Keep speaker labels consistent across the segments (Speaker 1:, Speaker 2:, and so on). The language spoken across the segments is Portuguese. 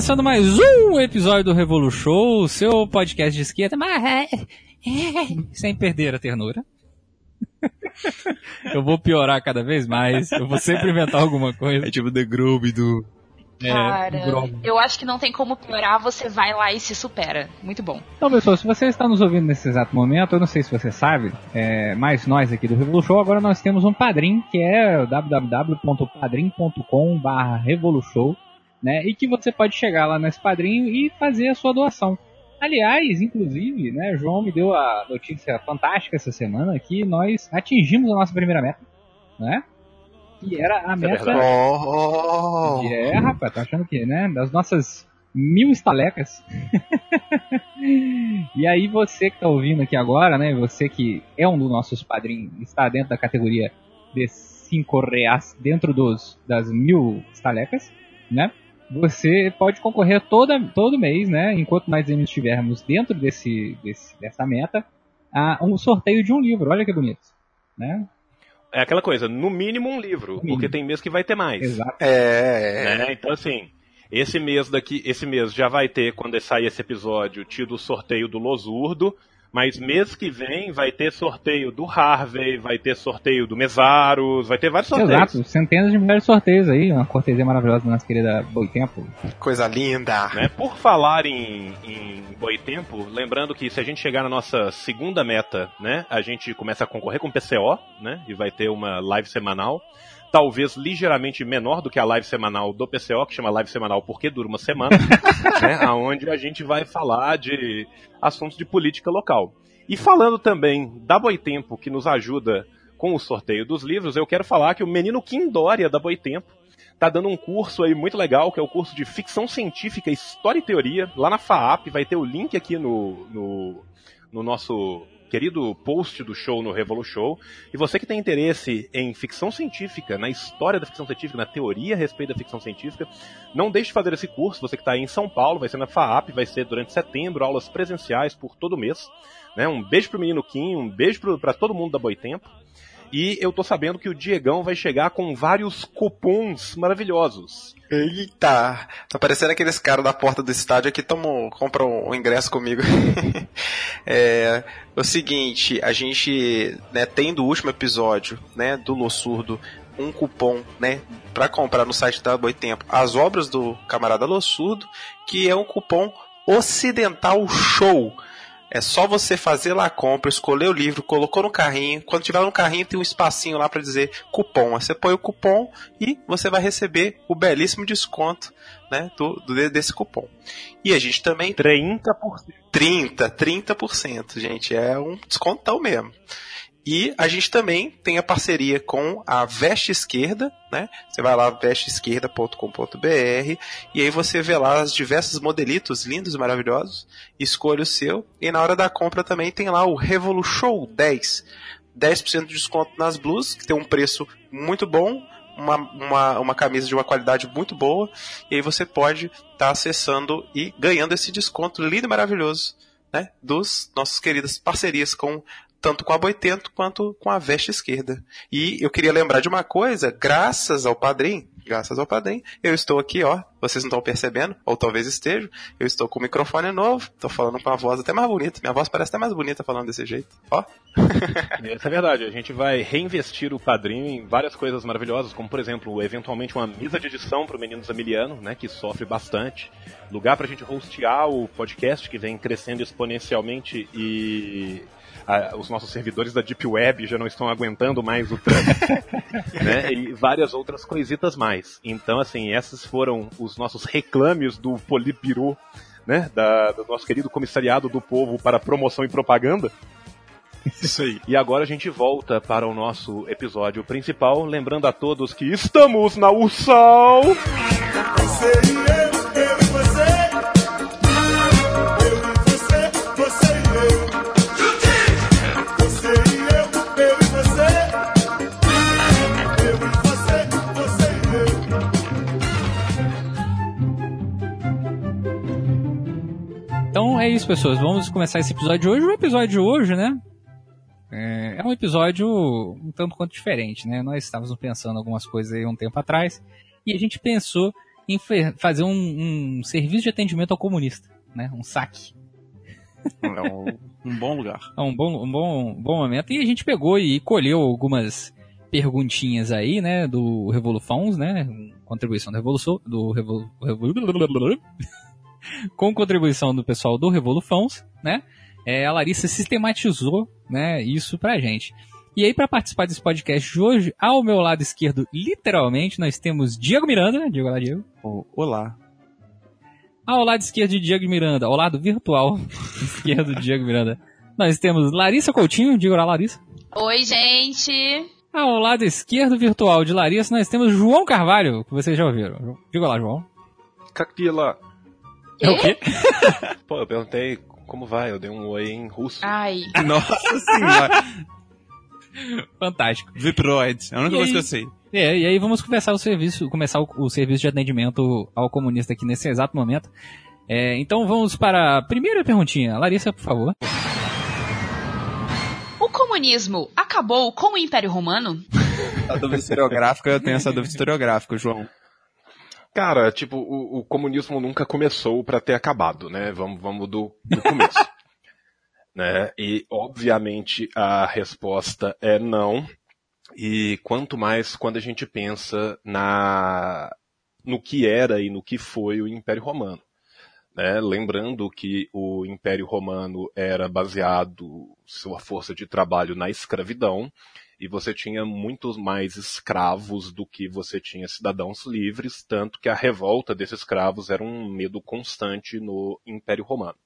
Speaker 1: começando mais um episódio do Revolu Show, seu podcast de esquerda, mas é, é, sem perder a ternura. eu vou piorar cada vez mais, eu vou sempre inventar alguma coisa.
Speaker 2: É tipo The Grove do.
Speaker 1: É,
Speaker 3: eu acho que não tem como piorar, você vai lá e se supera. Muito bom.
Speaker 1: Então, pessoal, se você está nos ouvindo nesse exato momento, eu não sei se você sabe, é, mas nós aqui do Revolu Show, agora nós temos um padrim, que é www.padrim.com.br Revolution, né? E que você pode chegar lá nesse padrinho e fazer a sua doação. Aliás, inclusive, né, João me deu a notícia fantástica essa semana que nós atingimos a nossa primeira meta, né? Que era a meta.
Speaker 4: verdade.
Speaker 2: Oh!
Speaker 1: É, rapaz, tá achando que, né? Das nossas mil estalecas. e aí você que tá ouvindo aqui agora, né? Você que é um dos nossos padrinhos, está dentro da categoria de 5 reais, dentro dos, das mil estalecas, né? Você pode concorrer toda, todo mês, né? Enquanto nós ainda estivermos dentro desse, desse, dessa meta, a um sorteio de um livro. Olha que bonito, né?
Speaker 4: É aquela coisa, no mínimo um livro,
Speaker 1: mínimo.
Speaker 4: porque tem mês que vai ter mais.
Speaker 1: Exato.
Speaker 2: É.
Speaker 4: né? Então assim, esse mês daqui, esse mês já vai ter, quando sair esse episódio, tido o sorteio do Losurdo, mas mês que vem vai ter sorteio do Harvey, vai ter sorteio do Mesaros, vai ter vários sorteios.
Speaker 1: Exato, centenas de milhares de sorteios aí, uma cortesia maravilhosa da nossa querida Boitempo.
Speaker 2: Coisa linda.
Speaker 4: Né? Por falar em, em Boitempo, lembrando que se a gente chegar na nossa segunda meta, né, a gente começa a concorrer com o PCO, né, e vai ter uma live semanal, talvez ligeiramente menor do que a live semanal do PCO, que chama live semanal porque dura uma semana, né, aonde a gente vai falar de assuntos de política local. E falando também da Boitempo, que nos ajuda com o sorteio dos livros, eu quero falar que o menino Kim Dória da Boitempo tá dando um curso aí muito legal, que é o curso de ficção científica, história e teoria, lá na FAAP, vai ter o link aqui no, no, no nosso querido post do show no Revolu Show. E você que tem interesse em ficção científica, na história da ficção científica, na teoria a respeito da ficção científica, não deixe de fazer esse curso. Você que está em São Paulo, vai ser na FAAP, vai ser durante setembro, aulas presenciais por todo mês. Né? Um beijo pro menino Kim, um beijo para todo mundo da Boitempo. E eu tô sabendo que o Diegão vai chegar com vários cupons maravilhosos.
Speaker 2: Eita! Tá parecendo aqueles caras da porta do estádio que tomam, um ingresso comigo. é, o seguinte, a gente né, tem do último episódio né, do Lo Surdo um cupom, né, para comprar no site da Boitempo as obras do camarada Lo Surdo, que é um cupom Ocidental Show. É só você fazer lá a compra, escolher o livro, colocou no carrinho. Quando tiver no carrinho, tem um espacinho lá para dizer cupom. Aí você põe o cupom e você vai receber o belíssimo desconto né, do, do- desse cupom. E a gente também
Speaker 4: 30%.
Speaker 2: 30, 30%, gente. É um descontão mesmo. E a gente também tem a parceria com a Veste Esquerda, né? Você vai lá, vesteesquerda.com.br, e aí você vê lá os diversos modelitos lindos e maravilhosos, escolha o seu, e na hora da compra também tem lá o Revolution 10. 10% de desconto nas blusas, que tem um preço muito bom, uma, uma, uma camisa de uma qualidade muito boa, e aí você pode estar acessando e ganhando esse desconto lindo e maravilhoso, né? Dos nossas queridas parcerias com tanto com a Boitento quanto com a Veste Esquerda. E eu queria lembrar de uma coisa, graças ao Padrim, graças ao Padrim, eu estou aqui, ó, vocês não estão percebendo, ou talvez estejam, eu estou com o microfone novo, estou falando com uma voz até mais bonita, minha voz parece até mais bonita falando desse jeito, ó.
Speaker 4: Isso é verdade. A gente vai reinvestir o padrinho em várias coisas maravilhosas, como por exemplo, eventualmente uma mesa de edição para o Menino Zamiliano, né, que sofre bastante. Lugar para a gente hostear o podcast que vem crescendo exponencialmente e ah, os nossos servidores da Deep Web já não estão aguentando mais o trânsito, né, e várias outras coisitas mais. Então, assim, esses foram os nossos reclames do Politburo, né, da- do nosso querido comissariado do povo para promoção e propaganda.
Speaker 2: Isso aí.
Speaker 4: E agora a gente volta para o nosso episódio principal, lembrando a todos que estamos na USAL!
Speaker 1: Então é isso, pessoas. Vamos começar esse episódio de hoje. O episódio de hoje, né? É, é um episódio um tanto quanto diferente, né? Nós estávamos pensando algumas coisas aí um tempo atrás e a gente pensou em fazer um, um serviço de atendimento ao comunista, né? Um saque.
Speaker 2: É um, um bom lugar.
Speaker 1: É um bom, um bom, bom momento. E a gente pegou e colheu algumas perguntinhas aí, né, do Revolufons, né, contribuição do Revolução, do Revolu, Revolu- com contribuição do pessoal do Revolufons, né, é, a Larissa sistematizou, né, isso pra gente. E aí, para participar desse podcast de hoje, ao meu lado esquerdo, literalmente, nós temos Diego Miranda, Diego lá, Diego.
Speaker 2: Olá.
Speaker 1: Ao lado esquerdo de Diego Miranda, ao lado virtual esquerdo de Diego Miranda, nós temos Larissa Coutinho, diga lá, Larissa.
Speaker 3: Oi, gente.
Speaker 1: Ao lado esquerdo virtual de Larissa, nós temos João Carvalho, que vocês já ouviram. Diga lá, João.
Speaker 4: Kakila.
Speaker 1: É o quê?
Speaker 4: Pô, eu perguntei como vai, eu dei um oi em russo.
Speaker 3: Ai,
Speaker 2: Nossa senhora.
Speaker 1: Fantástico.
Speaker 2: Viproid. É a única
Speaker 1: E
Speaker 2: coisa
Speaker 1: aí?
Speaker 2: que eu sei.
Speaker 1: É, e aí vamos começar o serviço, começar o, o serviço de atendimento ao comunista aqui nesse exato momento. É, então vamos para a primeira perguntinha. Larissa, por favor.
Speaker 3: o comunismo acabou com o Império Romano?
Speaker 2: A dúvida historiográfica, eu tenho essa dúvida historiográfica, João.
Speaker 4: Cara, tipo, o, o comunismo nunca começou pra ter acabado, né? Vamos, vamos do, do começo. né? E, obviamente, a resposta é não. E quanto mais quando a gente pensa na no que era e no que foi o Império Romano. Né? Lembrando que o Império Romano era baseado sua força de trabalho na escravidão e você tinha muitos mais escravos do que você tinha cidadãos livres, tanto que a revolta desses escravos era um medo constante no Império Romano.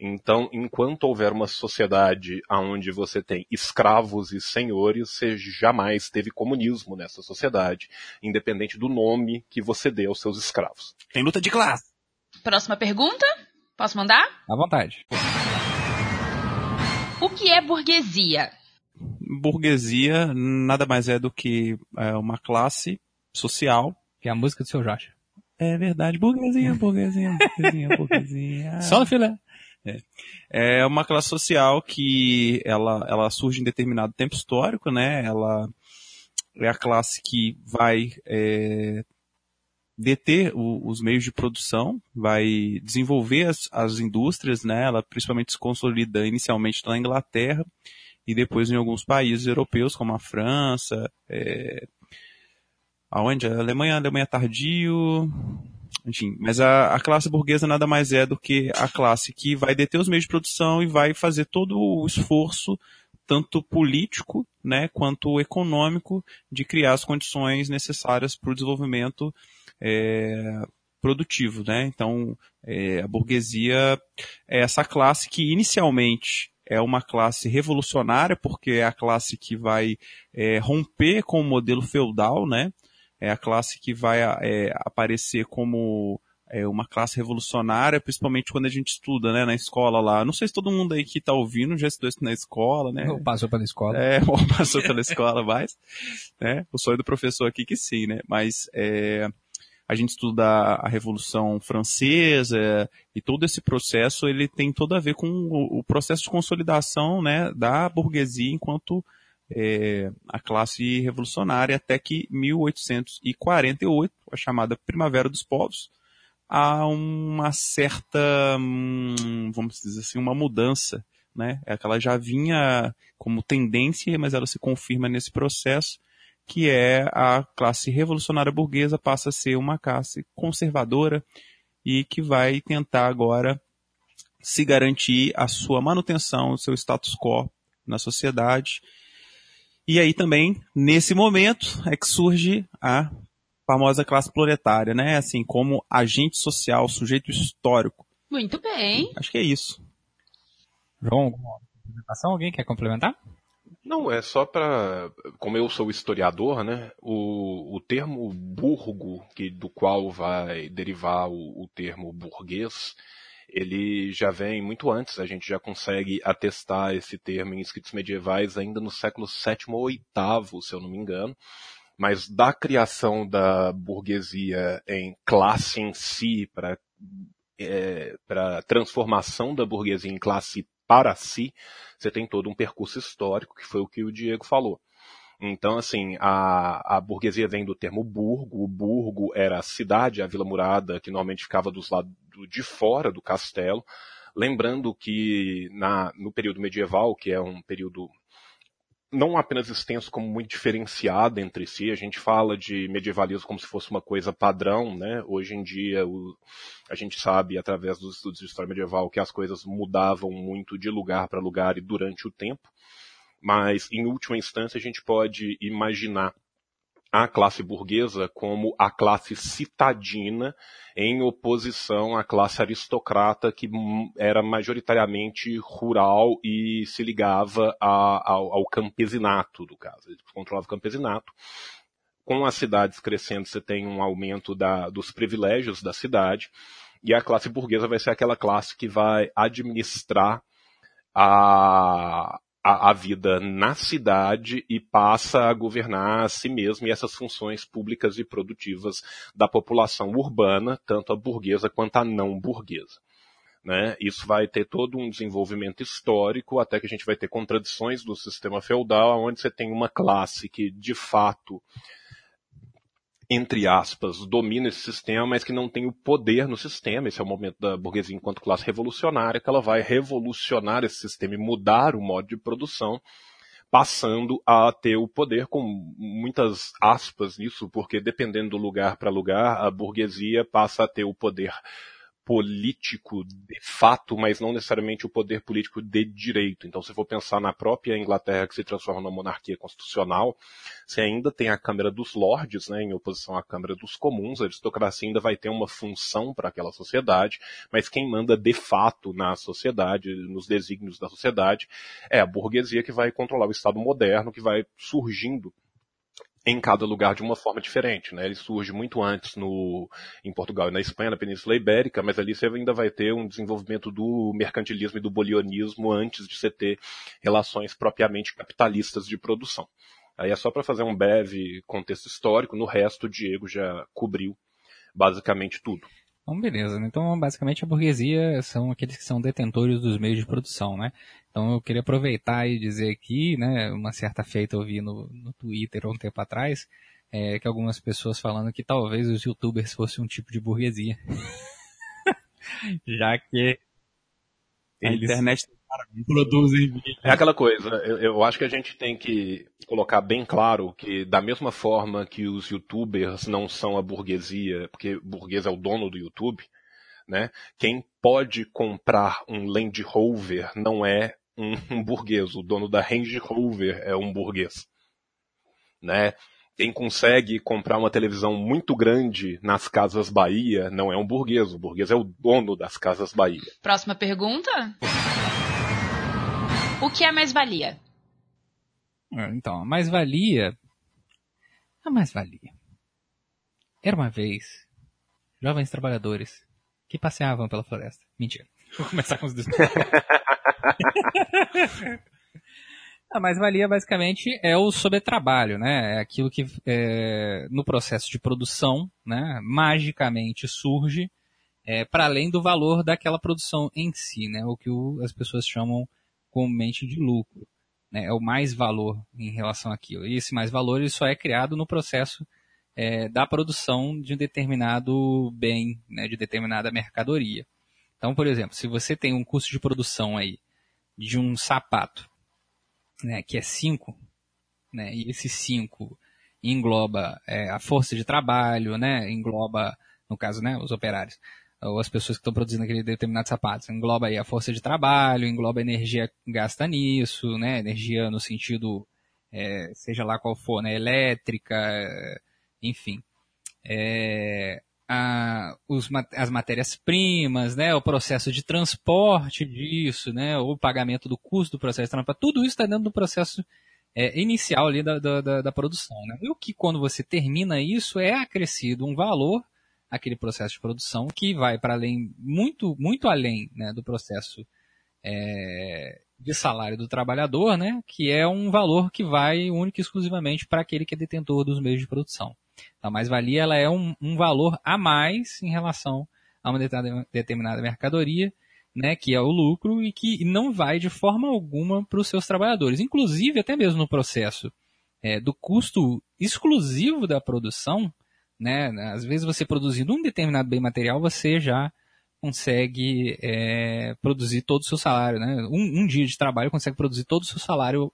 Speaker 4: Então, enquanto houver uma sociedade onde você tem escravos e senhores, você jamais teve comunismo nessa sociedade, independente do nome que você dê aos seus escravos.
Speaker 2: Tem luta de classe.
Speaker 3: Próxima pergunta? Posso mandar?
Speaker 1: À vontade.
Speaker 3: O que é burguesia?
Speaker 2: Burguesia nada mais é do que é, uma classe social.
Speaker 1: Que é a música do seu Jorge.
Speaker 2: É verdade, burguesia, burguesia, burguesia, burguesia.
Speaker 1: Só no filé.
Speaker 2: É uma classe social que ela, ela surge em determinado tempo histórico, né? Ela é a classe que vai é, deter o- os meios de produção, vai desenvolver as, as indústrias, né? Ela principalmente se consolida inicialmente na Inglaterra e depois em alguns países europeus, como a França, é, aonde? A Alemanha, a Alemanha tardio, enfim, mas a, a classe burguesa nada mais é do que a classe que vai deter os meios de produção e vai fazer todo o esforço, tanto político, né, quanto econômico, de criar as condições necessárias para o desenvolvimento é, produtivo, né? Então, é, a burguesia é essa classe que inicialmente é uma classe revolucionária, porque é a classe que vai é, romper com o modelo feudal, né? É a classe que vai é, aparecer como é, uma classe revolucionária, principalmente quando a gente estuda, né, na escola lá. Não sei se todo mundo aí que está ouvindo já estudou isso na escola, né?
Speaker 1: Passou pela escola.
Speaker 2: É, ou passou pela escola mais, né? O sonho do professor aqui que sim, né? Mas é, a gente estuda a Revolução Francesa e todo esse processo, ele tem todo a ver com o, processo de consolidação, né, da burguesia enquanto é, a classe revolucionária, até que 1848, a chamada Primavera dos Povos, há uma certa, hum, vamos dizer assim, uma mudança né? É que ela já vinha como tendência, mas ela se confirma nesse processo, que é a classe revolucionária burguesa passa a ser uma classe conservadora e que vai tentar agora se garantir a sua manutenção, o seu status quo na sociedade. E aí também, nesse momento, é que surge a famosa classe proletária, né? Assim, como agente social, sujeito histórico.
Speaker 3: Muito bem.
Speaker 2: Acho que é isso.
Speaker 1: João, alguma complementação? Alguém quer complementar?
Speaker 4: Não, é só para, como eu sou historiador, né, o, o termo burgo, que, do qual vai derivar o, o termo burguês, ele já vem muito antes, a gente já consegue atestar esse termo em escritos medievais ainda no século VII ou VIII, se eu não me engano, mas da criação da burguesia em classe em si, para é, para transformação da burguesia em classe para si, você tem todo um percurso histórico, que foi o que o Diego falou. Então, assim, a, a burguesia vem do termo burgo. O burgo era a cidade, a Vila Murada, que normalmente ficava dos lados de fora do castelo. Lembrando que na, no período medieval, que é um período não apenas extenso, como muito diferenciado entre si. A gente fala de medievalismo como se fosse uma coisa padrão, né? Hoje em dia, o, a gente sabe, através dos estudos de história medieval, que as coisas mudavam muito de lugar para lugar e durante o tempo. Mas, em última instância, a gente pode imaginar a classe burguesa como a classe citadina em oposição à classe aristocrata que era majoritariamente rural e se ligava a, ao, ao, campesinato, do caso. Ele controlava o campesinato. Com as cidades crescendo, você tem um aumento da, dos privilégios da cidade, e a classe burguesa vai ser aquela classe que vai administrar a, a, a, vida na cidade e passa a governar a si mesmo e essas funções públicas e produtivas da população urbana, tanto a burguesa quanto a não burguesa. Né? Isso vai ter todo um desenvolvimento histórico, até que a gente vai ter contradições do sistema feudal, onde você tem uma classe que, de fato, entre aspas, domina esse sistema, mas que não tem o poder no sistema. Esse é o momento da burguesia enquanto classe revolucionária, que ela vai revolucionar esse sistema e mudar o modo de produção, passando a ter o poder, com muitas aspas nisso, porque dependendo do lugar para lugar, a burguesia passa a ter o poder político de fato, mas não necessariamente o poder político de direito. Então, se for pensar na própria Inglaterra que se transforma numa monarquia constitucional, você ainda tem a Câmara dos Lordes, né, em oposição à Câmara dos Comuns, a aristocracia ainda vai ter uma função para aquela sociedade, mas quem manda de fato na sociedade, nos desígnios da sociedade, é a burguesia que vai controlar o Estado moderno, que vai surgindo em cada lugar de uma forma diferente. Né? Ele surge muito antes no, em Portugal e na Espanha, na Península Ibérica, mas ali você ainda vai ter um desenvolvimento do mercantilismo e do bolionismo antes de você ter relações propriamente capitalistas de produção. Aí é só para fazer um breve contexto histórico, no resto o Diego já cobriu basicamente tudo.
Speaker 1: Então, beleza. Então, basicamente, a burguesia são aqueles que são detentores dos meios de produção, né? Então, eu queria aproveitar e dizer aqui, né, uma certa feita eu vi no, no Twitter um tempo atrás, é, que algumas pessoas falando que talvez os youtubers fossem um tipo de burguesia. Já que
Speaker 2: a internet produzem vídeo.
Speaker 4: É aquela coisa, eu, eu, acho que a gente tem que colocar bem claro que da mesma forma que os youtubers não são a burguesia, porque burguês é o dono do YouTube, né? Quem pode comprar um Land Rover não é um, um burguês, o dono da Range Rover é um burguês, né? Quem consegue comprar uma televisão muito grande nas Casas Bahia não é um burguês, o burguês é o dono das Casas Bahia.
Speaker 3: Próxima pergunta? O que é mais-valia?
Speaker 1: É, então, a mais-valia. A mais-valia. Era uma vez jovens trabalhadores que passeavam pela floresta. Mentira. Vou começar com os A mais-valia basicamente é o sobretrabalho, né? É aquilo que é, no processo de produção, né, magicamente surge é, para além do valor daquela produção em si, né? O que o, as pessoas chamam comumente de lucro. Né? É o mais valor em relação àquilo. E esse mais valor ele só é criado no processo é, da produção de um determinado bem, né, de determinada mercadoria. Então, por exemplo, se você tem um custo de produção aí de um sapato, né, que é 5, né, e esse 5 engloba é, a força de trabalho, né, engloba, no caso, né, os operários, ou as pessoas que estão produzindo aquele determinado sapato. Engloba aí a força de trabalho, engloba a energia gasta nisso, né? Energia no sentido, é, seja lá qual for, né? Elétrica, enfim. É, a, os, as matérias-primas, né? O processo de transporte disso, né? O pagamento do custo do processo de transporte. Tudo isso está dentro do processo é, inicial ali da, da, da, produção, né? E o que quando você termina isso é acrescido um valor aquele processo de produção que vai para além, muito, muito além né, do processo é, de salário do trabalhador, né, que é um valor que vai único e exclusivamente para aquele que é detentor dos meios de produção. Então, a mais-valia ela é um, um, valor a mais em relação a uma determinada mercadoria, né, que é o lucro e que não vai de forma alguma para os seus trabalhadores. Inclusive, até mesmo no processo é, do custo exclusivo da produção, né? Às vezes você produzindo um determinado bem material, você já consegue é, produzir todo o seu salário, né? Um, um, dia de trabalho consegue produzir todo o seu salário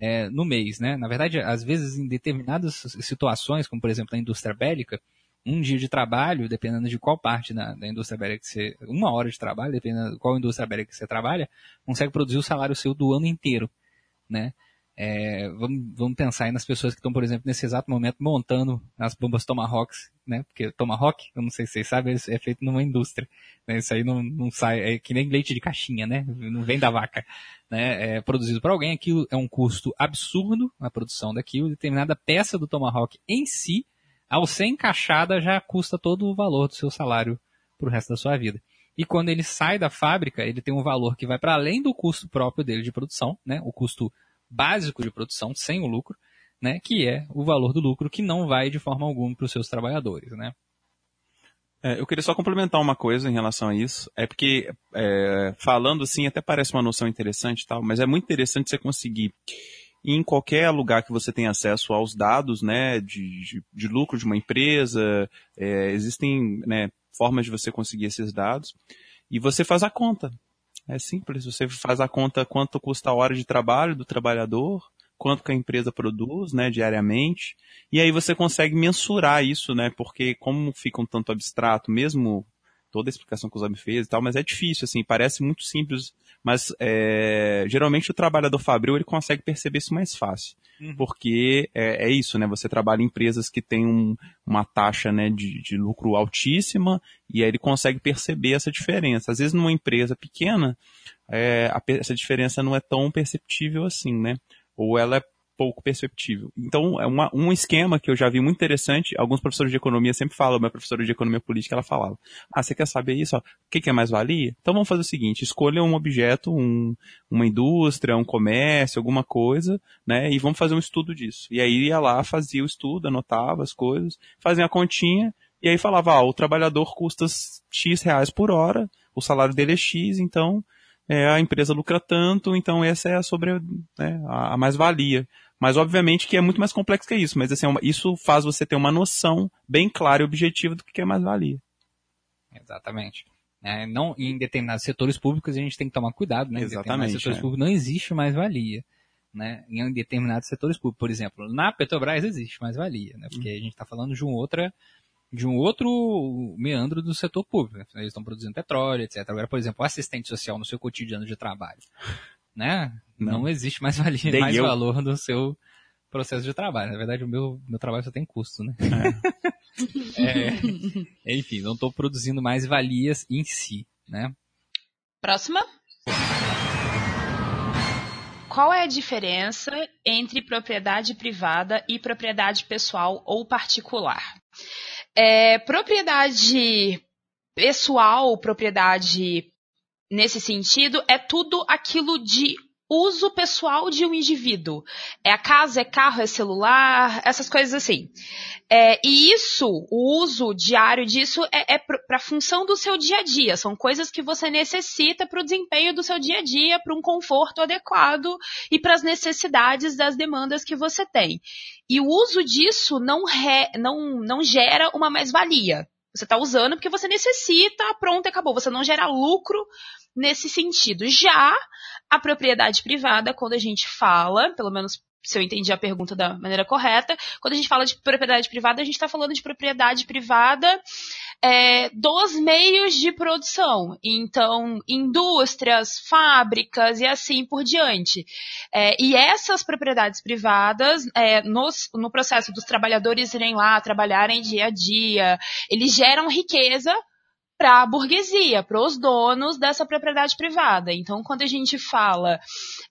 Speaker 1: é, no mês, né? Na verdade, às vezes em determinadas situações, como por exemplo na indústria bélica, um dia de trabalho, dependendo de qual parte da, da indústria bélica que você, uma hora de trabalho, dependendo de qual indústria bélica que você trabalha, consegue produzir o salário seu do ano inteiro, né? É, vamos, vamos pensar aí nas pessoas que estão, por exemplo, nesse exato momento montando as bombas Tomahawks, né? Porque Tomahawk, eu não sei se vocês sabem, é feito numa indústria. Né? Isso aí não, não sai, é que nem leite de caixinha, né? Não vem da vaca. Né? É produzido por alguém, aquilo é um custo absurdo, a produção daquilo, determinada peça do Tomahawk em si, ao ser encaixada, já custa todo o valor do seu salário para o resto da sua vida. E quando ele sai da fábrica, ele tem um valor que vai para além do custo próprio dele de produção, né? O custo básico de produção, sem o lucro, né, que é o valor do lucro que não vai de forma alguma para os seus trabalhadores. Né?
Speaker 2: É, eu queria só complementar uma coisa em relação a isso. É porque, é, falando assim, até parece uma noção interessante e tal, mas é muito interessante você conseguir, em qualquer lugar que você tenha acesso aos dados né, de, de, de lucro de uma empresa, é, existem né, formas de você conseguir esses dados, e você faz a conta. É simples, você faz a conta quanto custa a hora de trabalho do trabalhador, quanto que a empresa produz, né, diariamente, e aí você consegue mensurar isso, né, porque como fica um tanto abstrato, mesmo toda a explicação que o Zob fez e tal, mas é difícil, assim, parece muito simples, mas é, geralmente o trabalhador fabril ele consegue perceber isso mais fácil, uhum. porque é, é, isso, né, você trabalha em empresas que têm um, uma taxa, né, de, de lucro altíssima, e aí ele consegue perceber essa diferença. Às vezes numa empresa pequena, é, a, essa diferença não é tão perceptível assim, né, ou ela é pouco perceptível. Então, é uma, um esquema que eu já vi muito interessante, alguns professores de economia sempre falam, minha professora de economia política, ela falava, ah, você quer saber isso? O que, que é mais-valia? Então vamos fazer o seguinte, escolha um objeto, um, uma indústria, um comércio, alguma coisa, né, e vamos fazer um estudo disso. E aí ia lá, fazia o estudo, anotava as coisas, fazia a continha, e aí falava, ah, o trabalhador custa X reais por hora, o salário dele é X, então é, a empresa lucra tanto, então essa é a sobre né, a mais-valia. Mas obviamente que é muito mais complexo que isso, mas assim, é isso faz você ter uma noção bem clara e objetiva do que é mais-valia.
Speaker 1: Exatamente. É, não, em determinados setores públicos a gente tem que tomar cuidado, né?
Speaker 2: Exatamente. Em determinados
Speaker 1: setores é. públicos não existe mais-valia. Né? Em determinados setores públicos, por exemplo, na Petrobras existe mais-valia, né? Porque a gente está falando de um outra de um outro meandro do setor público. Né? Eles estão produzindo petróleo, etc. Agora, por exemplo, o assistente social no seu cotidiano de trabalho, né? Não, não existe mais, valia, mais valor no seu processo de trabalho. Na verdade, o meu, meu trabalho só tem custo, né? É. é, enfim, não estou produzindo mais valias em si, né?
Speaker 3: Próxima. Qual é a diferença entre propriedade privada e propriedade pessoal ou particular? É, propriedade pessoal, propriedade nesse sentido, é tudo aquilo de uso pessoal de um indivíduo. É a casa, é carro, é celular, essas coisas assim. É, e isso, o uso diário disso é, é para função do seu dia a dia. São coisas que você necessita para o desempenho do seu dia a dia, para um conforto adequado e para as necessidades das demandas que você tem. E o uso disso não, re, não, não gera uma mais-valia. Você está usando porque você necessita, pronto, acabou. Você não gera lucro nesse sentido. Já a propriedade privada, quando a gente fala, pelo menos se eu entendi a pergunta da maneira correta, quando a gente fala de propriedade privada, a gente está falando de propriedade privada é, dos meios de produção. Então, indústrias, fábricas e assim por diante. É, e essas propriedades privadas, é, nos, no processo dos trabalhadores irem lá trabalharem dia a dia, eles geram riqueza para a burguesia, para os donos dessa propriedade privada. Então, quando a gente fala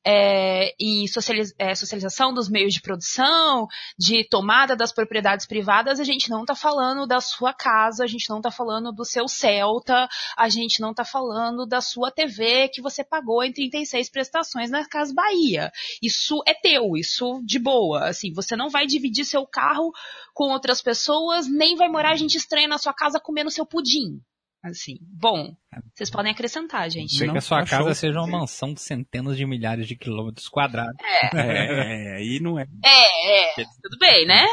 Speaker 3: é, em socializ é, socialização dos meios de produção, de tomada das propriedades privadas, a gente não está falando da sua casa, a gente não está falando do seu Celta, a gente não está falando da sua TV que você pagou em 36 prestações na Casa Bahia. Isso é teu, isso de boa. Assim, você não vai dividir seu carro com outras pessoas, nem vai morar gente estranha na sua casa comendo seu pudim Assim, bom, vocês podem acrescentar, gente.
Speaker 1: Sei
Speaker 2: Não,
Speaker 1: que a sua
Speaker 2: tá
Speaker 1: casa
Speaker 2: show.
Speaker 1: seja uma mansão de centenas de milhares de quilômetros quadrados.
Speaker 2: É, aí não é.
Speaker 3: É, é, tudo bem, né?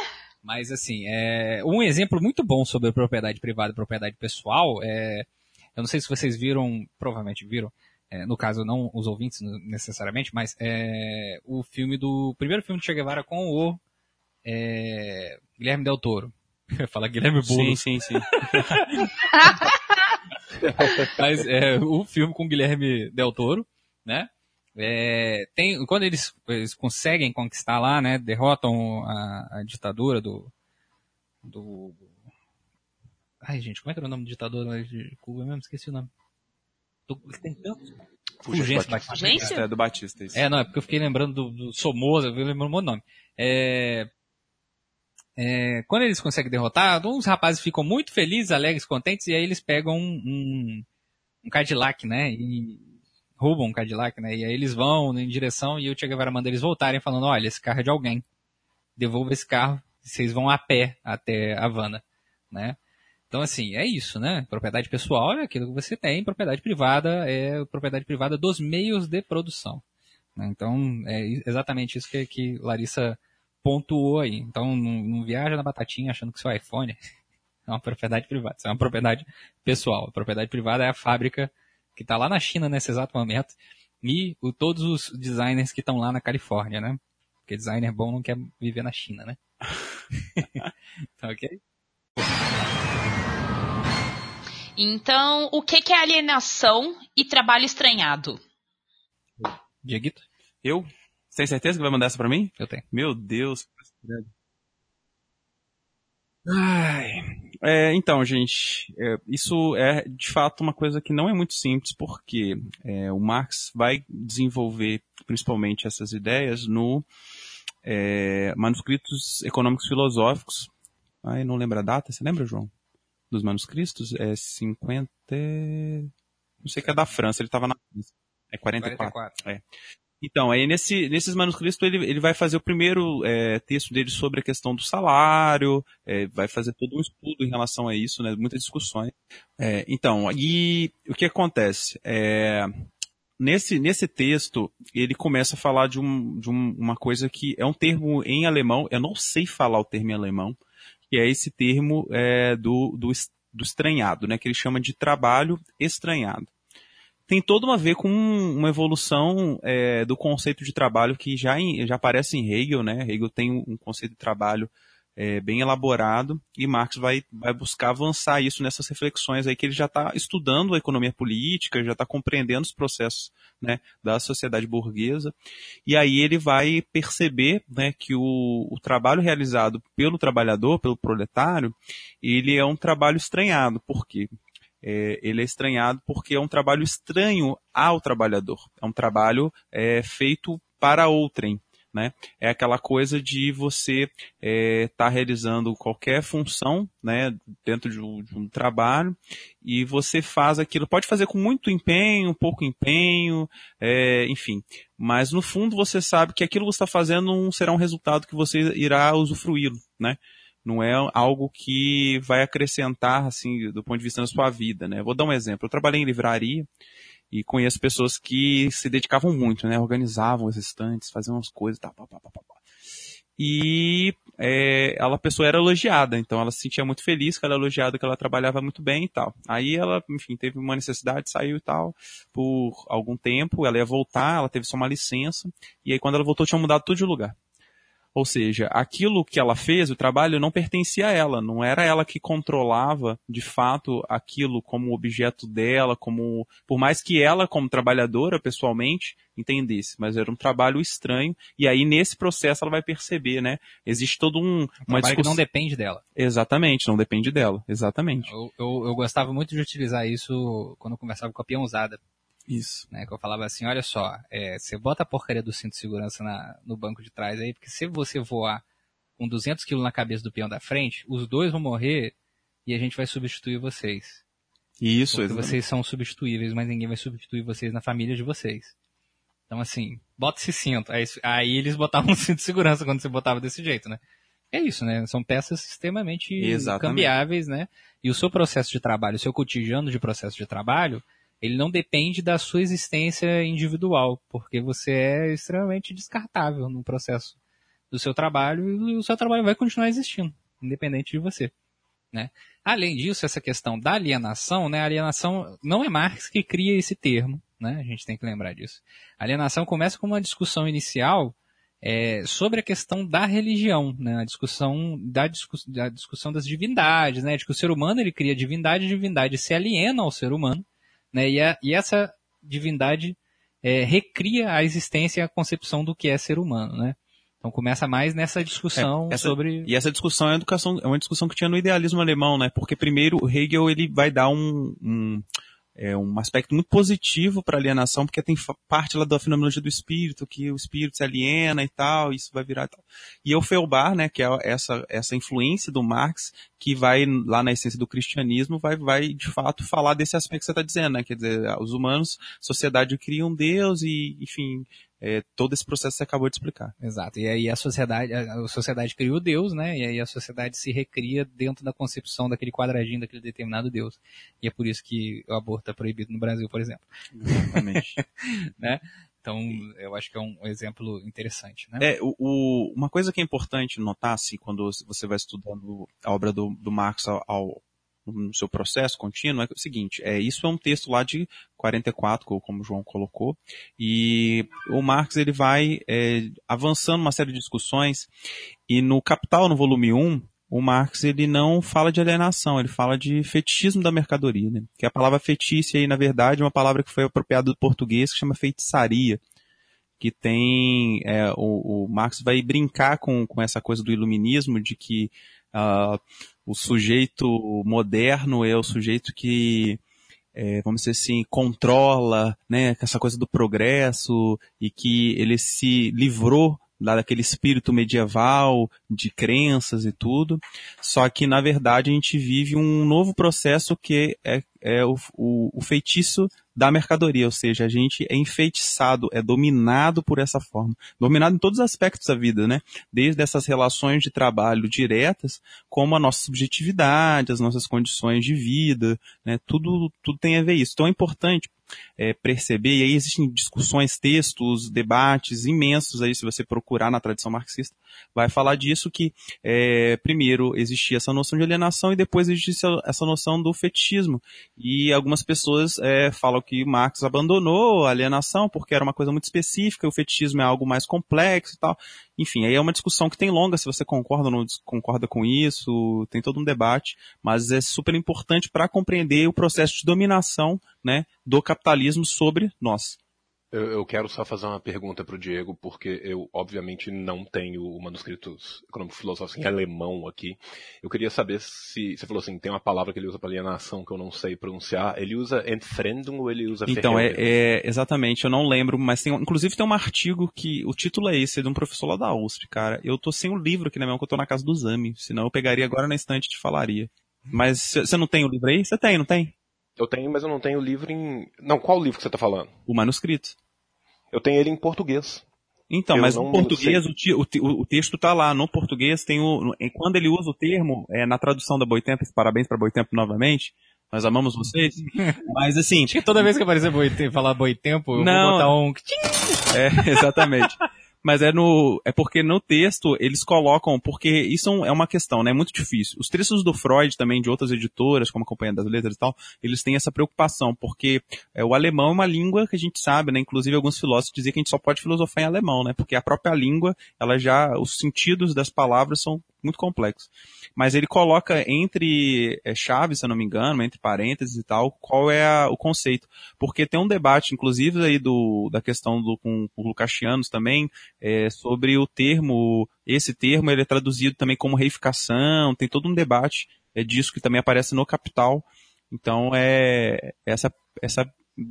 Speaker 1: Mas assim, é, um exemplo muito bom sobre propriedade privada e propriedade pessoal é. Eu não sei se vocês viram, provavelmente viram, é, no caso não os ouvintes necessariamente, mas é, o filme do. O primeiro filme de Che Guevara com o é, Guilherme Del Toro. Fala Guilherme
Speaker 2: Sim,
Speaker 1: Boulos.
Speaker 2: sim, sim.
Speaker 1: Mas é, o filme com Guilherme Del Toro, né? É, tem, quando eles, eles conseguem conquistar lá, né? Derrotam a, a ditadura do, do. Ai, gente, como é que era o nome do ditador de Cuba mesmo? Esqueci o nome. Do, tem tantos. Fulgêncio Batista.
Speaker 3: Fulgêncio?
Speaker 2: É do Batista, isso.
Speaker 1: É, não, é porque eu fiquei lembrando do, do Somoza, eu lembrando monte de nome. É, é, quando eles conseguem derrotar, uns rapazes ficam muito felizes, alegres, contentes, e aí eles pegam um, um, Cadillac, né? E roubam um Cadillac, né? E aí eles vão em direção e o Che Guevara manda eles voltarem falando, olha, esse carro é de alguém. Devolva esse carro, vocês vão a pé até Havana, né? Então, assim, é isso, né? Propriedade pessoal é aquilo que você tem, propriedade privada é propriedade privada dos meios de produção. né? Então, é exatamente isso que, que Larissa pontuou aí. Então, não, não viaja na batatinha achando que seu iPhone é uma propriedade privada, isso é uma propriedade pessoal. A propriedade privada é a fábrica que está lá na China nesse exato momento e o, todos os designers que estão lá na Califórnia, né? Porque designer bom não quer viver na China, né? tá ok?
Speaker 3: Então, o que, que é alienação e trabalho estranhado?
Speaker 1: Dieguito?
Speaker 2: Eu? Tem certeza que vai mandar essa pra mim?
Speaker 1: Eu tenho.
Speaker 2: Meu Deus. Ai. É, então, gente, é, isso é de fato uma coisa que não é muito simples, porque é, o Marx vai desenvolver principalmente essas ideias no é, manuscritos econômicos filosóficos. Ai, não lembro a data, você lembra, João? Dos manuscritos? É 50. Não sei que é da França, ele estava na França. É 44.
Speaker 1: 44.
Speaker 2: Então, aí nesse, nesses manuscritos ele, ele vai fazer o primeiro é, texto dele sobre a questão do salário, é, vai fazer todo um estudo em relação a isso, né, muitas discussões. É, então, e o que acontece? É, nesse, nesse texto, ele começa a falar de, um, de um, uma coisa que é um termo em alemão, eu não sei falar o termo em alemão, que é esse termo é, do, do, do estranhado, né, que ele chama de trabalho estranhado tem todo uma a ver com uma evolução é, do conceito de trabalho que já, em, já aparece em Hegel, né? Hegel tem um conceito de trabalho é, bem elaborado e Marx vai, vai buscar avançar isso nessas reflexões aí que ele já está estudando a economia política, já está compreendendo os processos né, da sociedade burguesa e aí ele vai perceber né, que o, o trabalho realizado pelo trabalhador, pelo proletário, ele é um trabalho estranhado. Por quê? É, ele é estranhado porque é um trabalho estranho ao trabalhador. É um trabalho é, feito para outrem. Né? É aquela coisa de você estar é, tá realizando qualquer função né, dentro de um, de um, trabalho e você faz aquilo, pode fazer com muito empenho, pouco empenho, é, enfim. Mas no fundo você sabe que aquilo que você está fazendo não será um resultado que você irá usufruí-lo. Né? Não é algo que vai acrescentar, assim, do ponto de vista da sua vida, né? Vou dar um exemplo. Eu trabalhei em livraria e conheço pessoas que se dedicavam muito, né? Organizavam os estantes, faziam umas coisas, tal, pá, pá, pá, pá. E é, ela, a pessoa era elogiada, então ela se sentia muito feliz que ela era elogiada, que ela trabalhava muito bem e tal. Aí ela, enfim, teve uma necessidade, saiu e tal, por algum tempo, ela ia voltar, ela teve só uma licença, e aí quando ela voltou tinha mudado tudo de lugar. Ou seja, aquilo que ela fez, o trabalho não pertencia a ela, não era ela que controlava de fato aquilo como objeto dela, como por mais que ela como trabalhadora pessoalmente entendesse, mas era um trabalho estranho e aí nesse processo ela vai perceber, né? Existe todo um
Speaker 1: uma discussão que não depende dela.
Speaker 2: Exatamente, não depende dela, exatamente.
Speaker 1: Eu, eu, eu gostava muito de utilizar isso quando eu conversava com a peãozada.
Speaker 2: Isso.
Speaker 1: Né, que eu falava assim, olha só, é, você bota a porcaria do cinto de segurança na, no banco de trás aí, porque se você voar com 200 quilos na cabeça do peão da frente, os dois vão morrer e a gente vai substituir vocês.
Speaker 2: Isso,
Speaker 1: porque
Speaker 2: exatamente.
Speaker 1: vocês são substituíveis, mas ninguém vai substituir vocês na família de vocês. Então assim, bota esse cinto. Aí, aí eles botavam um cinto de segurança quando você botava desse jeito, né? é isso, né? São peças extremamente
Speaker 2: Exatamente.
Speaker 1: cambiáveis, né? E o seu processo de trabalho, o seu cotidiano de processo de trabalho, ele não depende da sua existência individual, porque você é extremamente descartável no processo do seu trabalho e o seu trabalho vai continuar existindo, independente de você. Né? Além disso, essa questão da alienação, né? Alienação não é Marx que cria esse termo, né? A gente tem que lembrar disso. A alienação começa com uma discussão inicial é, sobre a questão da religião, né? A discussão da, discuss, da discussão das divindades, né? De que o ser humano ele cria divindade, a divindade se aliena ao ser humano, né? E, a, e essa divindade é, recria a existência e a concepção do que é ser humano, né? Então começa mais nessa discussão
Speaker 2: É, essa-
Speaker 1: sobre
Speaker 2: E essa discussão é, educação, é uma discussão que tinha no idealismo alemão, né? Porque primeiro o Hegel ele vai dar um, um, é, um aspecto muito positivo para alienação, porque tem parte lá da fenomenologia do espírito, que o espírito se aliena e tal, isso vai virar e tal. E o Feuerbach, né, que é essa, essa influência do Marx, que vai lá na essência do cristianismo, vai, vai de fato falar desse aspecto que você está dizendo, né? Quer dizer, os humanos, sociedade cria um Deus e, enfim, é, todo esse processo que você acabou de explicar.
Speaker 1: Exato. E aí a sociedade, a sociedade criou Deus, né? E aí a sociedade se recria dentro da concepção daquele quadradinho daquele determinado Deus. E é por isso que o aborto é proibido no Brasil, por exemplo.
Speaker 2: Exatamente.
Speaker 1: Então, eu acho que é um exemplo interessante, né?
Speaker 2: É, o, o- uma coisa que é importante notar, assim, quando você vai estudando a obra do, do Marx ao, ao- no seu processo contínuo, é o seguinte, é, isso é um texto lá de 44, co- como o João colocou, e o Marx ele vai é, avançando uma série de discussões, e no Capital, no volume 1, o Marx ele não fala de alienação, ele fala de fetichismo da mercadoria, né? Que a palavra fetiche aí, na verdade, é uma palavra que foi apropriada do português que chama feitiçaria que tem é, o, o Marx vai brincar com, com essa coisa do iluminismo de que ah, o sujeito moderno é o sujeito que é, vamos dizer assim controla né essa coisa do progresso e que ele se livrou lá daquele espírito medieval de crenças e tudo. Só que na verdade a gente vive um novo processo que é, é o, o, o feitiço da mercadoria, ou seja, a gente é enfeitiçado, é dominado por essa forma. Dominado em todos os aspectos da vida, né? Desde essas relações de trabalho diretas, como a nossa subjetividade, as nossas condições de vida, né? Tudo, tudo tem a ver isso. Então é importante é, perceber, e aí existem discussões, textos, debates imensos aí, se você procurar na tradição marxista, vai falar disso que, é, primeiro, existia essa noção de alienação e depois existia essa noção do fetichismo. E algumas pessoas é, falam que Marx abandonou a alienação porque era uma coisa muito específica, o fetichismo é algo mais complexo e tal. Enfim, aí é uma discussão que tem longa, se você concorda ou não concorda com isso, tem todo um debate, mas é super importante para compreender o processo de dominação né, do capitalismo sobre nós.
Speaker 4: Eu, eu quero só fazer uma pergunta para o Diego, porque eu, obviamente, não tenho o manuscrito econômico filosófico em alemão aqui. Eu queria saber se você falou assim, tem uma palavra que ele usa para alienação que eu não sei pronunciar. Ele usa Entfremdung ou ele usa
Speaker 2: Então, é, é, exatamente, eu não lembro, mas tem, inclusive tem um artigo que, o título é esse, é de um professor lá da USP, cara. Eu tô sem o livro aqui na minha mão, que eu tô na casa do Zami, senão eu pegaria agora na estante e te falaria. Mas você não tem o livro aí? Você tem, não tem?
Speaker 4: Eu tenho, mas eu não tenho o livro em... Não, qual livro que você está falando?
Speaker 2: O manuscrito.
Speaker 4: Eu tenho ele em português.
Speaker 2: Então,
Speaker 4: Eu
Speaker 2: mas no português o, o o- texto tá lá. No português tem o. Quando ele usa o termo, é, na tradução da Boitempo, parabéns para Boitempo novamente. Nós amamos vocês. Mas assim,
Speaker 1: Acho que toda vez que aparecer boi, falar boi tempo, eu
Speaker 2: Não.
Speaker 1: vou botar um.
Speaker 2: É, exatamente. Mas é no, é porque no texto eles colocam, porque isso é é uma questão, né? É muito difícil. Os textos do Freud também, de outras editoras, como a Companhia das Letras e tal, eles têm essa preocupação, porque é, o alemão é uma língua que a gente sabe, né? Inclusive alguns filósofos diziam que a gente só pode filosofar em alemão, né? Porque a própria língua, ela já, os sentidos das palavras são muito complexos. Mas ele coloca entre é, chaves, se eu não me engano, entre parênteses e tal, qual é a- o conceito. Porque tem um debate, inclusive, aí do, da questão do, com, com o Lucachianos também, é, sobre o termo, esse termo ele é traduzido também como reificação, tem todo um debate é, disso que também aparece no Capital. Então é essa, essa,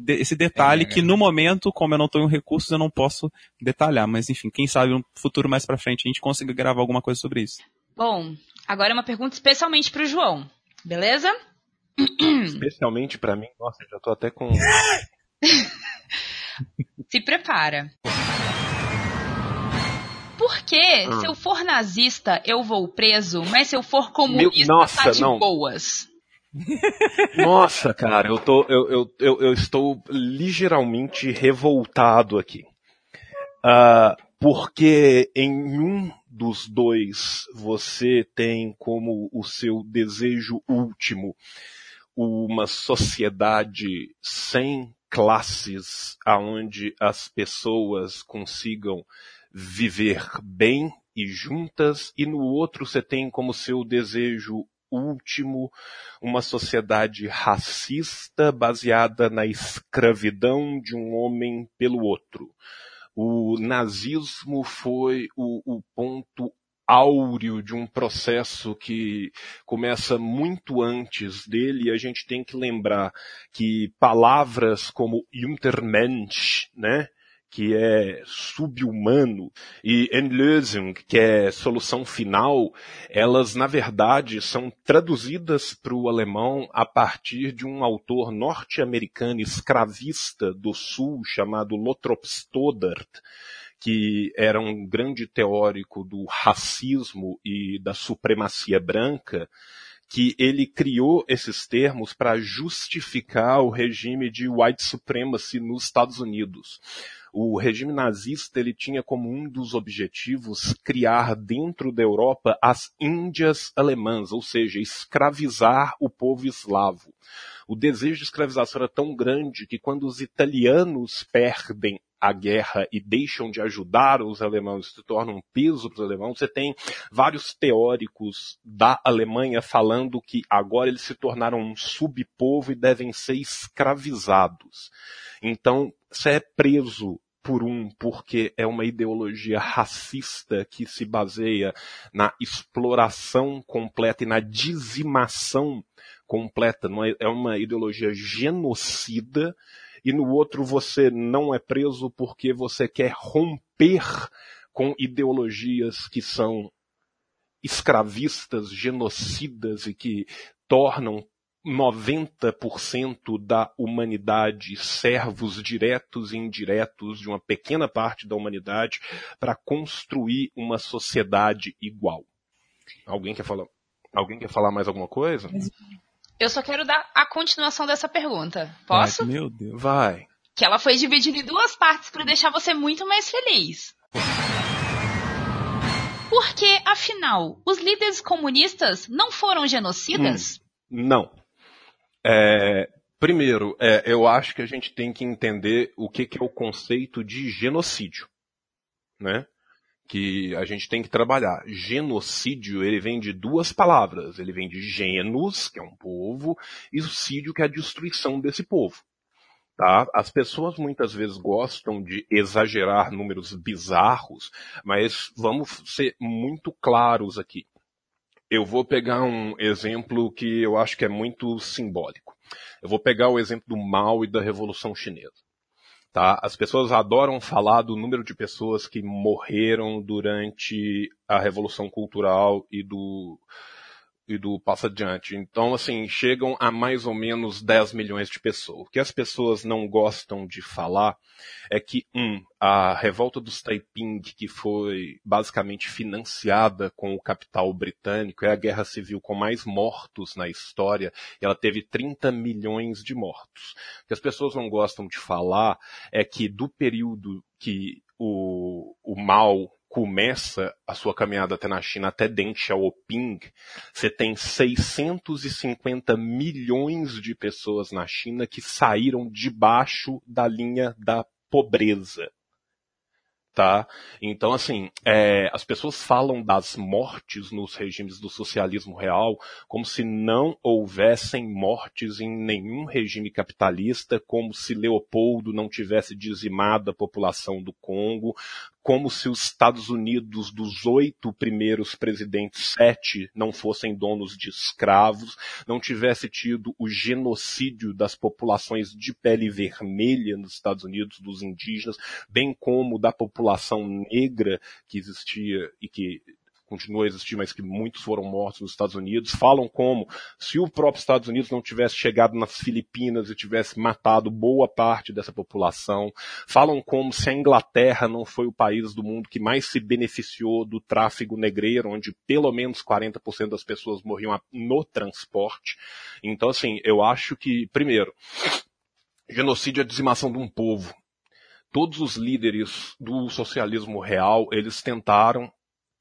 Speaker 2: esse detalhe
Speaker 1: É,
Speaker 2: que no momento, como eu não tenho recursos, eu não posso detalhar. Mas enfim, quem sabe no futuro mais pra frente a gente consiga gravar alguma coisa sobre isso.
Speaker 3: Bom, agora é uma pergunta especialmente pro João. Beleza?
Speaker 4: Especialmente para mim. Nossa, já tô até com...
Speaker 3: Se prepara. Por que,
Speaker 4: Hum.
Speaker 3: se eu for nazista, eu vou preso, mas se eu for comunista,
Speaker 4: Meu- nossa,
Speaker 3: tá de
Speaker 4: não.
Speaker 3: boas?
Speaker 4: Nossa, cara, eu tô, eu, eu, eu, eu estou ligeiramente revoltado aqui. Ah, porque em um dos dois você tem como o seu desejo último uma sociedade sem classes, aonde as pessoas consigam viver bem e juntas, e no outro você tem como seu desejo último uma sociedade racista baseada na escravidão de um homem pelo outro. O nazismo foi o, o ponto áureo de um processo que começa muito antes dele. E a gente tem que lembrar que palavras como Untermensch, né, que é subhumano, e Endlösung, que é solução final, elas na verdade são traduzidas para o alemão a partir de um autor norte-americano escravista do sul chamado Lothrop Stoddard, que era um grande teórico do racismo e da supremacia branca, que ele criou esses termos para justificar o regime de white supremacy nos Estados Unidos. O regime nazista ele tinha como um dos objetivos criar dentro da Europa as Índias alemãs, ou seja, escravizar o povo eslavo. O desejo de escravização era tão grande que quando os italianos perdem a guerra e deixam de ajudar os alemães, se tornam um peso para os alemães, você tem vários teóricos da Alemanha falando que agora eles se tornaram um subpovo e devem ser escravizados. Então, você é preso por um porque é uma ideologia racista que se baseia na exploração completa e na dizimação completa, é, é uma ideologia genocida, e no outro você não é preso porque você quer romper com ideologias que são escravistas, genocidas e que tornam 90% da humanidade servos diretos e indiretos de uma pequena parte da humanidade para construir uma sociedade igual. Alguém quer falar? Alguém quer falar mais alguma coisa?
Speaker 3: Eu só quero dar a continuação dessa pergunta. Posso?
Speaker 2: Ai, meu Deus.
Speaker 4: Vai.
Speaker 3: Que ela foi dividida em duas partes para deixar você muito mais feliz. Porque, afinal, os líderes comunistas não foram genocidas?
Speaker 4: Não. É, primeiro, é, eu acho que a gente tem que entender o que, que é o conceito de genocídio, né? Que a gente tem que trabalhar. Genocídio, ele vem de duas palavras. Ele vem de genus, que é um povo, e o sídio, que é a destruição desse povo. Tá? As pessoas muitas vezes gostam de exagerar números bizarros, mas vamos ser muito claros aqui. Eu vou pegar um exemplo que eu acho que é muito simbólico. Eu vou pegar o exemplo do Mao e da Revolução Chinesa. Tá? As pessoas adoram falar do número de pessoas que morreram durante a Revolução Cultural e do, e do passo adiante. Então, assim, chegam a mais ou menos 10 milhões de pessoas. O que as pessoas não gostam de falar é que, um, a revolta dos Taiping, que foi basicamente financiada com o capital britânico, é a guerra civil com mais mortos na história, e ela teve 30 milhões de mortos. O que as pessoas não gostam de falar é que do período que o, o Mao começa a sua caminhada até na China, até Deng Xiaoping, você tem 650 milhões de pessoas na China que saíram debaixo da linha da pobreza. Tá? Então, assim, é, as pessoas falam das mortes nos regimes do socialismo real como se não houvessem mortes em nenhum regime capitalista, como se Leopoldo não tivesse dizimado a população do Congo, como se os Estados Unidos, dos oito primeiros presidentes, sete não fossem donos de escravos, não tivesse tido o genocídio das populações de pele vermelha nos Estados Unidos, dos indígenas, bem como da população negra que existia e que continua a existir, mas que muitos foram mortos nos Estados Unidos. Falam como se o próprio Estados Unidos não tivesse chegado nas Filipinas e tivesse matado boa parte dessa população. Falam como se a Inglaterra não foi o país do mundo que mais se beneficiou do tráfego negreiro, onde pelo menos 40% das pessoas morriam no transporte. Então, assim, eu acho que, primeiro, genocídio é a dizimação de um povo. Todos os líderes do socialismo real, eles tentaram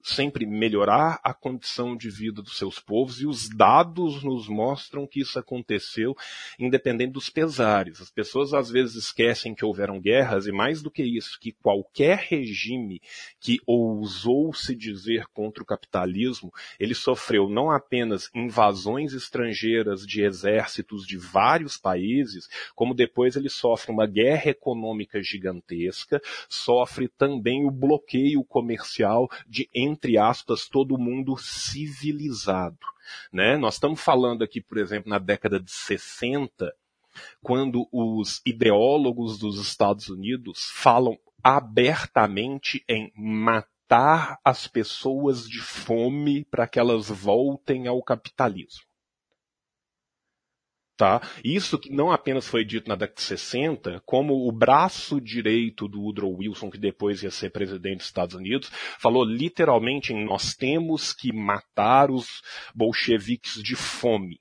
Speaker 4: sempre melhorar a condição de vida dos seus povos e os dados nos mostram que isso aconteceu independente dos pesares. As pessoas às vezes esquecem que houveram guerras e mais do que isso, que qualquer regime que ousou se dizer contra o capitalismo, ele sofreu não apenas invasões estrangeiras de exércitos de vários países, como depois ele sofre uma guerra econômica gigantesca, sofre também o bloqueio comercial de entre aspas, todo mundo civilizado. Né? Nós estamos falando aqui, por exemplo, na década de 60, quando os ideólogos dos Estados Unidos falam abertamente em matar as pessoas de fome para que elas voltem ao capitalismo. Tá? Isso que não apenas foi dito na década de 60, como o braço direito do Woodrow Wilson, que depois ia ser presidente dos Estados Unidos, falou literalmente em nós temos que matar os bolcheviques de fome.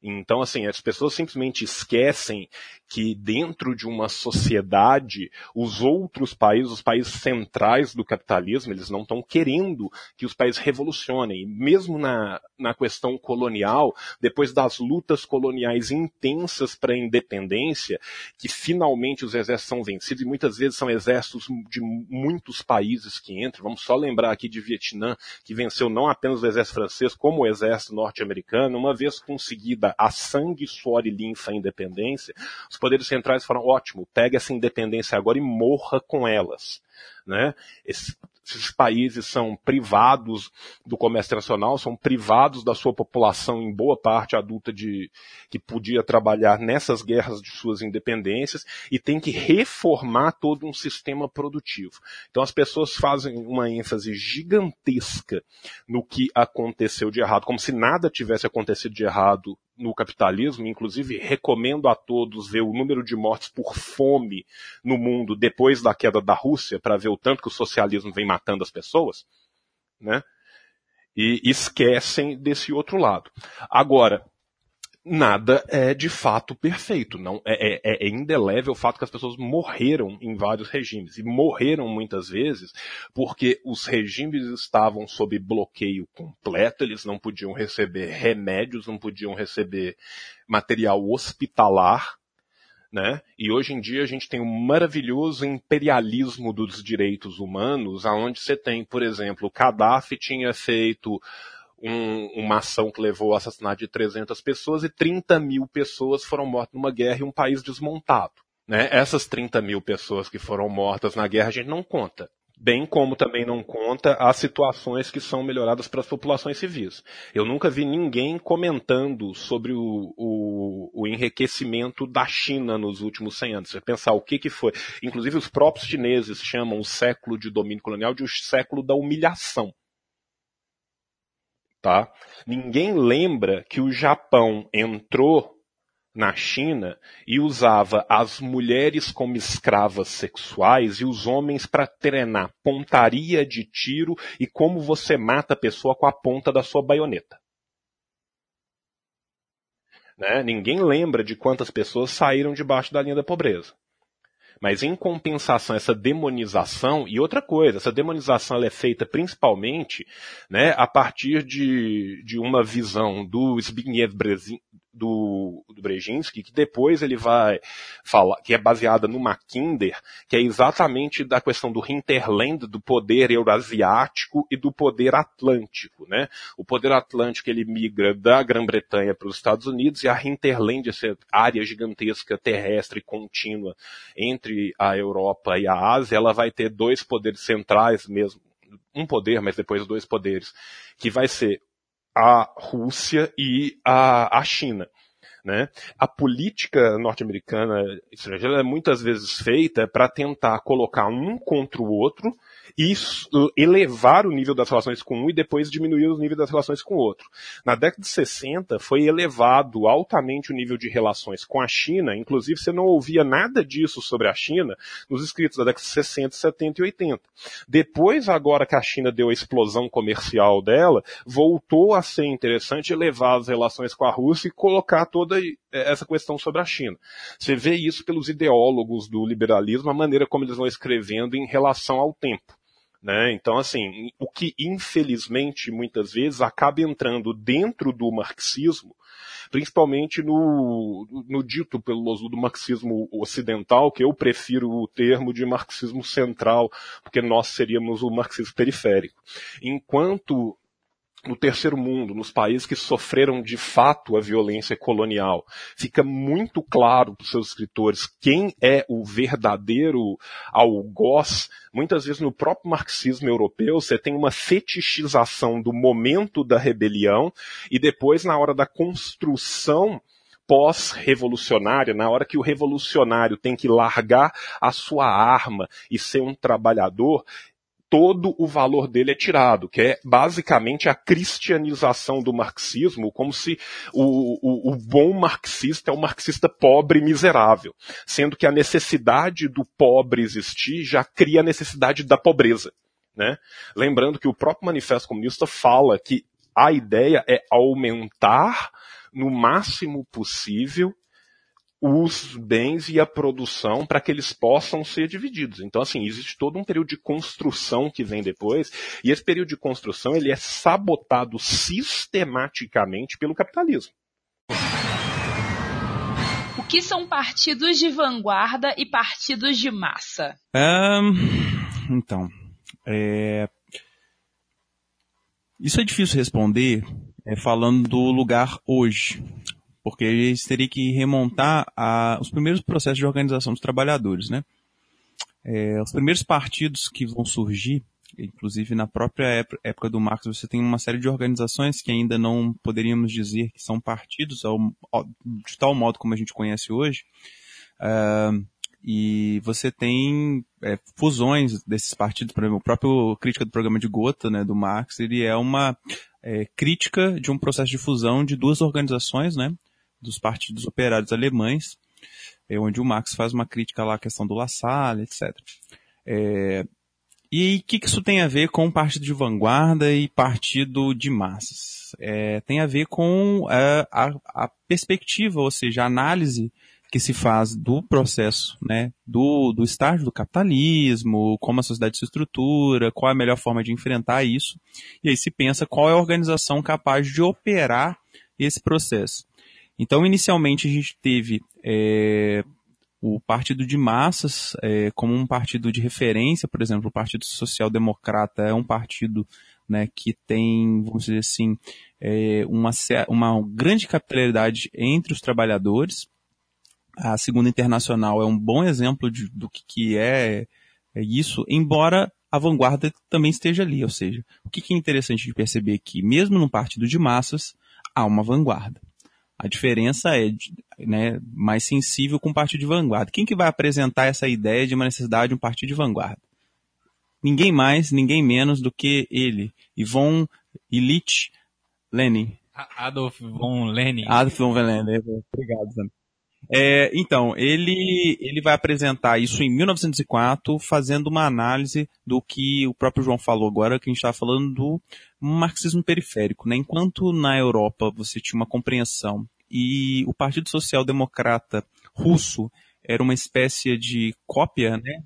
Speaker 4: Então, assim, as pessoas simplesmente esquecem que dentro de uma sociedade, os outros países, os países centrais do capitalismo, eles não estão querendo que os países revolucionem. Mesmo na, na questão colonial, depois das lutas coloniais intensas para a independência, que finalmente os exércitos são vencidos, e muitas vezes são exércitos de muitos países que entram. Vamos só lembrar aqui de Vietnã, que venceu não apenas o exército francês, como o exército norte-americano, uma vez conseguida a sangue, suor e linfa a independência, os poderes centrais falaram, ótimo, pegue essa independência agora e morra com elas. Né? Esse, esses países são privados do comércio internacional, são privados da sua população, em boa parte adulta, de, que podia trabalhar nessas guerras de suas independências, e tem que reformar todo um sistema produtivo. Então as pessoas fazem uma ênfase gigantesca no que aconteceu de errado, como se nada tivesse acontecido de errado no capitalismo, inclusive recomendo a todos ver o número de mortes por fome no mundo depois da queda da Rússia, para ver o tanto que o socialismo vem matando as pessoas, né? E esquecem desse outro lado. Agora, nada é de fato perfeito. Não é, é, é, indelével o fato que as pessoas morreram em vários regimes e morreram muitas vezes porque os regimes estavam sob bloqueio completo. Eles não podiam receber remédios, não podiam receber material hospitalar. Né? E hoje em dia a gente tem um maravilhoso imperialismo dos direitos humanos, aonde você tem, por exemplo, o Gaddafi tinha feito um, uma ação que levou ao assassinato de 300 pessoas e 30 mil pessoas foram mortas numa guerra em um país desmontado. Né? Essas 30 mil pessoas que foram mortas na guerra a gente não conta. Bem como também não conta as situações que são melhoradas para as populações civis. Eu nunca vi ninguém comentando sobre o, o, o enriquecimento da China nos últimos 100 anos. Você pensar o que, que foi. Inclusive os próprios chineses chamam o século de domínio colonial de o século da humilhação tá? Ninguém lembra que o Japão entrou na China e usava as mulheres como escravas sexuais e os homens para treinar pontaria de tiro e como você mata a pessoa com a ponta da sua baioneta. Né? Ninguém lembra de quantas pessoas saíram debaixo da linha da pobreza. Mas em compensação, essa demonização, e outra coisa, essa demonização é feita principalmente né, a partir de, de uma visão do Zbigniew do, do que depois ele vai falar, que é baseada no Mackinder, que é exatamente da questão do hinterland, do poder eurasiático e do poder atlântico, né? O poder atlântico ele migra da Grã-Bretanha para os Estados Unidos e a hinterland, essa área gigantesca terrestre contínua entre a Europa e a Ásia, ela vai ter dois poderes centrais mesmo, um poder, mas depois dois poderes, que vai ser a Rússia e a, a China. Né? A política norte-americana estrangeira é muitas vezes feita para tentar colocar um contra o outro e elevar o nível das relações com um e depois diminuir o nível das relações com o outro. Na década de 60 foi elevado altamente o nível de relações com a China, inclusive você não ouvia nada disso sobre a China nos escritos da década de 60, 70 e 80. Depois, agora que a China deu a explosão comercial dela, voltou a ser interessante elevar as relações com a Rússia e colocar toda essa questão sobre a China. Você vê isso pelos ideólogos do liberalismo, a maneira como eles vão escrevendo em relação ao tempo. Né? Então, assim, o que infelizmente muitas vezes acaba entrando dentro do marxismo, principalmente no, no dito pelo do marxismo ocidental, que eu prefiro o termo de marxismo central, porque nós seríamos o marxismo periférico. Enquanto no terceiro mundo, nos países que sofreram de fato a violência colonial, fica muito claro para os seus escritores quem é o verdadeiro algoz. Muitas vezes no próprio marxismo europeu você tem uma fetichização do momento da rebelião e depois na hora da construção pós-revolucionária, na hora que o revolucionário tem que largar a sua arma e ser um trabalhador, todo o valor dele é tirado, que é basicamente a cristianização do marxismo, como se o, o, o bom marxista é o marxista pobre e miserável, sendo que a necessidade do pobre existir já cria a necessidade da pobreza. Né? Lembrando que o próprio Manifesto Comunista fala que a ideia é aumentar no máximo possível os bens e a produção para que eles possam ser divididos. Então, assim, existe todo um período de construção que vem depois, e esse período de construção ele é sabotado sistematicamente pelo capitalismo.
Speaker 3: O que são partidos de vanguarda e partidos de massa?
Speaker 2: Um, então, é... isso é difícil responder é, falando do lugar hoje porque eles teriam que remontar a, os primeiros processos de organização dos trabalhadores, né? É, os primeiros partidos que vão surgir, inclusive na própria época do Marx, você tem uma série de organizações que ainda não poderíamos dizer que são partidos, de tal modo como a gente conhece hoje, uh, e você tem é, fusões desses partidos, por exemplo, o próprio crítica do programa de Gotha, né, do Marx, ele é uma é, crítica de um processo de fusão de duas organizações, né, dos partidos operários alemães, é onde o Marx faz uma crítica lá à questão do La Salle, etc. É, e o que, que, isso tem a ver com partido de vanguarda e partido de massas? É, tem a ver com a, é, a, a, perspectiva, ou seja, a análise que se faz do processo, né, do, do estágio do capitalismo, como a sociedade se estrutura, qual é a melhor forma de enfrentar isso, e aí se pensa qual é a organização capaz de operar esse processo. Então, inicialmente, a gente teve é, o Partido de Massas é, como um partido de referência, por exemplo, o Partido Social Democrata é um partido né, que tem, vamos dizer assim, é, uma, uma grande capilaridade entre os trabalhadores. A Segunda Internacional é um bom exemplo de, do que, que é, é, isso, embora a vanguarda também esteja ali. Ou seja, o que, que é interessante de perceber aqui, mesmo num partido de massas, há uma vanguarda. A diferença é né, mais sensível com o partido de vanguarda. Quem que vai apresentar essa ideia de uma necessidade de um partido de vanguarda? Ninguém mais, ninguém menos do que ele, Ivan Illich Lenin.
Speaker 1: Adolf von Lenin.
Speaker 2: Adolf von Lenin, obrigado, Sam. É, então, ele, ele vai apresentar isso em 1904, fazendo uma análise do que o próprio João falou agora, que a gente estava falando do marxismo periférico. Né? Enquanto na Europa você tinha uma compreensão e o Partido Social Democrata russo era uma espécie de cópia, né,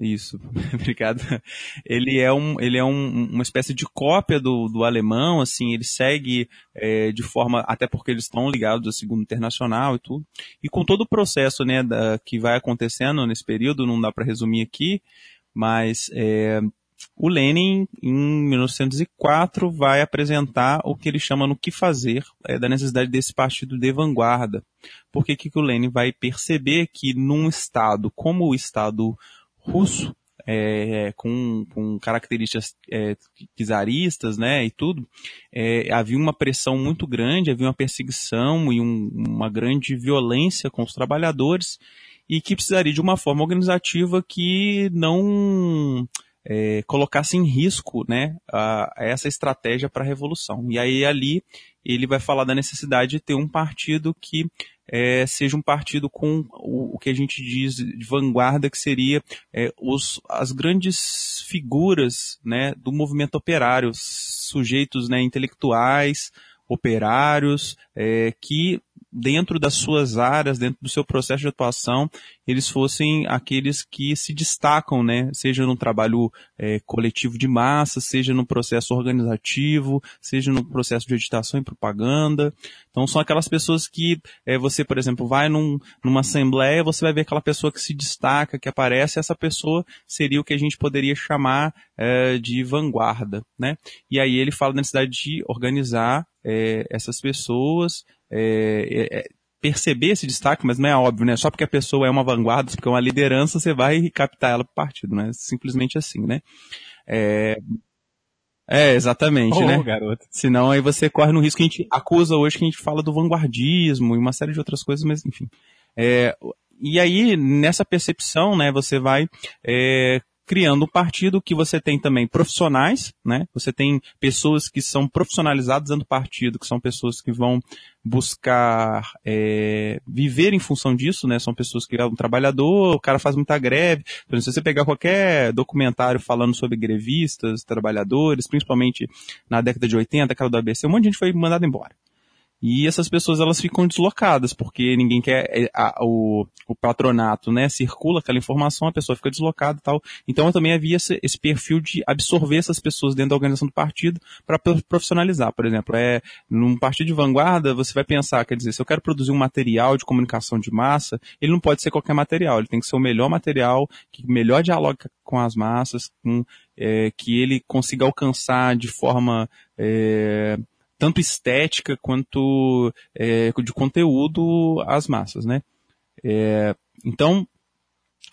Speaker 2: isso, obrigado. Ele é, um, ele é um, uma espécie de cópia do, do alemão, assim, ele segue é, de forma, até porque eles estão ligados à Segunda Internacional e tudo. E com todo o processo, né, da, que vai acontecendo nesse período, não dá para resumir aqui, mas é, o Lenin, em 1904, vai apresentar o que ele chama no que fazer é, da necessidade desse partido de vanguarda. Porque que, que o Lenin vai perceber que num Estado como o Estado russo, é, com, com, características é, czaristas, né, e tudo, é, havia uma pressão muito grande, havia uma perseguição e um, uma grande violência com os trabalhadores e que precisaria de uma forma organizativa que não é, colocasse em risco né, a, a essa estratégia para a revolução. E aí ali ele vai falar da necessidade de ter um partido que é, seja um partido com o, o, que a gente diz de vanguarda, que seria é, os, as grandes figuras né, do movimento operário, sujeitos né, intelectuais, operários, é, que dentro das suas áreas, dentro do seu processo de atuação, eles fossem aqueles que se destacam, né? Seja no trabalho é, coletivo de massa, seja no processo organizativo, seja no processo de editação e propaganda. Então são aquelas pessoas que é, você, por exemplo, vai num, numa assembleia, você vai ver aquela pessoa que se destaca, que aparece, essa pessoa seria o que a gente poderia chamar é, de vanguarda, né? E aí ele fala da necessidade de organizar é, essas pessoas, é, é, perceber esse destaque, mas não é óbvio, né? Só porque a pessoa é uma vanguarda, porque é uma liderança, você vai captar ela para o partido, né? Simplesmente assim, né? É, é exatamente, oh, né? Garoto. Senão aí você corre no risco que a gente acusa hoje que a gente fala do vanguardismo e uma série de outras coisas, mas enfim. É, e aí, nessa percepção, né, você vai é, criando um partido que você tem também profissionais, né? Você tem pessoas que são profissionalizadas dentro do partido, que são pessoas que vão buscar é, viver em função disso, né? São pessoas que é um trabalhador, o cara faz muita greve. Exemplo, se você pegar qualquer documentário falando sobre grevistas, trabalhadores, principalmente na década de 80, aquela do ABC, um monte de gente foi mandado embora. E essas pessoas elas ficam deslocadas, porque ninguém quer, é, a, o, o, patronato, né, circula aquela informação, a pessoa fica deslocada e tal. Então também havia esse, esse, perfil de absorver essas pessoas dentro da organização do partido para profissionalizar. Por exemplo, é, num partido de vanguarda, você vai pensar, quer dizer, se eu quero produzir um material de comunicação de massa, ele não pode ser qualquer material, ele tem que ser o melhor material, que melhor dialoga com as massas, com, é, que ele consiga alcançar de forma é, tanto estética quanto é, de conteúdo às massas, né? É, então,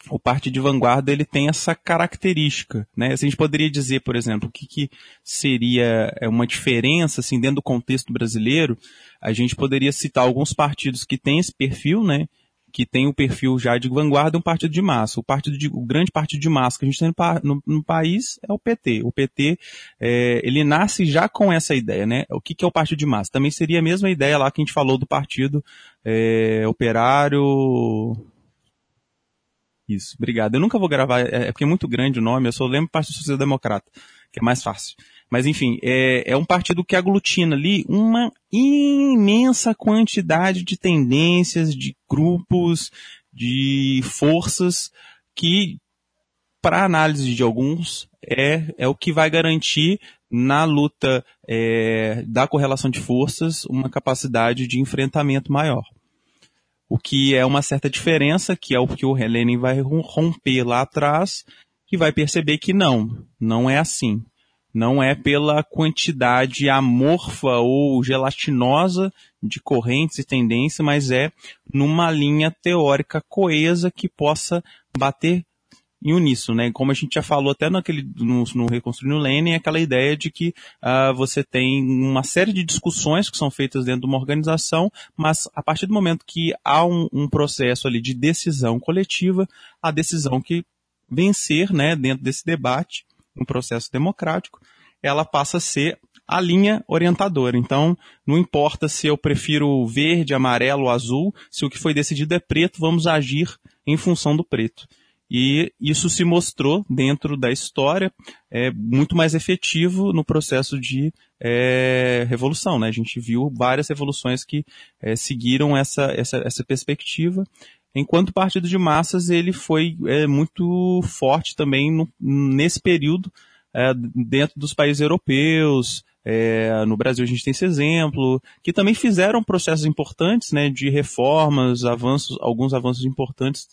Speaker 2: o parte de vanguarda ele tem essa característica, né? a gente poderia dizer, por exemplo, o que, que seria é, uma diferença assim dentro do contexto brasileiro, a gente poderia citar alguns partidos que têm esse perfil, né? Que tem o perfil já de vanguarda, um partido de massa. O, partido de, o grande partido de massa que a gente tem no, no, no país é o PT. O PT, é, ele nasce já com essa ideia, né? O que, que, é o partido de massa? Também seria a mesma ideia lá que a gente falou do partido é, operário... Isso, obrigado. Eu nunca vou gravar, é, é porque é muito grande o nome, eu só lembro Partido Social Democrata, que é mais fácil. Mas enfim, é, é um partido que aglutina ali uma imensa quantidade de tendências, de grupos, de forças que, para análise de alguns, é, é o que vai garantir na luta é, da correlação de forças uma capacidade de enfrentamento maior. O que é uma certa diferença, que é o que o Lenin vai romper lá atrás, que vai perceber que não, não é assim não é pela quantidade amorfa ou gelatinosa de correntes e tendências, mas é numa linha teórica coesa que possa bater em uníssono, né? Como a gente já falou até naquele, no, no Reconstruindo Lenin, aquela ideia de que uh, você tem uma série de discussões que são feitas dentro de uma organização, mas a partir do momento que há um, um processo ali de decisão coletiva, a decisão que vencer, né, dentro desse debate, um processo democrático, ela passa a ser a linha orientadora. Então, não importa se eu prefiro verde, amarelo ou azul, se o que foi decidido é preto, vamos agir em função do preto. E isso se mostrou dentro da história é, muito mais efetivo no processo de é, revolução. Né? A gente viu várias revoluções que é, seguiram essa, essa, essa perspectiva. Enquanto partido de massas ele foi é, muito forte também no, nesse período é, dentro dos países europeus. É, no Brasil a gente tem esse exemplo, que também fizeram processos importantes né, de reformas, avanços, alguns avanços importantes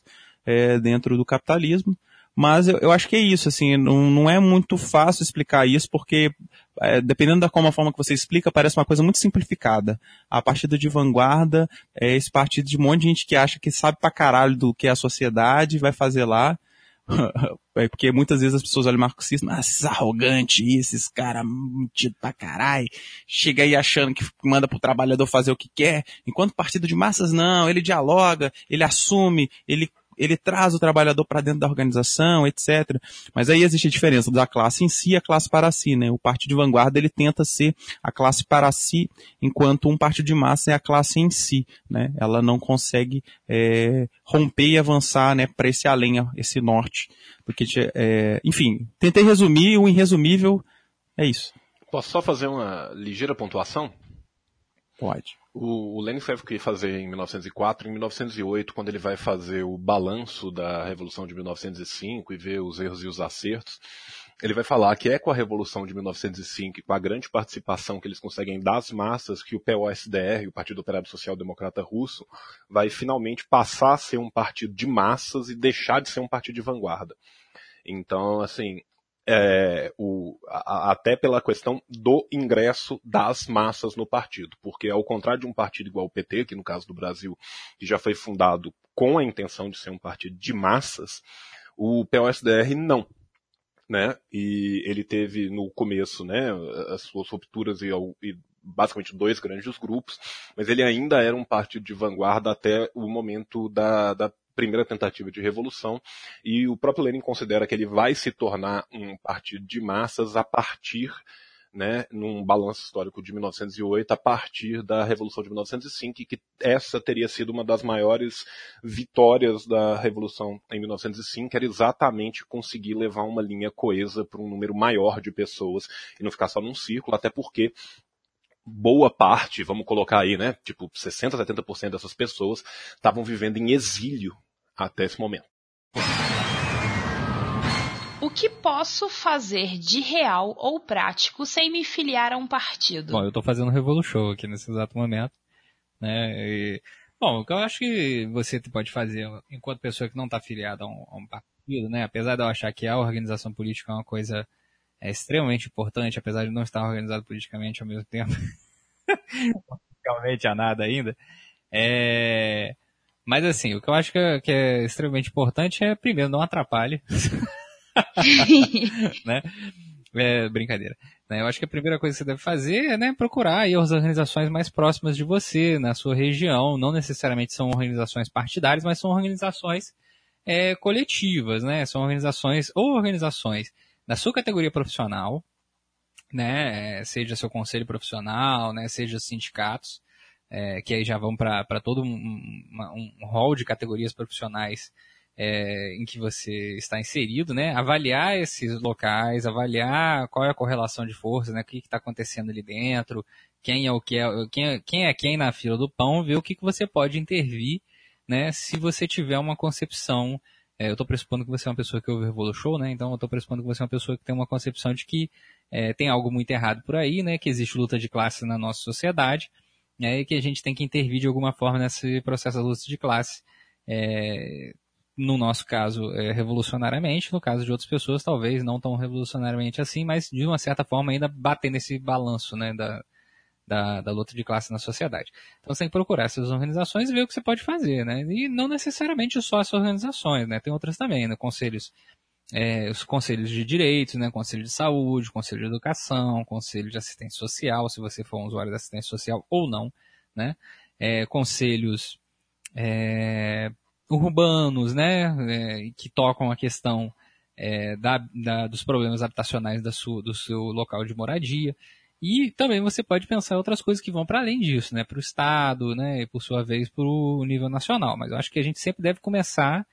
Speaker 2: é, dentro do capitalismo. Mas eu, eu, acho que é isso, assim, não, não é muito fácil explicar isso, porque é, dependendo da como a forma que você explica, parece uma coisa muito simplificada. A partida de vanguarda é esse partido de um monte de gente que acha que sabe pra caralho do que é a sociedade, vai fazer lá, é porque muitas vezes as pessoas olham marxismo, ah, esses arrogantes, esses caras metidos pra caralho, chega aí achando que manda pro trabalhador fazer o que quer, enquanto partido de massas não, ele dialoga, ele assume, ele ele traz o trabalhador para dentro da organização, etc. Mas aí existe a diferença da classe em si e a classe para si, né? O partido de vanguarda ele tenta ser a classe para si, enquanto um partido de massa é a classe em si, né? Ela não consegue é, romper e avançar, né, para esse além, esse norte, porque, é, enfim, tentei resumir o irresumível, é isso.
Speaker 4: Posso só fazer uma ligeira pontuação?
Speaker 2: Pode.
Speaker 4: O, o Lenin teve que fazer em 1904, em 1908, quando ele vai fazer o balanço da Revolução de 1905 e ver os erros e os acertos, ele vai falar que é com a Revolução de 1905 e com a grande participação que eles conseguem das massas que o POSDR, o Partido Operário Social Democrata Russo, vai finalmente passar a ser um partido de massas e deixar de ser um partido de vanguarda. Então, assim, é, o, a, até pela questão do ingresso das massas no partido, porque ao contrário de um partido igual o PT, que no caso do Brasil, que já foi fundado com a intenção de ser um partido de massas, o POSDR não. Né? E ele teve no começo, né, as suas rupturas e, e basicamente dois grandes grupos, mas ele ainda era um partido de vanguarda até o momento da, da primeira tentativa de revolução, e o próprio Lenin considera que ele vai se tornar um partido de massas a partir né, num balanço histórico de 1908, a partir da Revolução de 1905, e que essa teria sido uma das maiores vitórias da Revolução em 1905, era exatamente conseguir levar uma linha coesa para um número maior de pessoas e não ficar só num círculo, até porque boa parte, vamos colocar aí, né, tipo 60, 70% dessas pessoas estavam vivendo em exílio até esse momento.
Speaker 3: O que posso fazer de real ou prático sem me filiar a um partido?
Speaker 1: Bom, eu estou fazendo Revolution aqui nesse exato momento, né, e, bom, o que eu acho que você pode fazer enquanto pessoa que não está afiliada a, um, a um partido, né, apesar de eu achar que a organização política é uma coisa é extremamente importante, apesar de não estar organizado politicamente ao mesmo tempo. Realmente a nada ainda. É... Mas assim, o que eu acho que é, que é extremamente importante é, primeiro, não atrapalhe. né? É, brincadeira. Né? Eu acho que a primeira coisa que você deve fazer é né, procurar aí as organizações mais próximas de você, na sua região. Não necessariamente são organizações partidárias, mas são organizações é, coletivas, né? São organizações ou organizações da sua categoria profissional, né, seja seu conselho profissional, né, seja sindicatos, é, que aí já vão para todo um, um, um hall de categorias profissionais é, em que você está inserido, né, avaliar esses locais, avaliar qual é a correlação de forças, né, o que está acontecendo ali dentro, quem é o que é, quem, é, quem é quem na fila do pão, ver o que, que você pode intervir, né, se você tiver uma concepção é, eu estou pressupondo que você é uma pessoa que ouve Revolu Show, né? Então eu estou pressupondo que você é uma pessoa que tem uma concepção de que é, tem algo muito errado por aí, né? Que existe luta de classe na nossa sociedade, né? E que a gente tem que intervir de alguma forma nesse processo da luta de classe. É, no nosso caso, é, revolucionariamente, no caso de outras pessoas, talvez não tão revolucionariamente assim, mas de uma certa forma ainda bater nesse balanço, né? Da, da, da luta de classe na sociedade. Então você tem que procurar essas organizações e ver o que você pode fazer, né? E não necessariamente só essas organizações, né? Tem outras também, né? Conselhos, é, os conselhos de direitos, né? Conselho de saúde, conselho de educação, conselho de assistência social, se você for um usuário de assistência social ou não, né? É, conselhos é, urbanos, né? É, que tocam a questão é, da, da, dos problemas habitacionais da sua, do seu local de moradia. E também você pode pensar em outras coisas que vão para além disso, né? Para o Estado, né? E por sua vez para o nível nacional. Mas eu acho que a gente sempre deve começar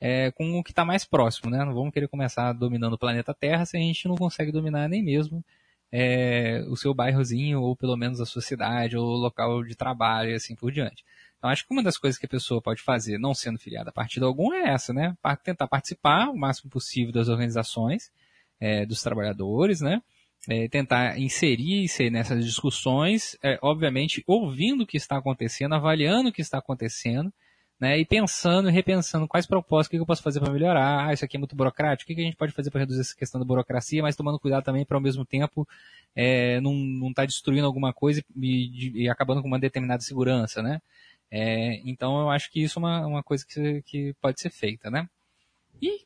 Speaker 1: é, com o que está mais próximo, né? Não vamos querer começar dominando o planeta Terra se a gente não consegue dominar nem mesmo é, o seu bairrozinho, ou pelo menos a sua cidade, ou o local de trabalho e assim por diante. Então acho que uma das coisas que a pessoa pode fazer, não sendo filiada a partido algum, é essa, né? Tentar participar o máximo possível das organizações é, dos trabalhadores, né? É, tentar inserir ser nessas discussões, é, obviamente ouvindo o que está acontecendo, avaliando o que está acontecendo, né, e pensando e repensando quais propostas, o que eu posso fazer para melhorar, ah, isso aqui é muito burocrático, o que a gente pode fazer para reduzir essa questão da burocracia, mas tomando cuidado também para ao mesmo tempo é, não estar tá destruindo alguma coisa e, e, acabando com uma determinada segurança, né? É, então eu acho que isso é uma, uma coisa que, que pode ser feita, né? E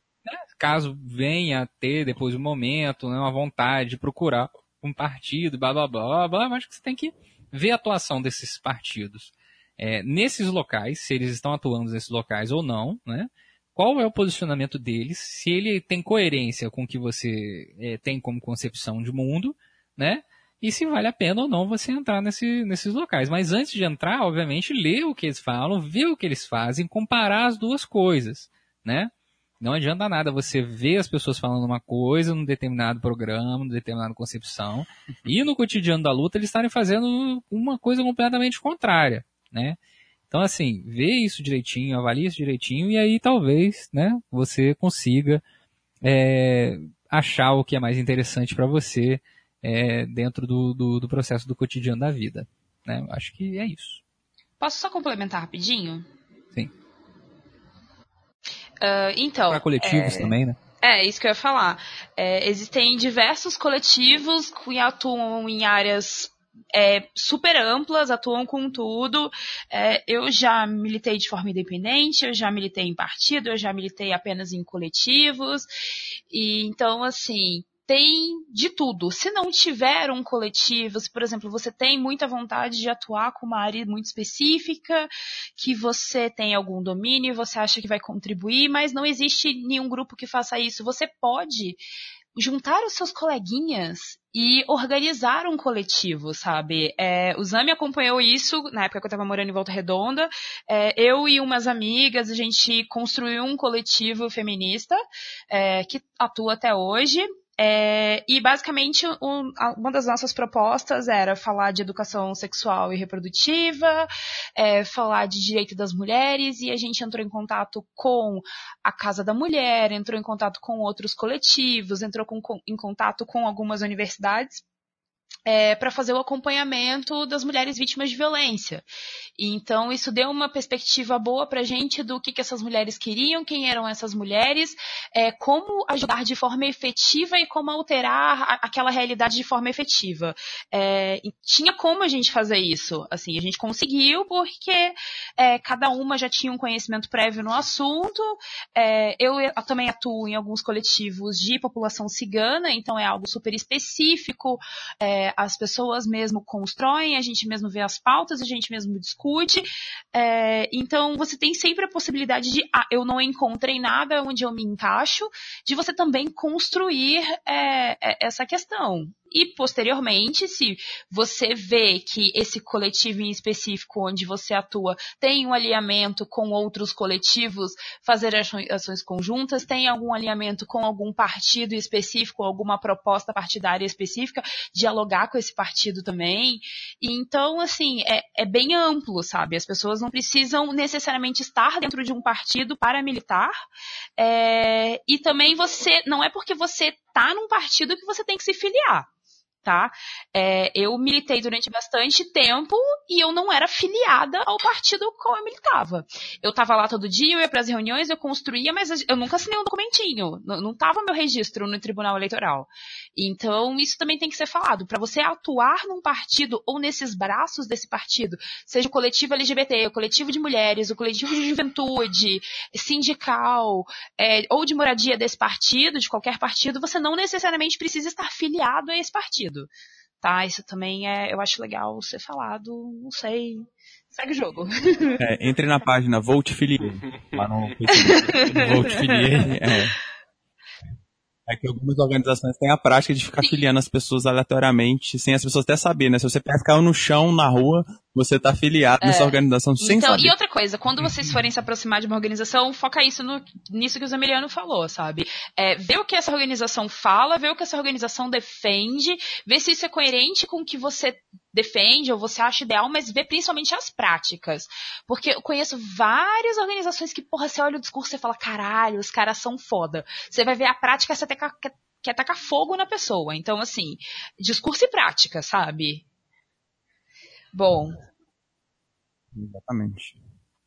Speaker 1: caso venha a ter depois um momento, né, uma vontade de procurar um partido, blá blá blá blá, blá eu acho que você tem que ver a atuação desses partidos é, nesses locais, se eles estão atuando nesses locais ou não, né? Qual é o posicionamento deles, se ele tem coerência com o que você é, tem como concepção de mundo, né? E se vale a pena ou não você entrar nesse, nesses locais. Mas antes de entrar, obviamente, ler o que eles falam, ver o que eles fazem, comparar as duas coisas, né? Não adianta nada você ver as pessoas falando uma coisa num determinado programa, numa determinada concepção, e no cotidiano da luta eles estarem fazendo uma coisa completamente contrária né? Então, assim, vê isso direitinho, avalie isso direitinho e aí talvez, né, você consiga é, achar o que é mais interessante para você é, dentro do, do, do, processo do cotidiano da vida. Né? Acho que é isso.
Speaker 3: Posso só complementar rapidinho? Uh, então.
Speaker 1: Para coletivos
Speaker 3: é...
Speaker 1: também, né?
Speaker 3: É, isso que eu ia falar. É, existem diversos coletivos que atuam em áreas é, super amplas, atuam com tudo. É, eu já militei de forma independente, eu já militei em partido, eu já militei apenas em coletivos. E então, assim, tem de tudo. Se não tiver um coletivo, se, por exemplo, você tem muita vontade de atuar com uma área muito específica, que você tem algum domínio, você acha que vai contribuir, mas não existe nenhum grupo que faça isso, você pode juntar os seus coleguinhas e organizar um coletivo, sabe? É, o Zami acompanhou isso na época que eu estava morando em Volta Redonda. É, eu e umas amigas, a gente construiu um coletivo feminista é, que atua até hoje. É, e basicamente um, uma das nossas propostas era falar de educação sexual e reprodutiva, é, falar de direito das mulheres, e a gente entrou em contato com a Casa da Mulher, entrou em contato com outros coletivos, entrou com, com, em contato com algumas universidades é, para fazer o acompanhamento das mulheres vítimas de violência. Então, isso deu uma perspectiva boa para a gente do que, que essas mulheres queriam, quem eram essas mulheres, é, como ajudar de forma efetiva e como alterar a, aquela realidade de forma efetiva. É, tinha como a gente fazer isso. Assim, a gente conseguiu porque é, cada uma já tinha um conhecimento prévio no assunto. É, eu, eu também atuo em alguns coletivos de população cigana, então é algo super específico. É, as pessoas mesmo constroem, a gente mesmo vê as pautas, a gente mesmo discute. É, então você tem sempre a possibilidade de, ah, eu não encontrei nada onde eu me encaixo, de você também construir é, é essa questão. E posteriormente, se você vê que esse coletivo em específico onde você atua tem um alinhamento com outros coletivos, fazer ações conjuntas, tem algum alinhamento com algum partido específico, alguma proposta partidária específica, dialogar com esse partido também. E então, assim, é, é bem amplo, sabe? As pessoas não precisam necessariamente estar dentro de um partido para militar. É, e também você, não é porque você tá num partido que você tem que se filiar tá? É, eu militei durante bastante tempo e eu não era filiada ao partido qual eu militava. Eu tava lá todo dia, eu ia para as reuniões, eu construía, mas eu nunca assinei um documentinho. Não, não tava meu registro no Tribunal Eleitoral. Então, isso também tem que ser falado. Para você atuar num partido ou nesses braços desse partido, seja o coletivo LGBT, o coletivo de mulheres, o coletivo de juventude, sindical, é, ou de moradia desse partido, de qualquer partido, você não necessariamente precisa estar filiado a esse partido sentido. Tá? Isso também é, eu acho legal ser falado, não sei. Segue o jogo.
Speaker 2: É, entre na página Volt Filier, lá no Volt Filier, é. É que algumas organizações têm a prática de ficar filiando as pessoas aleatoriamente, sem as pessoas até saber, né? Se você caiu no chão, na rua, você tá afiliado é. nessa organização sem então, saber.
Speaker 3: E outra coisa, quando vocês forem se aproximar de uma organização, foca isso no, nisso que o Zamiliano falou, sabe? É, ver o que essa organização fala, ver o que essa organização defende, ver se isso é coerente com o que você defende ou você acha ideal, mas ver principalmente as práticas. Porque eu conheço várias organizações que, porra, você olha o discurso e fala, caralho, os caras são foda. Você vai ver a prática, você até quer, quer tacar fogo na pessoa. Então, assim, discurso e prática, sabe? Bom.
Speaker 2: Exatamente.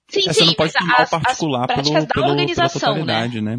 Speaker 3: Sim,
Speaker 2: é,
Speaker 3: sim,
Speaker 2: você não pode tomar o particular
Speaker 3: as
Speaker 2: pelo,
Speaker 3: da
Speaker 2: pelo,
Speaker 3: organização,
Speaker 2: pela né? né?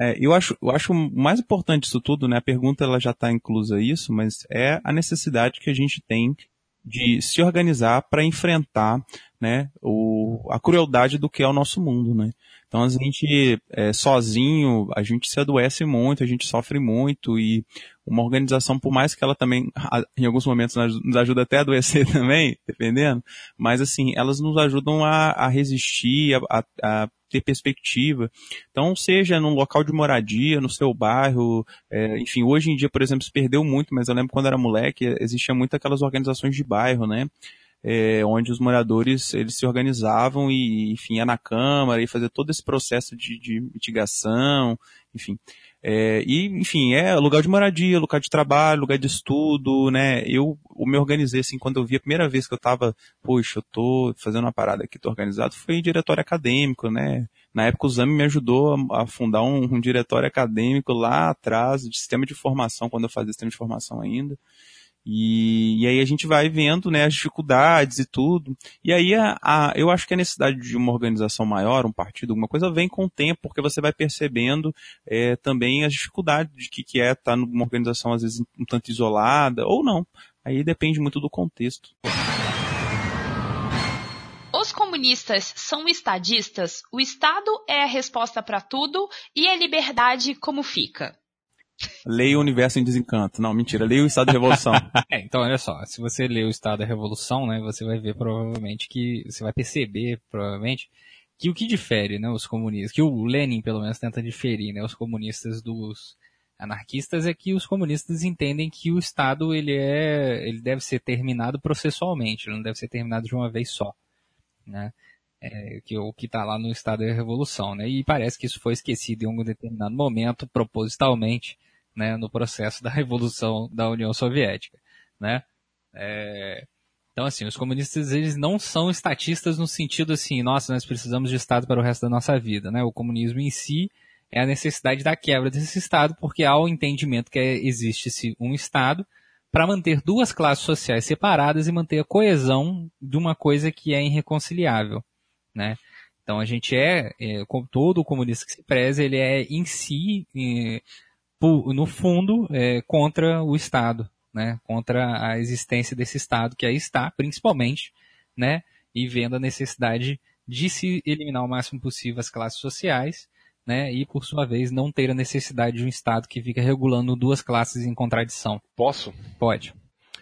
Speaker 2: É, eu acho, eu acho o mais importante disso tudo, né? A pergunta ela já está inclusa isso, mas é a necessidade que a gente tem de se organizar para enfrentar né, o, a crueldade do que é o nosso mundo, né. Então a gente é, sozinho, a gente se adoece muito, a gente sofre muito e uma organização, por mais que ela também, em alguns momentos, nos ajuda até a adoecer também, dependendo, mas assim, elas nos ajudam a, a resistir, a, a, ter perspectiva. Então, seja num local de moradia, no seu bairro, é, enfim, hoje em dia, por exemplo, se perdeu muito, mas eu lembro quando era moleque, existia muito aquelas organizações de bairro, né? É, onde os moradores eles se organizavam e, enfim, ia na Câmara e fazer todo esse processo de, de mitigação, enfim. É, e, enfim, é lugar de moradia, lugar de trabalho, lugar de estudo, né? Eu, eu me organizei, assim, quando eu vi a primeira vez que eu tava, poxa, eu tô fazendo uma parada aqui, tô organizado, foi em diretório acadêmico, né? Na época o Zami me ajudou a, a fundar um, um diretório acadêmico lá atrás, de sistema de formação, quando eu fazia sistema de formação ainda. E, e, aí a gente vai vendo né, as dificuldades e tudo. E aí a, a, eu acho que a necessidade de uma organização maior, um partido, alguma coisa, vem com o tempo, porque você vai percebendo é, também as dificuldades de que, que é estar numa organização, às vezes, um tanto isolada, ou não. Aí depende muito do contexto.
Speaker 3: Os comunistas são estadistas? O Estado é a resposta para tudo e a liberdade como fica?
Speaker 2: Leia o Universo em Desencanto. Não, mentira. Leia o Estado da Revolução.
Speaker 1: é, então, olha só. Se você ler o Estado da Revolução, né, você vai ver provavelmente que... Você vai perceber, provavelmente, que o que difere, né, os comunistas... Que o Lenin, pelo menos, tenta diferir, né, os comunistas dos anarquistas é que os comunistas entendem que o Estado ele é ele deve ser terminado processualmente, ele não deve ser terminado de uma vez só, né? É, que o que está lá no Estado da Revolução, né? E parece que isso foi esquecido em um determinado momento, propositalmente, né, no processo da revolução da União Soviética, né? É, então, assim, os comunistas, eles não são estatistas no sentido assim, nossa, nós precisamos de Estado para o resto da nossa vida, né? O comunismo em si é a necessidade da quebra desse Estado, porque há o entendimento que existe um Estado para manter duas classes sociais separadas e manter a coesão de uma coisa que é irreconciliável, né? Então a gente é, é todo comunista que se preza, ele é em si é, no fundo, é, contra o Estado, né? Contra a existência desse Estado que aí está, principalmente, né? E vendo a necessidade de se eliminar o máximo possível as classes sociais, né? E por sua vez não ter a necessidade de um Estado que fica regulando duas classes em contradição.
Speaker 4: Posso?
Speaker 1: Pode.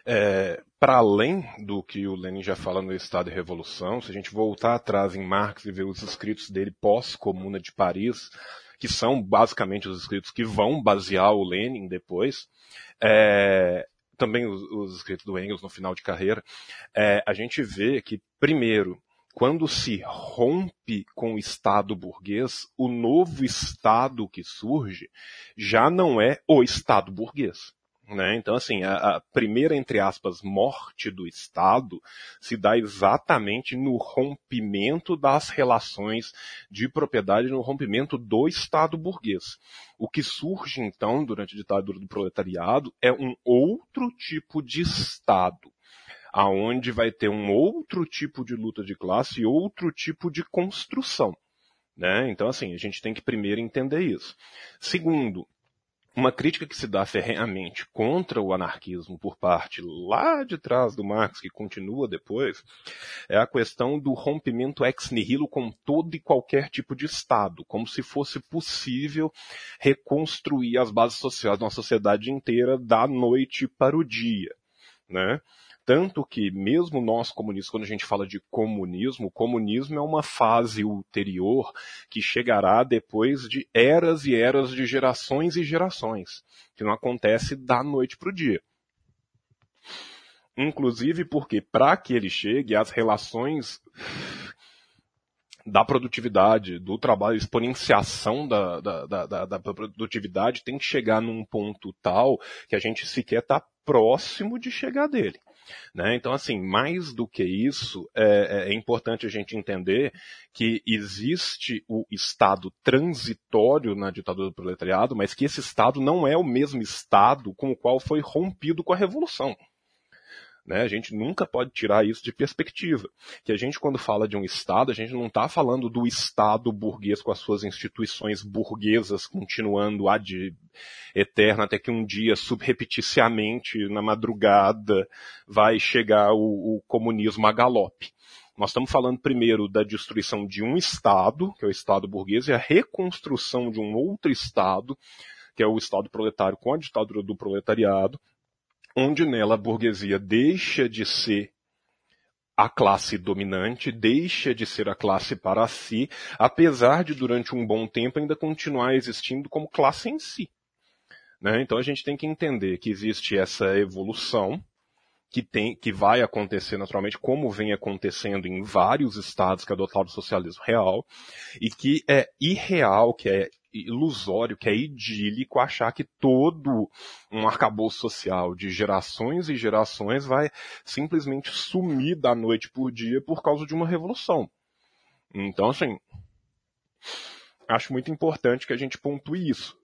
Speaker 4: É, para além do que o Lenin já fala no Estado e Revolução, se a gente voltar atrás em Marx e ver os escritos dele pós-Comuna de Paris, que são basicamente os escritos que vão basear o Lenin depois, é, também os, os, escritos do Engels no final de carreira, é, a gente vê que, primeiro, quando se rompe com o Estado burguês, o novo Estado que surge já não é o Estado burguês. Né? Então, assim, a, a, primeira, entre aspas, morte do Estado se dá exatamente no rompimento das relações de propriedade, no rompimento do Estado burguês. O que surge, então, durante a ditadura do proletariado é um outro tipo de Estado aonde vai ter um outro tipo de luta de classe e outro tipo de construção. Né? Então, assim, a gente tem que primeiro entender isso. Segundo, uma crítica que se dá ferreamente contra o anarquismo por parte lá de trás do Marx, que continua depois, é a questão do rompimento ex nihilo com todo e qualquer tipo de Estado, como se fosse possível reconstruir as bases sociais de uma sociedade inteira da noite para o dia. Né? Tanto que, mesmo nós comunistas, quando a gente fala de comunismo, comunismo é uma fase ulterior que chegará depois de eras e eras de gerações e gerações, que não acontece da noite para o dia. Inclusive porque, para que ele chegue, as relações da produtividade, do trabalho, exponenciação da, da, da, da, produtividade tem que chegar num ponto tal que a gente sequer está próximo de chegar dele. Né? Então, assim, mais do que isso, é, é, importante a gente entender que existe o Estado transitório na ditadura do proletariado, mas que esse Estado não é o mesmo Estado com o qual foi rompido com a Revolução. Né? A gente nunca pode tirar isso de perspectiva. Que a gente, quando fala de um Estado, a gente não está falando do Estado burguês com as suas instituições burguesas continuando ad eterna até que um dia, subrepeticiamente, na madrugada, vai chegar o, o comunismo a galope. Nós estamos falando primeiro da destruição de um Estado, que é o Estado burguês, e a reconstrução de um outro Estado, que é o Estado proletário com a ditadura do proletariado, onde nela a burguesia deixa de ser a classe dominante, deixa de ser a classe para si, apesar de durante um bom tempo ainda continuar existindo como classe em si. Né? Então a gente tem que entender que existe essa evolução que, tem, que vai acontecer naturalmente, como vem acontecendo em vários estados que adotaram o socialismo real, e que é irreal, que é ilusório, que é idílico achar que todo um arcabouço social de gerações e gerações vai simplesmente sumir da noite por dia por causa de uma revolução. Então, assim, acho muito importante que a gente pontue isso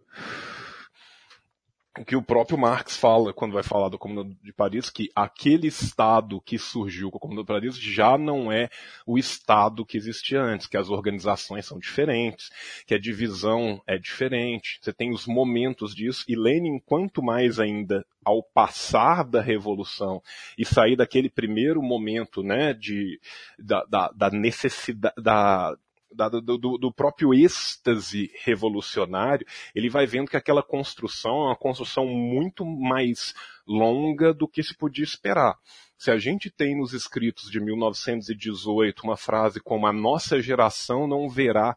Speaker 4: o que o próprio Marx fala quando vai falar do Comuna de Paris, que aquele Estado que surgiu com o Comuna de Paris já não é o Estado que existia antes, que as organizações são diferentes, que a divisão é diferente, você tem os momentos disso, e Lenin, quanto mais ainda ao passar da revolução e sair daquele primeiro momento, né, de, da, da, da necessidade, da, do, do, do, próprio êxtase revolucionário, ele vai vendo que aquela construção é uma construção muito mais longa do que se podia esperar. Se a gente tem nos escritos de 1918 uma frase como a nossa geração não verá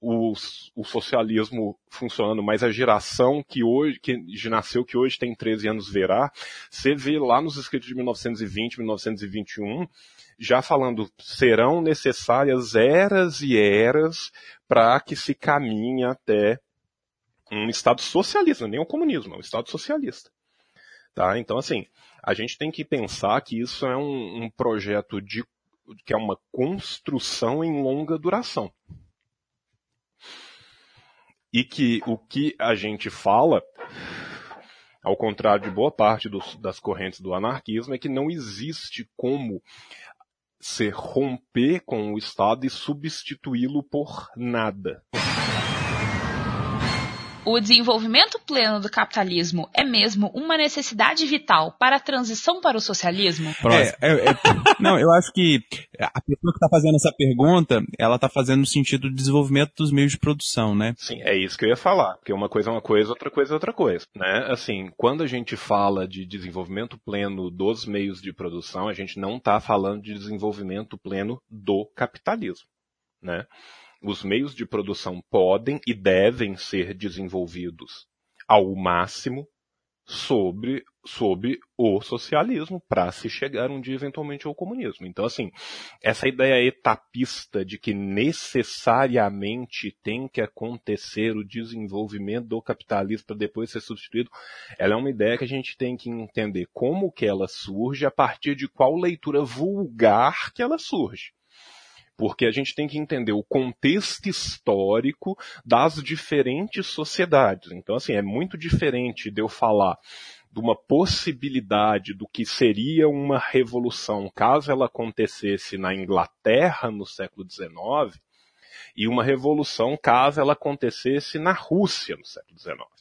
Speaker 4: o, o, socialismo funcionando, mas a geração que hoje, que nasceu, que hoje tem 13 anos, verá, você vê lá nos escritos de 1920, 1921, já falando, serão necessárias eras e eras para que se caminhe até um Estado socialista, nem o comunismo, é um Estado socialista. Tá? Então, assim, a gente tem que pensar que isso é um, um projeto de que é uma construção em longa duração. E que o que a gente fala, ao contrário de boa parte dos, das correntes do anarquismo, é que não existe como se romper com o Estado e substituí-lo por nada.
Speaker 3: O desenvolvimento pleno do capitalismo é mesmo uma necessidade vital para a transição para o socialismo?
Speaker 2: É, é, é, não, eu acho que a pessoa que está fazendo essa pergunta, ela está fazendo no sentido do desenvolvimento dos meios de produção, né?
Speaker 4: Sim, é isso que eu ia falar, porque uma coisa é uma coisa, outra coisa é outra coisa, né? Assim, quando a gente fala de desenvolvimento pleno dos meios de produção, a gente não está falando de desenvolvimento pleno do capitalismo, né? Os meios de produção podem e devem ser desenvolvidos ao máximo sobre, sobre o socialismo para se chegar um dia eventualmente ao comunismo. Então, assim, essa ideia etapista de que necessariamente tem que acontecer o desenvolvimento do capitalismo para depois ser substituído, ela é uma ideia que a gente tem que entender como que ela surge, a partir de qual leitura vulgar que ela surge porque a gente tem que entender o contexto histórico das diferentes sociedades. Então, assim, é muito diferente de eu falar de uma possibilidade do que seria uma revolução caso ela acontecesse na Inglaterra no século XIX e uma revolução caso ela acontecesse na Rússia no século XIX.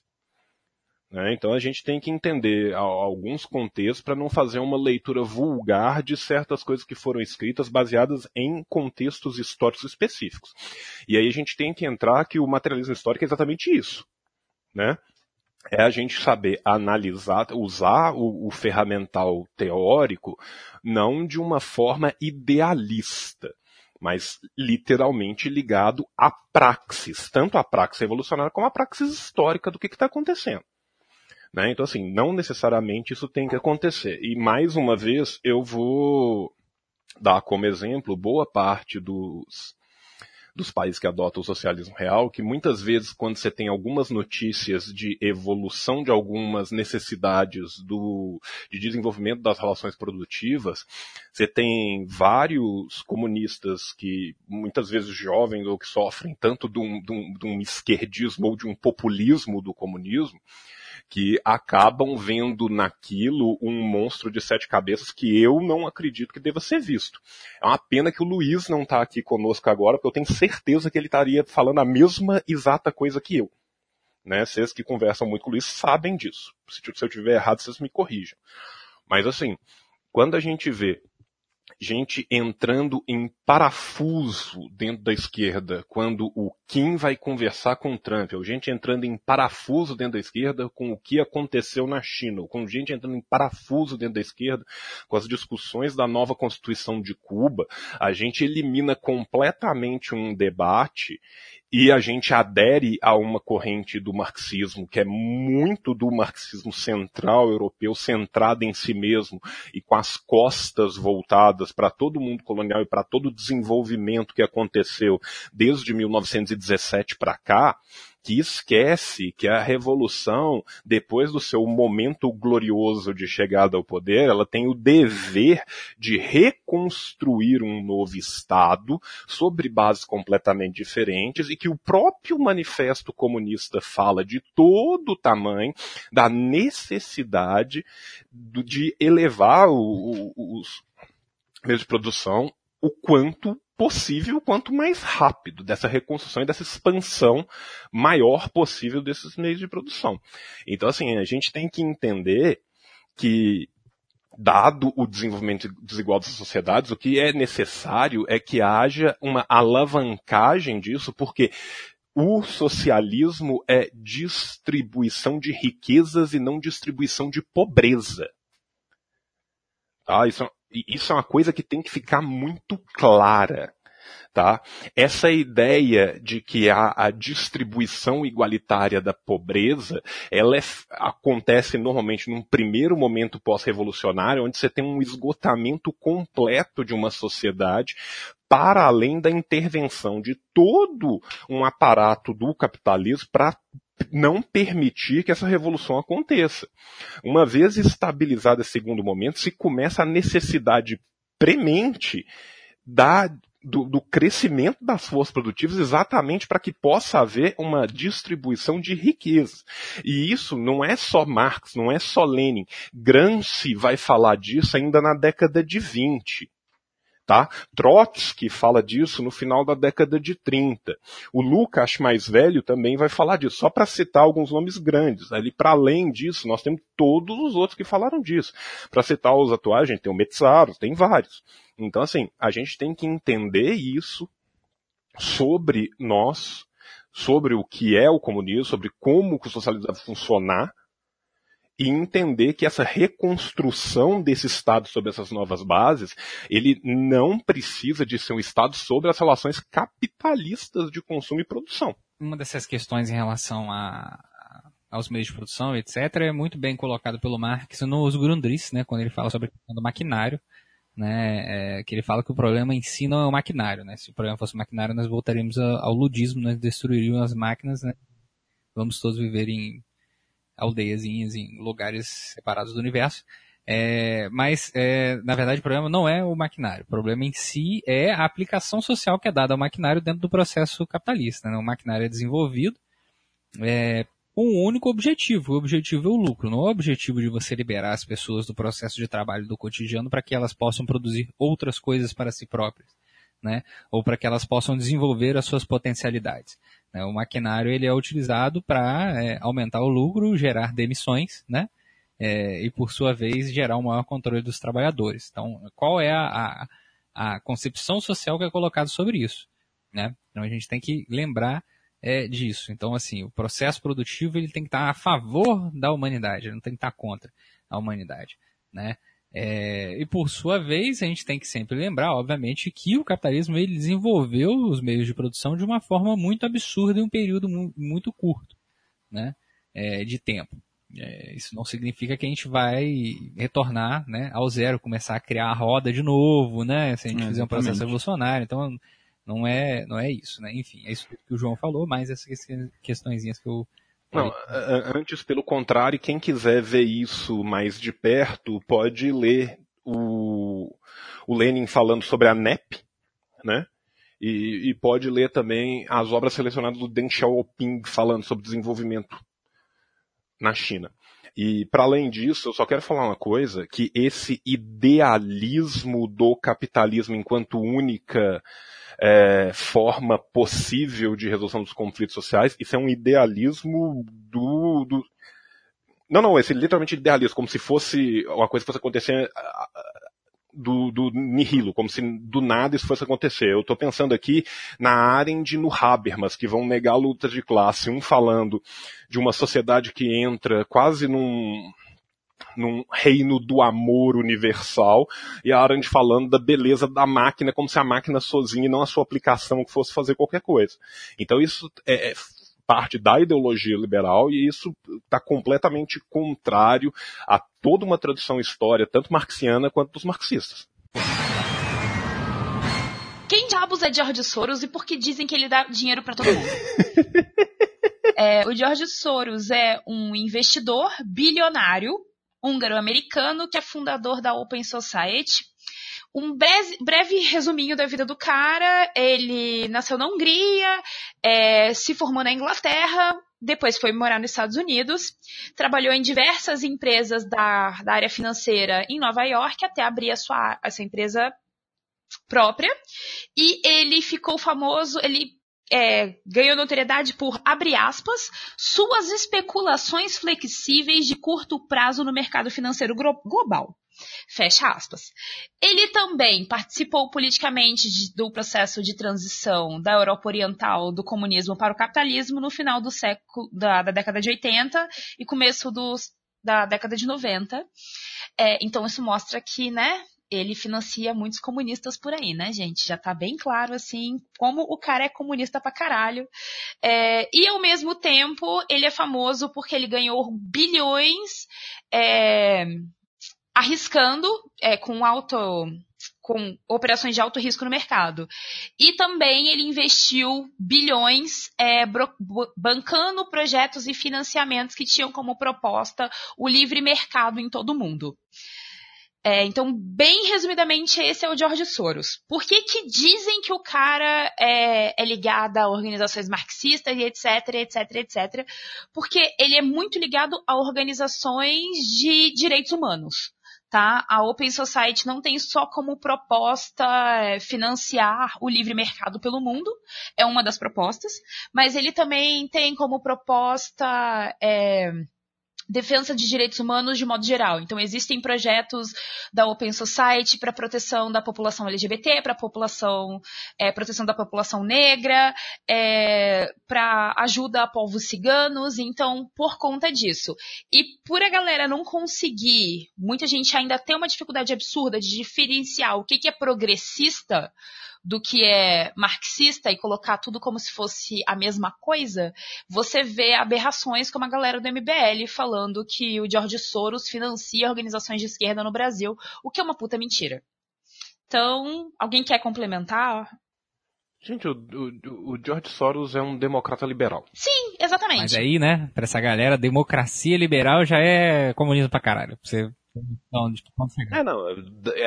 Speaker 4: Né? Então a gente tem que entender alguns contextos para não fazer uma leitura vulgar de certas coisas que foram escritas baseadas em contextos históricos específicos. E aí a gente tem que entrar que o materialismo histórico é exatamente isso. Né? é a gente saber analisar, usar o, o, ferramental teórico não de uma forma idealista, mas literalmente ligado à praxis, tanto à praxis evolucionária como à praxis histórica do que está acontecendo. Né? Então, assim, não necessariamente isso tem que acontecer. E mais uma vez, eu vou dar como exemplo boa parte dos, dos países que adotam o socialismo real, que muitas vezes, quando você tem algumas notícias de evolução de algumas necessidades do, de desenvolvimento das relações produtivas, você tem vários comunistas que, muitas vezes jovens ou que sofrem tanto de um, de um, de um esquerdismo ou de um populismo do comunismo, que acabam vendo naquilo um monstro de sete cabeças que eu não acredito que deva ser visto. É uma pena que o Luiz não está aqui conosco agora, porque eu tenho certeza que ele estaria falando a mesma exata coisa que eu. Né? Vocês que conversam muito com o Luiz sabem disso. Se eu estiver errado, vocês me corrijam. Mas assim, quando a gente vê gente entrando em parafuso dentro da esquerda quando o Kim vai conversar com o Trump, ou gente entrando em parafuso dentro da esquerda com o que aconteceu na China, ou com gente entrando em parafuso dentro da esquerda com as discussões da nova Constituição de Cuba, a gente elimina completamente um debate e a gente adere a uma corrente do marxismo que é muito do marxismo central europeu, centrada em si mesmo e com as costas voltadas para todo o mundo colonial e para todo o desenvolvimento que aconteceu desde 1917 para cá, que esquece que a revolução, depois do seu momento glorioso de chegada ao poder, ela tem o dever de reconstruir um novo Estado sobre bases completamente diferentes e que o próprio manifesto comunista fala de todo o tamanho da necessidade de elevar os meios de produção o quanto possível, quanto mais rápido dessa reconstrução e dessa expansão maior possível desses meios de produção. Então, assim, a gente tem que entender que dado o desenvolvimento desigual das sociedades, o que é necessário é que haja uma alavancagem disso, porque o socialismo é distribuição de riquezas e não distribuição de pobreza. Tá? Isso, é isso é uma coisa que tem que ficar muito clara. Tá? Essa ideia de que a, a distribuição igualitária da pobreza, ela é, acontece normalmente num primeiro momento pós-revolucionário, onde você tem um esgotamento completo de uma sociedade para além da intervenção de todo um aparato do capitalismo para não permitir que essa revolução aconteça. Uma vez estabilizado esse segundo momento, se começa a necessidade premente da, do, do, crescimento das forças produtivas exatamente para que possa haver uma distribuição de riqueza. E isso não é só Marx, não é só Lenin. Gramsci vai falar disso ainda na década de 20. Tá? Trotsky fala disso no final da década de 30. O Lucas mais velho também vai falar disso, só para citar alguns nomes grandes. Ali para além disso, nós temos todos os outros que falaram disso. Para citar os atuais, a gente tem o Metzaros, tem vários. Então assim, a gente tem que entender isso sobre nós, sobre o que é o comunismo, sobre como o socialismo deve funcionar, e entender que essa reconstrução desse Estado sobre essas novas bases, ele não precisa de ser um Estado sobre as relações capitalistas de consumo e produção.
Speaker 1: Uma dessas questões em relação a, aos meios de produção, etc., é muito bem colocado pelo Marx nos Grundrisse, né, quando ele fala sobre do maquinário, né, é, que ele fala que o problema em si não é o maquinário, né, se o problema fosse o maquinário, nós voltaríamos ao ludismo, nós destruiríamos as máquinas, né, vamos todos viver em aldeiazinhas em lugares separados do universo. É, mas, é, na verdade, o problema não é o maquinário. O problema em si é a aplicação social que é dada ao maquinário dentro do processo capitalista. Né? O maquinário é desenvolvido é, com um único objetivo. O objetivo é o lucro. Não é o objetivo de você liberar as pessoas do processo de trabalho do cotidiano para que elas possam produzir outras coisas para si próprias. Né? Ou para que elas possam desenvolver as suas potencialidades. Né? O maquinário ele é utilizado para é, aumentar o lucro, gerar demissões, né? É, e por sua vez gerar um maior controle dos trabalhadores. Então, qual é a, a, a concepção social que é colocada sobre isso? Né? Então a gente tem que lembrar é, disso. Então, assim, o processo produtivo ele tem que estar a favor da humanidade, não tem que estar contra a humanidade. Né? É, e por sua vez, a gente tem que sempre lembrar, obviamente, que o capitalismo ele desenvolveu os meios de produção de uma forma muito absurda em um período mu muito curto né, é, de tempo. É, isso não significa que a gente vai retornar né, ao zero, começar a criar a roda de novo, né, se a gente fizer um processo revolucionário. Então, não é, não é isso. Né? Enfim, é isso que o João falou, mas essas questões que eu
Speaker 4: não, antes, pelo contrário, quem quiser ver isso mais de perto, pode ler o, o Lenin falando sobre a NEP, né? E, e pode ler também as obras selecionadas do Deng Xiaoping falando sobre desenvolvimento na China. E para além disso, eu só quero falar uma coisa, que esse idealismo do capitalismo enquanto única é, forma possível de resolução dos conflitos sociais, isso é um idealismo do, do não, não, esse literalmente idealismo, como se fosse uma coisa que fosse acontecer do, do nihilo, como se do nada isso fosse acontecer. Eu estou pensando aqui na Arendt e no Habermas, que vão negar a luta de classe, um falando de uma sociedade que entra quase num, num reino do amor universal, e a Arendt falando da beleza da máquina, como se a máquina sozinha e não a sua aplicação que fosse fazer qualquer coisa. Então isso é, é parte da ideologia liberal e isso está completamente contrário a toda uma tradição histórica, tanto marxiana quanto dos marxistas.
Speaker 3: Quem diabos é George Soros e por que dizem que ele dá dinheiro para todo mundo? é, o George Soros é um investidor bilionário húngaro-americano que é fundador da Open Society um breve, breve, resuminho da vida do cara. Ele nasceu na Hungria, é, se formou na Inglaterra, depois foi morar nos Estados Unidos, trabalhou em diversas empresas da, da área financeira em Nova York até abrir a sua essa empresa própria. E ele ficou famoso, ele é, ganhou notoriedade por, abre aspas, suas especulações flexíveis de curto prazo no mercado financeiro global. Fecha aspas. Ele também participou politicamente de, do processo de transição da Europa Oriental do comunismo para o capitalismo no final do século da, da década de 80 e começo dos, da década de 90. É, então isso mostra que, né, ele financia muitos comunistas por aí, né, gente? Já tá bem claro, assim, como o cara é comunista pra caralho. É, e ao mesmo tempo, ele é famoso porque ele ganhou bilhões é, arriscando é, com alto com operações de alto risco no mercado. E também ele investiu bilhões é, bancando projetos e financiamentos que tinham como proposta o livre mercado em todo o mundo. É, então, bem resumidamente, esse é o George Soros. Por que, que dizem que o cara é, é ligado a organizações marxistas e etc, etc, etc? Porque ele é muito ligado a organizações de direitos humanos tá? A Open Society não tem só como proposta é, financiar o livre mercado pelo mundo, é uma das propostas, mas ele também tem como proposta é, defesa de direitos humanos de modo geral. Então, existem projetos da Open Society para proteção da população LGBT, para população, é, proteção da população negra, é, para ajuda a povos ciganos. Então, por conta disso. E por a galera não conseguir, muita gente ainda tem uma dificuldade absurda de diferenciar o que, que é progressista do que é marxista e colocar tudo como se fosse a mesma coisa, você vê aberrações como a galera do MBL falando que o George Soros financia organizações de esquerda no Brasil, o que é uma puta mentira. Então, alguém quer complementar?
Speaker 4: Gente, o, o, o, George Soros é um democrata liberal.
Speaker 3: Sim, exatamente.
Speaker 1: Mas aí, né, pra essa galera, democracia liberal já é comunismo pra caralho. Você
Speaker 4: então, É, não.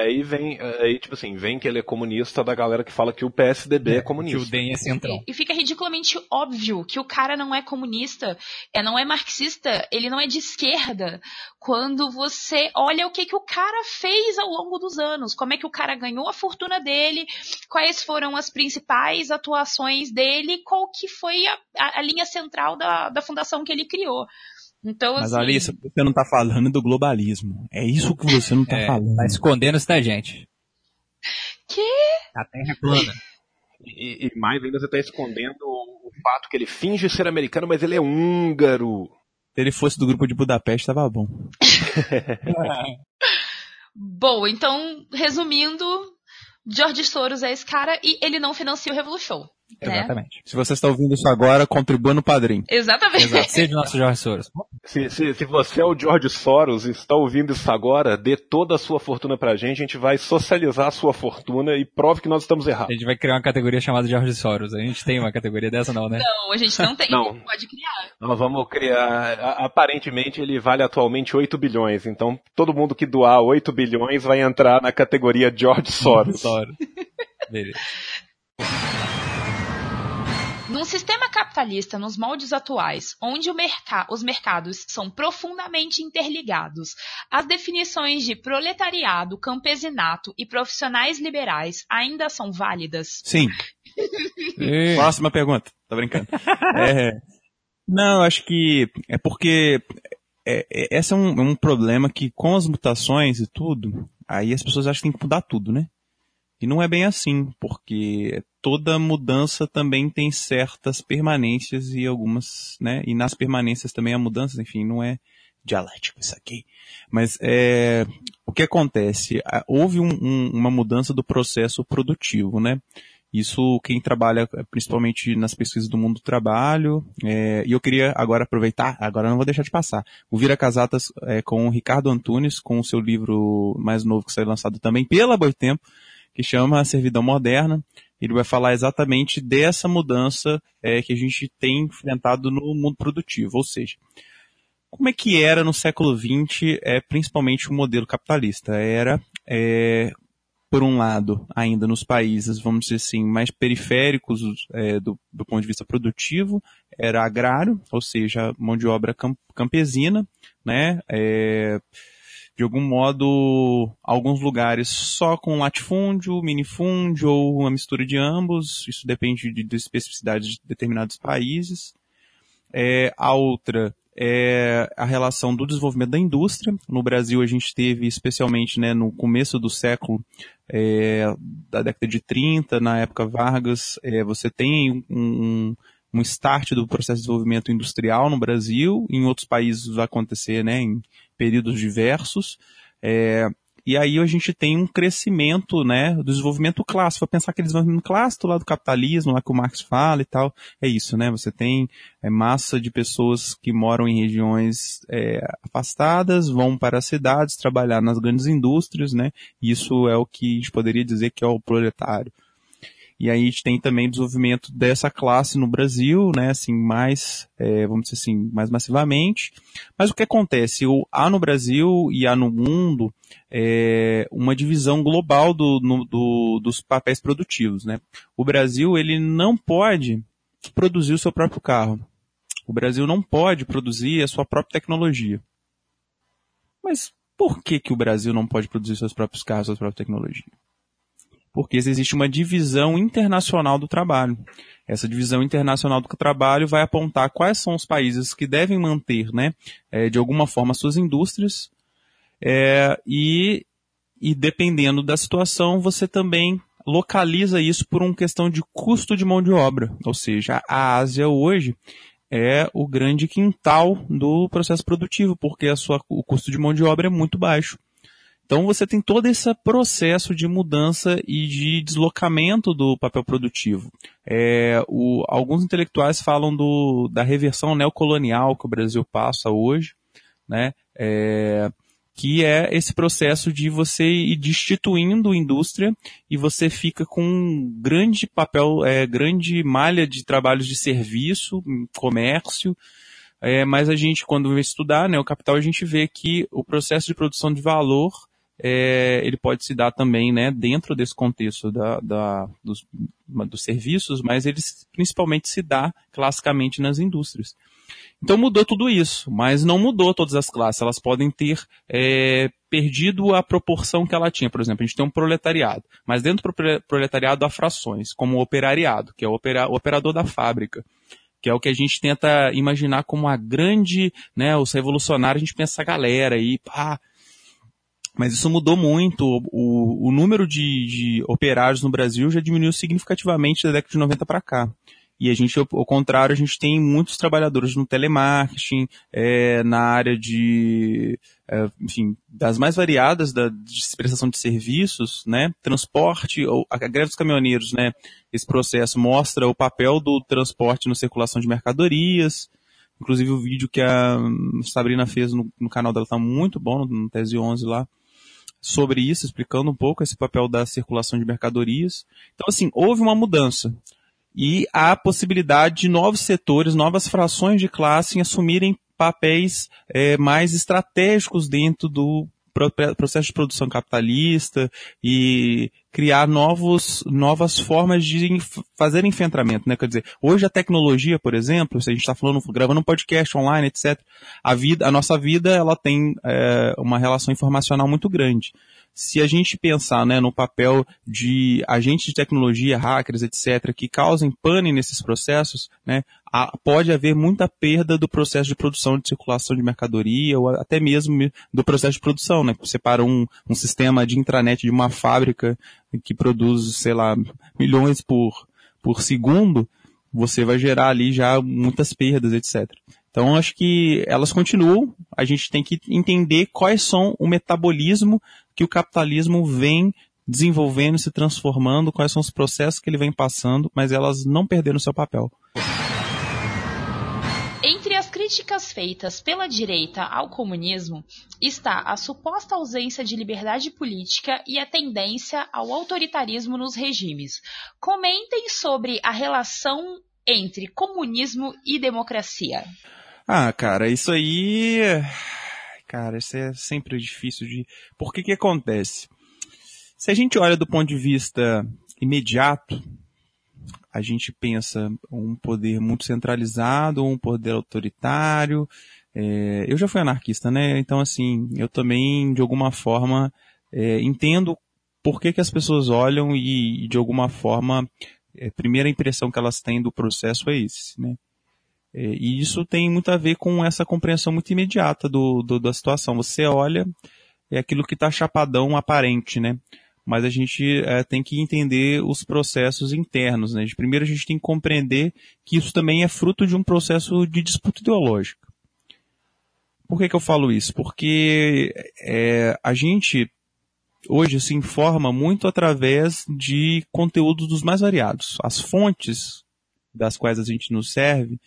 Speaker 4: Aí vem, aí, tipo assim, vem que ele é comunista da galera que fala que o PSDB é, é comunista.
Speaker 1: Que o DEM é central.
Speaker 3: E, e, fica ridiculamente óbvio que o cara não é comunista, é, não é marxista, ele não é de esquerda. Quando você olha o que, que o cara fez ao longo dos anos, como é que o cara ganhou a fortuna dele, quais foram as principais atuações dele, qual que foi a, a, a linha central da, da fundação que ele criou. Então,
Speaker 2: Mas
Speaker 3: assim...
Speaker 2: Alice, você não tá falando do globalismo. É isso que você não tá é, falando.
Speaker 1: Tá escondendo isso da gente.
Speaker 3: Que?
Speaker 1: A terra é plana.
Speaker 4: E, e, mais ainda você tá escondendo o fato que ele finge ser americano, mas ele é húngaro.
Speaker 2: Se ele fosse do grupo de Budapeste, tava bom.
Speaker 3: bom, então, resumindo, George Soros é esse cara e ele não financia o Revolution.
Speaker 1: Né? Exatamente.
Speaker 2: Se você está ouvindo isso agora, contribua no padrinho.
Speaker 3: Exatamente. Exato.
Speaker 1: Seja o nosso George Soros.
Speaker 4: Se, se, se, você é o George Soros e está ouvindo isso agora, dê toda a sua fortuna pra gente, a gente vai socializar a sua fortuna e prove que nós estamos errados.
Speaker 1: A gente vai criar uma categoria chamada George Soros. A gente tem uma categoria dessa não, né?
Speaker 3: Não, a gente não tem. Não. Pode criar.
Speaker 4: Nós vamos criar. Aparentemente ele vale atualmente 8 bilhões. Então todo mundo que doar 8 bilhões vai entrar na categoria George Soros.
Speaker 1: Soros. Beleza.
Speaker 3: Num sistema capitalista nos moldes atuais, onde merc os mercados são profundamente interligados, as definições de proletariado, campesinato e profissionais liberais ainda são válidas?
Speaker 2: Sim. Próxima pergunta. Tô brincando. É, não, acho que é porque é, é, esse é um, um problema que com as mutações e tudo, aí as pessoas acham que tem que mudar tudo, né? E não é bem assim, porque toda mudança também tem certas permanências e algumas, né? E nas permanências também há mudanças, enfim, não é dialético isso aqui. Mas é, o que acontece? Houve um, um, uma mudança do processo produtivo, né? Isso quem trabalha é, principalmente nas pesquisas do mundo do trabalho, é, e eu queria agora aproveitar, agora não vou deixar de passar, o Vira Casatas é, com o Ricardo Antunes, com o seu livro mais novo que foi lançado também pela Boitempo, que chama Servidão Moderna. Ele vai falar exatamente dessa mudança é, que a gente tem enfrentado no mundo produtivo, ou seja, como é que era no século XX, é, principalmente o modelo capitalista? Era, é, por um lado, ainda nos países, vamos dizer assim, mais periféricos é, do, do, ponto de vista produtivo, era agrário, ou seja, mão de obra campesina, né? É, de algum modo, alguns lugares só com latifúndio, minifúndio ou uma mistura de ambos, isso depende de, de especificidades de determinados países. É, a outra é a relação do desenvolvimento da indústria. No Brasil a gente teve, especialmente né, no começo do século, é, da década de 30, na época Vargas, é, você tem um, um start do processo de desenvolvimento industrial no Brasil, em outros países vai acontecer né, em períodos diversos. É, e aí a gente tem um crescimento, né, do desenvolvimento clássico. Vou pensar aquele desenvolvimento clássico lá do capitalismo, lá que o Marx fala e tal. É isso, né? Você tem é, massa de pessoas que moram em regiões é, afastadas, vão para as cidades trabalhar nas grandes indústrias, né? Isso é o que a gente poderia dizer que é o proletário. E aí a gente tem também o desenvolvimento dessa classe no Brasil, né, assim, mais, é, vamos dizer assim, mais massivamente. Mas o que acontece? O, há no Brasil e há no mundo é, uma divisão global do, no, do, dos papéis produtivos, né. O Brasil, ele não pode produzir o seu próprio carro. O Brasil não pode produzir a sua própria tecnologia. Mas por que, que o Brasil não pode produzir seus próprios carros, sua própria tecnologia? Porque existe uma divisão internacional do trabalho. Essa divisão internacional do trabalho vai apontar quais são os países que devem manter, né, é, de alguma forma, suas indústrias, é, e, e dependendo da situação, você também localiza isso por uma questão de custo de mão de obra. Ou seja, a Ásia hoje é o grande quintal do processo produtivo, porque a sua, o custo de mão de obra é muito baixo. Então você tem todo esse processo de mudança e de deslocamento do papel produtivo. É, o, alguns intelectuais falam do, da reversão neocolonial que o Brasil passa hoje, né? É, que é esse processo de você ir destituindo indústria e você fica com um grande papel, é, grande malha de trabalhos de serviço, comércio, é, mas a gente, quando vai estudar né, o capital, a gente vê que o processo de produção de valor é, ele pode se dar também né, dentro desse contexto da, da, dos, dos serviços, mas ele principalmente se dá classicamente nas indústrias. Então mudou tudo isso, mas não mudou todas as classes. Elas podem ter é, perdido a proporção que ela tinha. Por exemplo, a gente tem um proletariado, mas dentro do proletariado há frações, como o operariado, que é o, opera, o operador da fábrica que é o que a gente tenta imaginar como a grande, né, os revolucionários, a gente pensa essa galera aí, pá, mas isso mudou muito. O, o número de, de, operários no Brasil já diminuiu significativamente da década de 90 para cá. E a gente, ao, contrário, a gente tem muitos trabalhadores no telemarketing, é, na área de, é, enfim, das mais variadas da de prestação de serviços, né? Transporte, a greve dos caminhoneiros, né? Esse processo mostra o papel do transporte na circulação de mercadorias, Inclusive o vídeo que a Sabrina fez no, no canal dela está muito bom, no Tese 11 lá sobre isso, explicando um pouco esse papel da circulação de mercadorias. Então, assim, houve uma mudança. E há possibilidade de novos setores, novas frações de classe em assumirem papéis é, mais estratégicos dentro do processo de produção capitalista e criar novos, novas formas de fazer enfrentamento, né? Quer dizer, hoje a tecnologia, por exemplo, se a gente está falando, gravando um podcast online, etc., a vida, a nossa vida, ela tem é, uma relação informacional muito grande. Se a gente pensar né, no papel de agentes de tecnologia, hackers, etc., que causem pane nesses processos, né, pode haver muita perda do processo de produção de circulação de mercadoria ou até mesmo do processo de produção. Né? Você para um, um sistema de intranet de uma fábrica que produz, sei lá, milhões por, por segundo, você vai gerar ali já muitas perdas, etc. Então, acho que elas continuam. A gente tem que entender quais são o metabolismo que o capitalismo vem desenvolvendo, se transformando, quais são os processos que ele vem passando, mas elas não perderam seu papel.
Speaker 3: Entre as críticas feitas pela direita ao comunismo está a suposta ausência de liberdade política e a tendência ao autoritarismo nos regimes. Comentem sobre a relação entre comunismo e democracia.
Speaker 2: Ah, cara, isso aí. Cara, isso é sempre difícil de. Por que que acontece? Se a gente olha do ponto de vista imediato, a gente pensa um poder muito centralizado, um poder autoritário. É, eu já fui anarquista, né? Então, assim, eu também, de alguma forma, é, entendo por que, que as pessoas olham e, de alguma forma, é, a primeira impressão que elas têm do processo é esse, né? É, e isso tem muito a ver com essa compreensão muito imediata do, do da situação. Você olha, é aquilo que está chapadão aparente, né? Mas a gente é, tem que entender os processos internos, né? Primeiro a gente tem que compreender que isso também é fruto de um processo de disputa ideológica. Por que, que eu falo isso? Porque é, a gente hoje se informa muito através de conteúdos dos mais variados. As fontes das quais a gente nos serve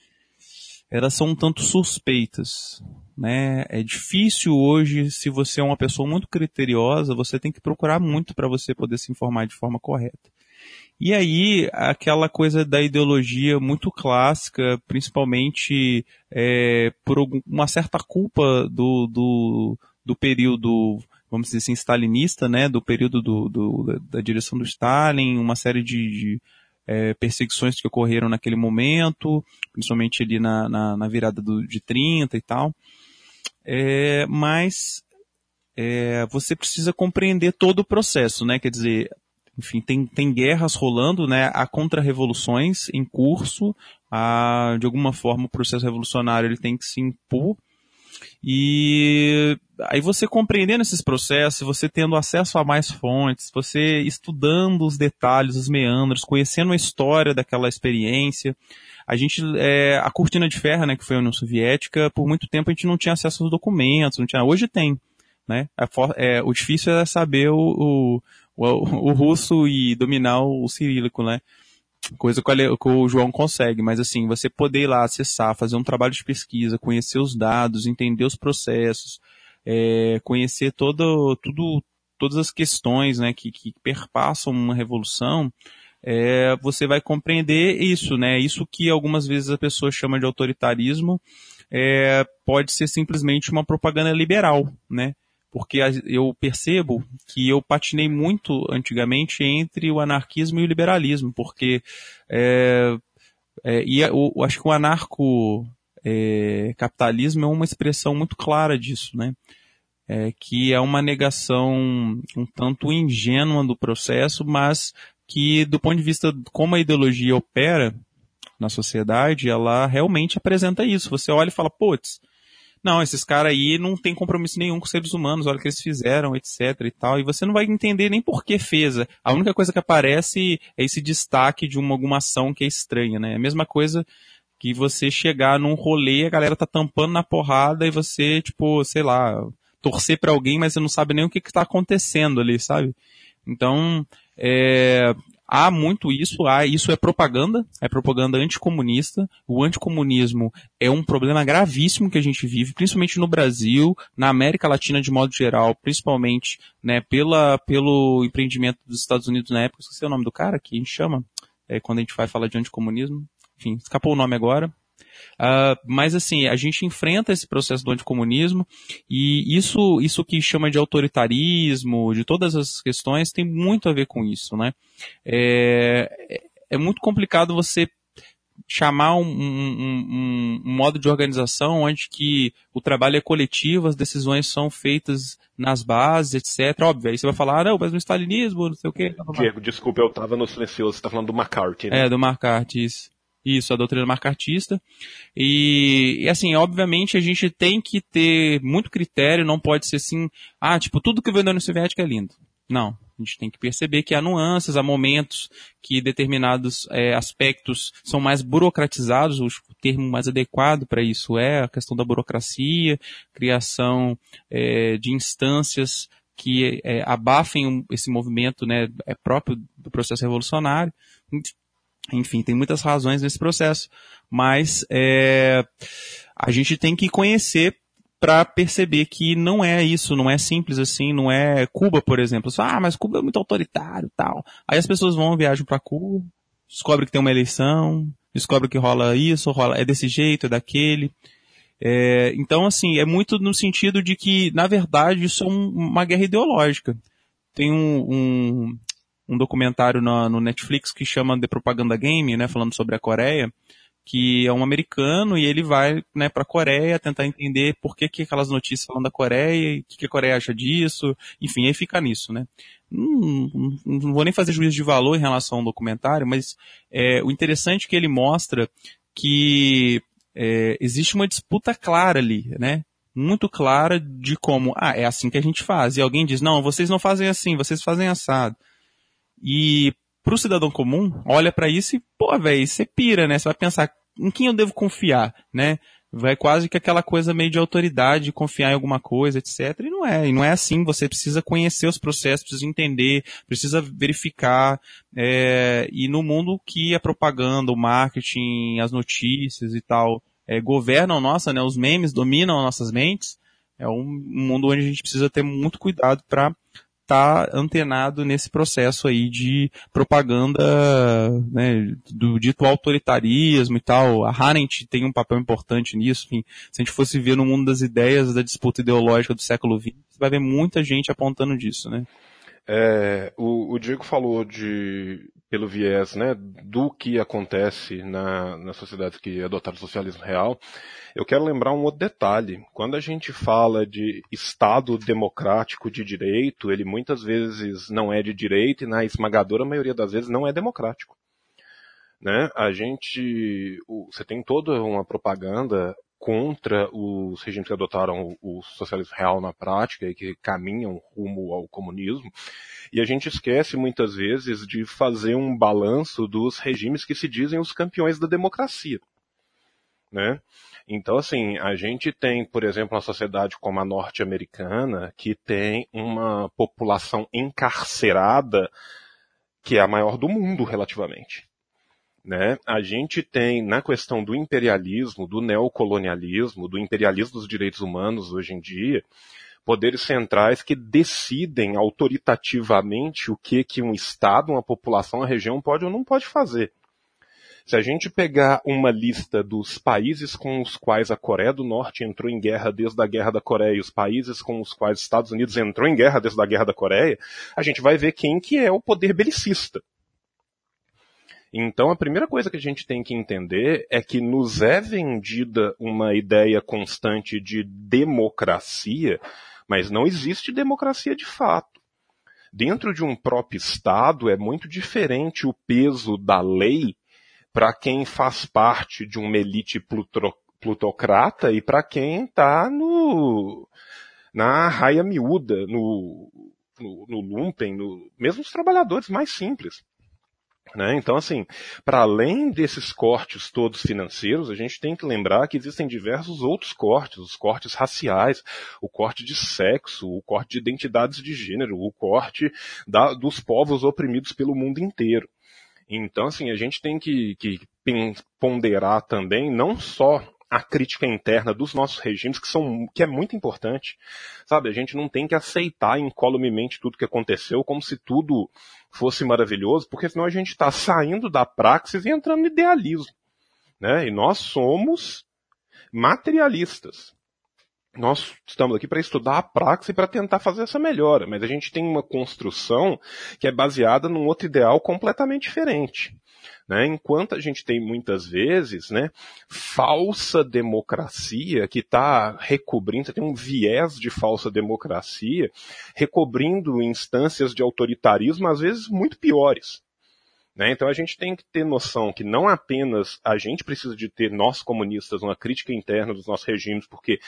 Speaker 2: elas são um tanto suspeitas. Né? É difícil hoje, se você é uma pessoa muito criteriosa, você tem que procurar muito para você poder se informar de forma correta. E aí, aquela coisa da ideologia muito clássica, principalmente é, por uma certa culpa do, do, do período, vamos dizer assim, stalinista, né, do período do, do da direção do Stalin, uma série de, de é, perseguições que ocorreram naquele momento, principalmente ali na, na, na virada do, de 30 e tal. É, mas é, você precisa compreender todo o processo, né? Quer dizer, enfim, tem, tem guerras rolando, né? Há contra-revoluções em curso, há, de alguma forma o processo revolucionário ele tem que se impor, e aí você compreendendo esses processos, você tendo acesso a mais fontes, você estudando os detalhes, os meandros, conhecendo a história daquela experiência. A gente, é, a cortina de ferro, né, que foi a União Soviética, por muito tempo a gente não tinha acesso aos documentos, não tinha, hoje tem. Né? É, o difícil é saber o, o, o, o russo e dominar o cirílico, né? coisa que o João consegue, mas assim, você poder ir lá acessar, fazer um trabalho de pesquisa, conhecer os dados, entender os processos, é, conhecer todo, tudo, todas as questões né, que, que perpassam uma revolução, é, você vai compreender isso, né? Isso que algumas vezes a pessoa chama de autoritarismo, é, pode ser simplesmente uma propaganda liberal, né? porque eu percebo que eu patinei muito antigamente entre o anarquismo e o liberalismo, porque é, é, e eu, eu acho que o anarco é, capitalismo é uma expressão muito clara disso, né? É, que é uma negação um tanto ingênua do processo, mas que do ponto de vista de como a ideologia opera na sociedade, ela realmente apresenta isso. Você olha e fala, putz, não, esses caras aí não tem compromisso nenhum com seres humanos, olha o que eles fizeram, etc e tal. E você não vai entender nem por que fez. A única coisa que aparece é esse destaque de uma, alguma ação que é estranha, né? É a mesma coisa que você chegar num rolê, a galera tá tampando na porrada e você, tipo, sei lá, torcer para alguém, mas você não sabe nem o que, que tá acontecendo ali, sabe? Então, é, há muito isso, há, isso é propaganda, é propaganda anticomunista. O anticomunismo é um problema gravíssimo que a gente vive, principalmente no Brasil, na América Latina de modo geral, principalmente, né, pela, pelo empreendimento dos Estados Unidos na época, esqueci o nome do cara que a gente chama, é, quando a gente vai falar de anticomunismo. Enfim, escapou o nome agora. Uh, mas assim, a gente enfrenta esse processo do anticomunismo e isso, isso que chama de autoritarismo, de todas as questões, tem muito a ver com isso, né? É, é muito complicado você chamar um, um, um, um, modo de organização onde que o trabalho é coletivo, as decisões são feitas nas bases, etc. Óbvio, aí você vai falar, ah, não, mas no stalinismo, não sei o quê.
Speaker 4: Diego, desculpa, eu estava no silencioso, você está falando do McCarthy, né?
Speaker 2: É, do McCarthy, isso. Isso, a doutrina marcartista. E, e, assim, obviamente a gente tem que ter muito critério, não pode ser assim, ah, tipo, tudo que vem da União Soviética é lindo. Não. A gente tem que perceber que há nuances, há momentos que determinados é, aspectos são mais burocratizados, o termo mais adequado para isso é a questão da burocracia, criação é, de instâncias que é, abafem esse movimento né, é próprio do processo revolucionário. Enfim, tem muitas razões nesse processo, mas é, a gente tem que conhecer para perceber que não é isso, não é simples assim, não é Cuba, por exemplo. Ah, mas Cuba é muito autoritário tal. Aí as pessoas vão, viajam para Cuba, descobrem que tem uma eleição, descobrem que rola isso, rola, é desse jeito, é daquele. É, então, assim, é muito no sentido de que, na verdade, isso é um, uma guerra ideológica. Tem um, um, um documentário no, Netflix que chama The Propaganda Game, né, falando sobre a Coreia, que é um americano e ele vai né, para a Coreia tentar entender por que, que aquelas notícias falam da Coreia, o que, que a Coreia acha disso, enfim, aí fica nisso, né. Não, não, não vou nem fazer juízo de valor em relação ao documentário, mas é, o interessante é que ele mostra que é, existe uma disputa clara ali, né, muito clara de como, ah, é assim que a gente faz. E alguém diz, não, vocês não fazem assim, vocês fazem assado. E pro cidadão comum, olha para isso e, pô, velho, você pira, né? Você vai pensar, em quem eu devo confiar, né? Vai quase que aquela coisa meio de autoridade, de confiar em alguma coisa, etc. E não é, e não é assim. Você precisa conhecer os processos, precisa entender, precisa verificar. É, e no mundo que a propaganda, o marketing, as notícias e tal é, governam nossa, né? Os memes dominam nossas mentes. É um mundo onde a gente precisa ter muito cuidado para tá antenado nesse processo aí de propaganda né, do dito autoritarismo e tal. A Arendt tem um papel importante nisso. Enfim, se a gente fosse ver no mundo das ideias da disputa ideológica do século XX, você vai ver muita gente apontando disso, né?
Speaker 4: É, o, o, Diego falou de pelo viés né, do que acontece na, nas sociedades que adotaram o socialismo real. Eu quero lembrar um outro detalhe. Quando a gente fala de Estado democrático de direito, ele muitas vezes não é de direito e na esmagadora maioria das vezes não é democrático. Né? A gente, você tem toda uma propaganda contra os regimes que adotaram o socialismo real na prática e que caminham rumo ao comunismo. E a gente esquece muitas vezes de fazer um balanço dos regimes que se dizem os campeões da democracia. Né? Então, assim, a gente tem, por exemplo, uma sociedade como a norte-americana, que tem uma população encarcerada que é a maior do mundo relativamente. Né? A gente tem, na questão do imperialismo, do neocolonialismo, do imperialismo dos direitos humanos hoje em dia, poderes centrais que decidem autoritativamente o que, que um Estado, uma população, uma região pode ou não pode fazer. Se a gente pegar uma lista dos países com os quais a Coreia do Norte entrou em guerra desde a Guerra da Coreia e os países com os quais os Estados Unidos entrou em guerra desde a Guerra da Coreia, a gente vai ver quem que é o poder belicista. Então a primeira coisa que a gente tem que entender é que nos é vendida uma ideia constante de democracia, mas não existe democracia de fato. Dentro de um próprio Estado é muito diferente o peso da lei para quem faz parte de uma elite plutocrata e para quem está no na raia miúda, no, no, no lumpen, no, mesmo os trabalhadores mais simples. Né? Então, assim, para além desses cortes todos financeiros, a gente tem que lembrar que existem diversos outros cortes, os cortes raciais, o corte de sexo, o corte de identidades de gênero, o corte da, dos povos oprimidos pelo mundo inteiro. Então, assim, a gente tem que, que ponderar também não só a crítica interna dos nossos regimes, que, são, que é muito importante. Sabe, a gente não tem que aceitar incolumemente tudo que aconteceu como se tudo fosse maravilhoso, porque senão a gente está saindo da praxis e entrando no idealismo. Né? E nós somos materialistas. Nós estamos aqui para estudar a praxe e para tentar fazer essa melhora, mas a gente tem uma construção que é baseada num outro ideal completamente diferente. Né? Enquanto a gente tem muitas vezes né, falsa democracia que está recobrindo, tem um viés de falsa democracia, recobrindo instâncias de autoritarismo, às vezes muito piores. Né? Então a gente tem que ter noção que não apenas a gente precisa de ter, nós comunistas, uma crítica interna dos nossos regimes, porque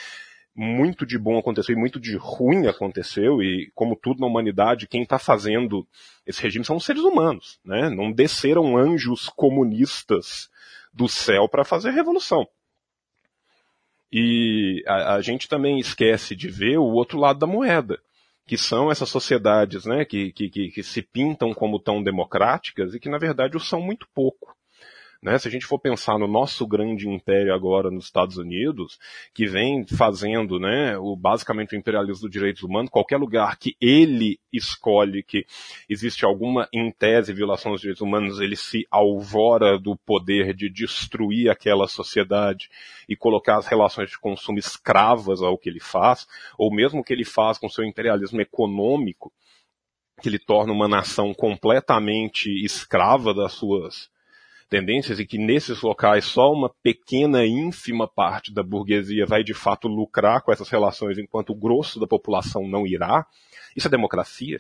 Speaker 4: muito de bom aconteceu e muito de ruim aconteceu, e como tudo na humanidade, quem está fazendo esse regime são os seres humanos, né? Não desceram anjos comunistas do céu para fazer revolução. E a, a, gente também esquece de ver o outro lado da moeda, que são essas sociedades né, que, que, que se pintam como tão democráticas e que na verdade o são muito pouco. Né? Se a gente for pensar no nosso grande império agora nos Estados Unidos, que vem fazendo né, o, basicamente o imperialismo dos direitos humanos, qualquer lugar que ele escolhe que existe alguma, em tese, violação dos direitos humanos, ele se alvora do poder de destruir aquela sociedade e colocar as relações de consumo escravas ao que ele faz, ou mesmo o que ele faz com seu imperialismo econômico, que ele torna uma nação completamente escrava das suas tendências e que nesses locais só uma pequena, ínfima parte da burguesia vai de fato lucrar com essas relações, enquanto o grosso da população não irá, isso é democracia?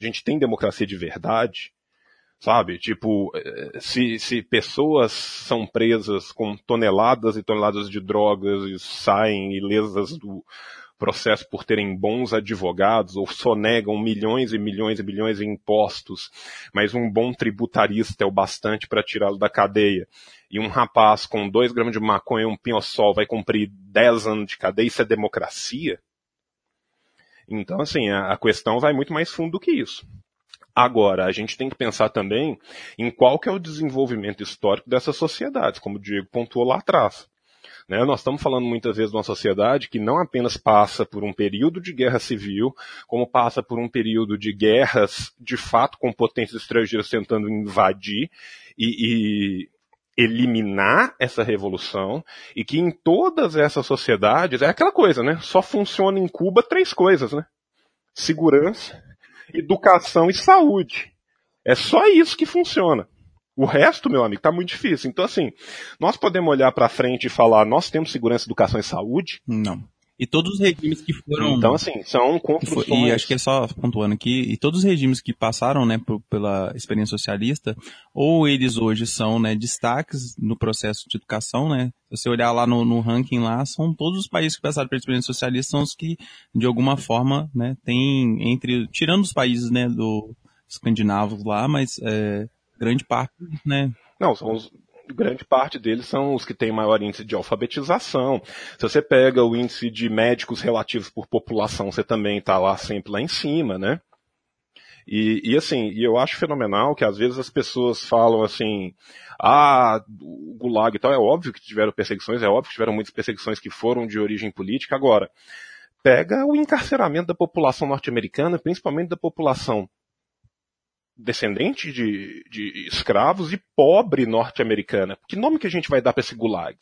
Speaker 4: A gente tem democracia de verdade? Sabe? Tipo, eh, se, se pessoas são presas com toneladas e toneladas de drogas e saem ilesas do, processo por terem bons advogados ou sonegam milhões e milhões e milhões em impostos, mas um bom tributarista é o bastante para tirá-lo da cadeia. E um rapaz com dois gramas de maconha e um pinho-sol vai cumprir dez anos de cadeia, isso é democracia? Então, assim, a, questão vai muito mais fundo do que isso. Agora, a gente tem que pensar também em qual que é o desenvolvimento histórico dessas sociedades, como o Diego pontuou lá atrás. Né? Nós estamos falando muitas vezes de uma sociedade que não apenas passa por um período de guerra civil, como passa por um período de guerras de fato com potências estrangeiras tentando invadir e, e eliminar essa revolução e que em todas essas sociedades é aquela coisa, né? Só funciona em Cuba três coisas, né? Segurança, educação e saúde. É só isso que funciona. O resto, meu amigo, tá muito difícil. Então, assim, nós podemos olhar para frente e falar, nós temos segurança, educação e saúde?
Speaker 2: Não. E todos os regimes que foram.
Speaker 4: Então, assim, são construções.
Speaker 2: E acho que é só pontuando aqui, e todos os regimes que passaram, né, por, pela experiência socialista, ou eles hoje são, né, destaques no processo de educação, né? Se você olhar lá no, no ranking lá, são todos os países que passaram pela experiência socialista, são os que, de alguma forma, né, tem entre, tirando os países, né, do escandinavos lá, mas é, grande parte, né?
Speaker 4: Não, são os, grande parte deles são os que têm maior índice de alfabetização. Se você pega o índice de médicos relativos por população, você também está lá sempre lá em cima, né? E, e assim, eu acho fenomenal que às vezes as pessoas falam assim, ah, o Gulag e tal, é óbvio que tiveram perseguições, é óbvio que tiveram muitas perseguições que foram de origem política. Agora, pega o encarceramento da população norte-americana, principalmente da população descendente de, de escravos e pobre norte-americana. Que nome que a gente vai dar para esse gulag?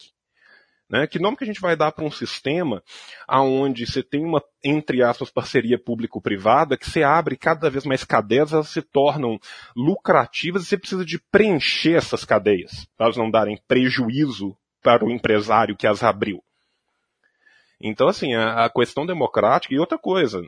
Speaker 4: Né? Que nome que a gente vai dar para um sistema aonde você tem uma, entre aspas, parceria público-privada, que você abre cada vez mais cadeias, elas se tornam lucrativas e você precisa de preencher essas cadeias, para elas não darem prejuízo para o empresário que as abriu. Então, assim, a, a questão democrática e outra coisa,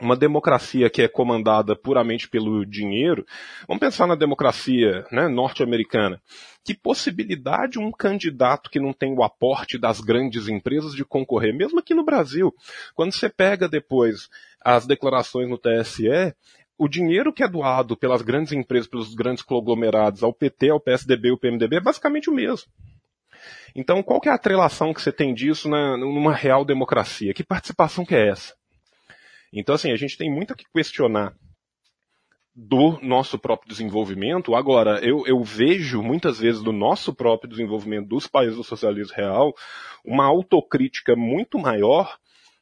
Speaker 4: uma democracia que é comandada puramente pelo dinheiro, vamos pensar na democracia né, norte-americana. Que possibilidade um candidato que não tem o aporte das grandes empresas de concorrer, mesmo aqui no Brasil. Quando você pega depois as declarações no TSE, o dinheiro que é doado pelas grandes empresas, pelos grandes conglomerados ao PT, ao PSDB e ao PMDB é basicamente o mesmo. Então, qual que é a atrelação que você tem disso na, numa real democracia? Que participação que é essa? Então, assim, a gente tem muito que questionar do nosso próprio desenvolvimento. Agora, eu, eu vejo muitas vezes do nosso próprio desenvolvimento dos países do socialismo real uma autocrítica muito maior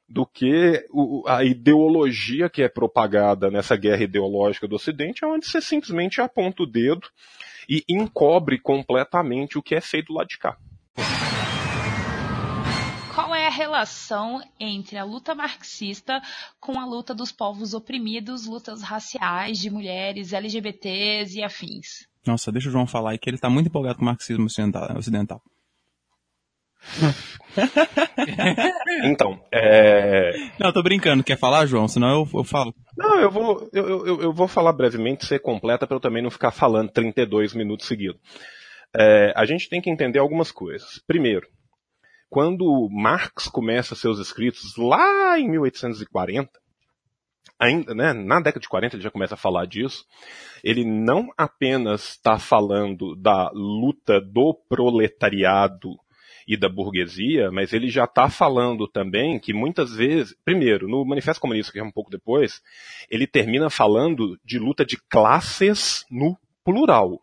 Speaker 4: do que a ideologia que é propagada nessa guerra ideológica do Ocidente, onde você simplesmente aponta o dedo e encobre completamente o que é feito lá de cá
Speaker 3: relação entre a luta marxista com a luta dos povos oprimidos, lutas raciais de mulheres, LGBTs e afins.
Speaker 2: Nossa, deixa o João falar aí que ele tá muito empolgado com o marxismo ocidental.
Speaker 4: então, é...
Speaker 2: Não, tô brincando. Quer falar, João? Senão eu, eu falo.
Speaker 4: Não, eu vou, eu, eu, eu vou falar brevemente, ser completa, para eu também não ficar falando 32 minutos seguidos. É, a gente tem que entender algumas coisas. Primeiro, quando Marx começa seus escritos lá em 1840, ainda, né, na década de 40 ele já começa a falar disso, ele não apenas está falando da luta do proletariado e da burguesia, mas ele já está falando também que muitas vezes, primeiro, no Manifesto Comunista, que é um pouco depois, ele termina falando de luta de classes no plural,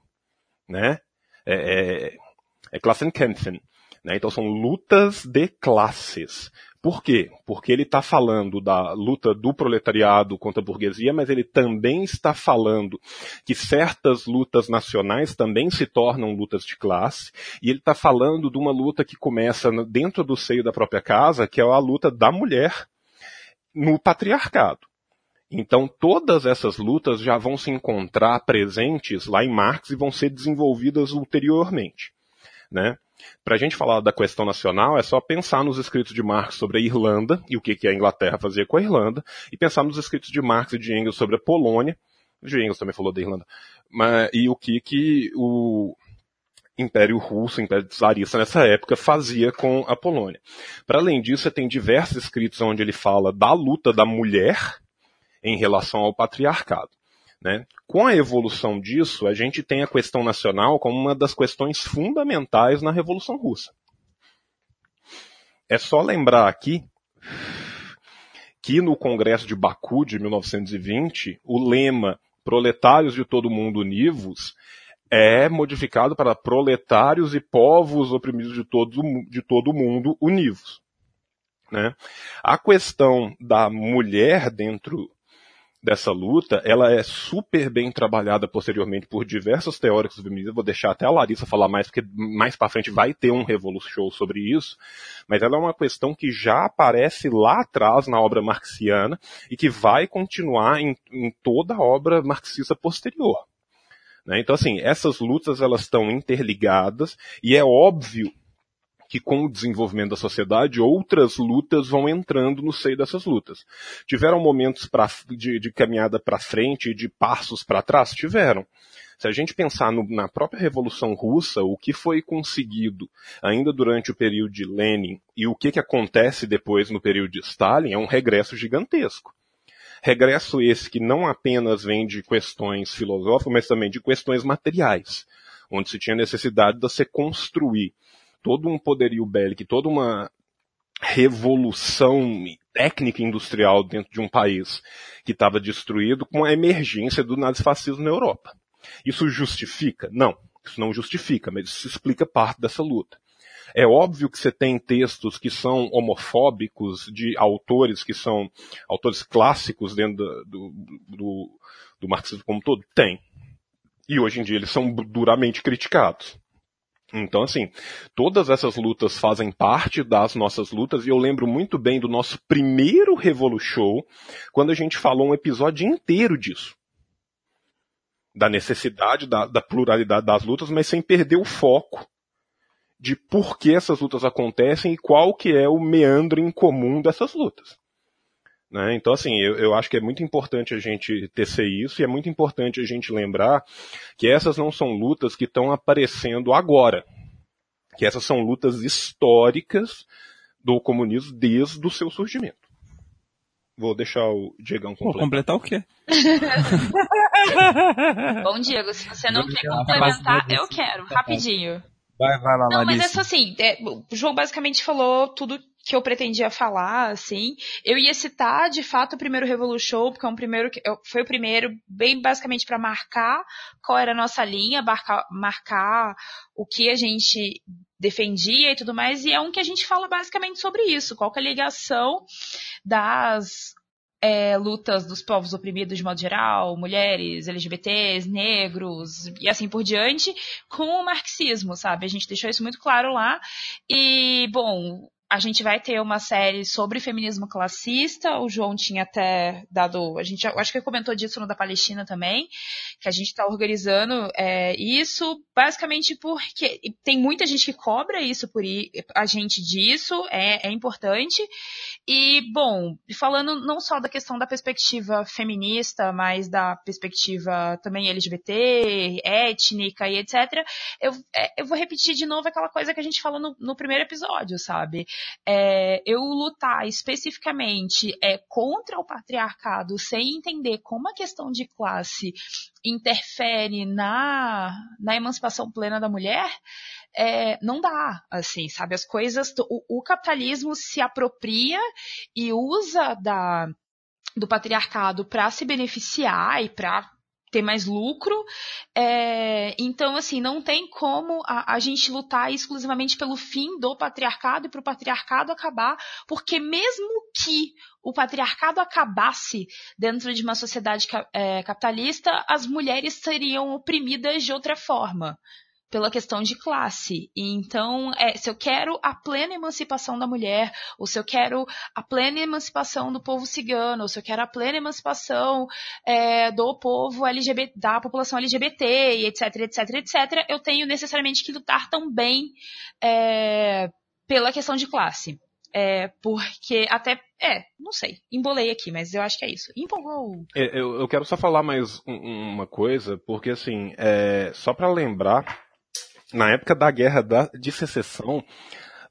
Speaker 4: né? É, é, é Klassenkämpfen, né? Então são lutas de classes. Por quê? Porque ele está falando da luta do proletariado contra a burguesia, mas ele também está falando que certas lutas nacionais também se tornam lutas de classe, e ele está falando de uma luta que começa dentro do seio da própria casa, que é a luta da mulher no patriarcado. Então todas essas lutas já vão se encontrar presentes lá em Marx e vão ser desenvolvidas ulteriormente. Né? Para a gente falar da questão nacional, é só pensar nos escritos de Marx sobre a Irlanda e o que, que a Inglaterra fazia com a Irlanda, e pensar nos escritos de Marx e de Engels sobre a Polônia, de Engels também falou da Irlanda, mas, e o que, que o Império Russo, o Império Tsarista nessa época fazia com a Polônia. Para além disso, você tem diversos escritos onde ele fala da luta da mulher em relação ao patriarcado. Né? Com a evolução disso, a gente tem a questão nacional como uma das questões fundamentais na Revolução Russa. É só lembrar aqui que no Congresso de Baku de 1920, o lema Proletários de todo mundo univos é modificado para Proletários e povos oprimidos de todo, de todo mundo univos. Né? A questão da mulher dentro dessa luta, ela é super bem trabalhada posteriormente por diversos teóricos feministas. Vou deixar até a Larissa falar mais, porque mais para frente vai ter um Revolution sobre isso. Mas ela é uma questão que já aparece lá atrás na obra marxiana e que vai continuar em, em toda a obra marxista posterior. Né? Então, assim, essas lutas elas estão interligadas e é óbvio que com o desenvolvimento da sociedade, outras lutas vão entrando no seio dessas lutas. Tiveram momentos pra, de, de caminhada para frente e de passos para trás? Tiveram. Se a gente pensar no, na própria Revolução Russa, o que foi conseguido ainda durante o período de Lenin e o que, que acontece depois no período de Stalin é um regresso gigantesco. Regresso esse que não apenas vem de questões filosóficas, mas também de questões materiais, onde se tinha necessidade de se construir todo um poderio bélico, toda uma revolução técnica industrial dentro de um país que estava destruído com a emergência do nazifascismo na Europa. Isso justifica? Não, isso não justifica, mas isso explica parte dessa luta. É óbvio que você tem textos que são homofóbicos de autores que são autores clássicos dentro do, do, do, marxismo como todo? Tem. E hoje em dia eles são duramente criticados. Então, assim, todas essas lutas fazem parte das nossas lutas e eu lembro muito bem do nosso primeiro Revolu Show, quando a gente falou um episódio inteiro disso. Da necessidade, da, da pluralidade das lutas, mas sem perder o foco de por que essas lutas acontecem e qual que é o meandro em comum dessas lutas. Né? Então, assim, eu, eu, acho que é muito importante a gente tecer isso e é muito importante a gente lembrar que essas não são lutas que estão aparecendo agora. Que essas são lutas históricas do comunismo desde o seu surgimento. Vou deixar o Diegão completar.
Speaker 2: Vou completar o quê?
Speaker 3: Bom, Diego, se você não quer complementar, eu quero, rapidinho.
Speaker 2: Vai, vai lá,
Speaker 3: Não, mas é só assim, é, o João basicamente falou tudo que eu pretendia falar, assim. Eu ia citar, de fato, o primeiro Revolution, porque é um primeiro, foi o primeiro, bem basicamente para marcar qual era a nossa linha, marcar, marcar o que a gente defendia e tudo mais, e é um que a gente fala basicamente sobre isso, qual que é a ligação das é, lutas dos povos oprimidos de modo geral, mulheres, LGBTs, negros e assim por diante, com o marxismo, sabe? A gente deixou isso muito claro lá. E, bom, a gente vai ter uma série sobre feminismo classista. O João tinha até dado. A gente acho que comentou disso no da Palestina também, que a gente está organizando é, isso, basicamente porque tem muita gente que cobra isso por a gente disso, é, é importante. E, bom, falando não só da questão da perspectiva feminista, mas da perspectiva também LGBT, étnica e etc., eu, é, eu vou repetir de novo aquela coisa que a gente falou no, no primeiro episódio, sabe? É, eu lutar especificamente é, contra o patriarcado sem entender como a questão de classe interfere na, na emancipação plena da mulher, é, não dá, assim, sabe? As coisas, o, o capitalismo se apropria e usa da, do patriarcado para se beneficiar e para ter mais lucro. É, então, assim, não tem como a, a, gente lutar exclusivamente pelo fim do patriarcado e para o patriarcado acabar, porque mesmo que o patriarcado acabasse dentro de uma sociedade é, capitalista, as mulheres seriam oprimidas de outra forma pela questão de classe. E então, é, se eu quero a plena emancipação da mulher, ou se eu quero a plena emancipação do povo cigano, ou se eu quero a plena emancipação é, do povo LGBT, da população LGBT, etc, etc, etc, eu tenho necessariamente que lutar também é, pela questão de classe. É, porque até. É, não sei. Embolei aqui, mas eu acho que é isso. Empolgou.
Speaker 4: Eu, eu, quero só falar mais um, uma coisa, porque assim, é, só para lembrar na época da Guerra de Secessão,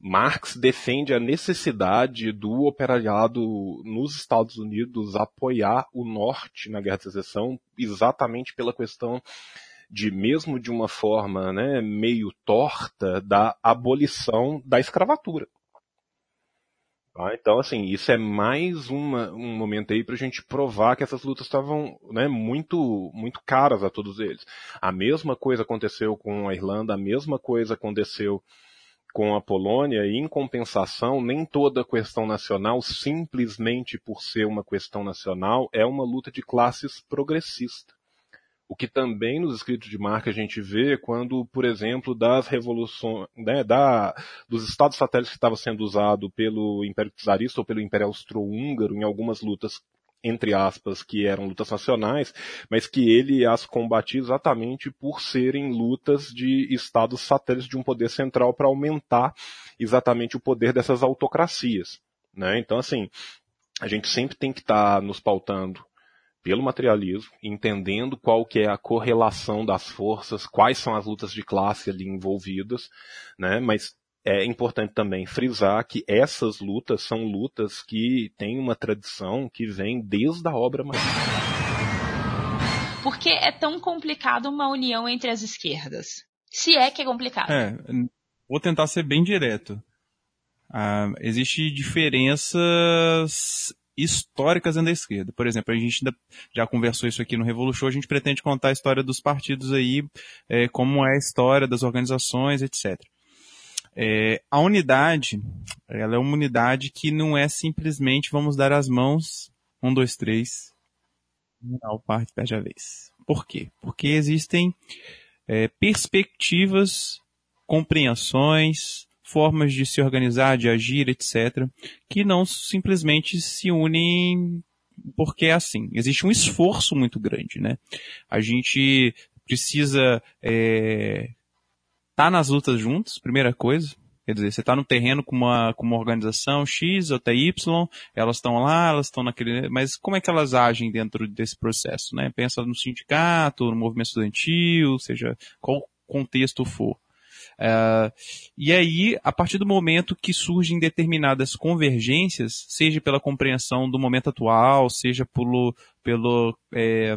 Speaker 4: Marx defende a necessidade do operariado nos Estados Unidos apoiar o Norte na Guerra de Secessão, exatamente pela questão de, mesmo de uma forma né, meio torta, da abolição da escravatura. Tá? Então, assim, isso é mais uma, um momento aí para a gente provar que essas lutas estavam né, muito, muito caras a todos eles. A mesma coisa aconteceu com a Irlanda, a mesma coisa aconteceu com a Polônia, e em compensação, nem toda questão nacional, simplesmente por ser uma questão nacional, é uma luta de classes progressista. O que também nos escritos de Marx a gente vê quando, por exemplo, das revoluções, né, da, dos estados satélites que estava sendo usado pelo Império Czarista ou pelo Império Austro-Húngaro em algumas lutas entre aspas, que eram lutas nacionais, mas que ele as combatia exatamente por serem lutas de estados satélites de um poder central para aumentar exatamente o poder dessas autocracias. Né? Então, assim, a gente sempre tem que estar tá nos pautando pelo materialismo, entendendo qual que é a correlação das forças, quais são as lutas de classe ali envolvidas, né? Mas é importante também frisar que essas lutas são lutas que têm uma tradição que vem desde a obra mais.
Speaker 3: Por que é tão complicado uma união entre as esquerdas? Se é que é complicado.
Speaker 2: É, vou tentar ser bem direto. Ah, Existem diferenças históricas da esquerda. Por exemplo, a gente já conversou isso aqui no Revolution, a gente pretende contar a história dos partidos aí, é, como é a história das organizações, etc. É, a unidade, ela é uma unidade que não é simplesmente vamos dar as mãos, um, dois, três, o parte perde a vez. Por quê? Porque existem é, perspectivas, compreensões, formas de se organizar, de agir, etc., que não simplesmente se unem porque é assim. Existe um esforço muito grande, né? A gente precisa é, tá nas lutas juntos, primeira coisa. Quer dizer, você está no terreno com uma, com uma organização X, outra Y, elas estão lá, elas estão naquele. Mas como é que elas agem dentro desse processo? Né? Pensa no sindicato, no movimento estudantil, seja qual contexto for. Uh, e aí, a partir do momento que surgem determinadas convergências, seja pela compreensão do momento atual, seja pelo, pelo é,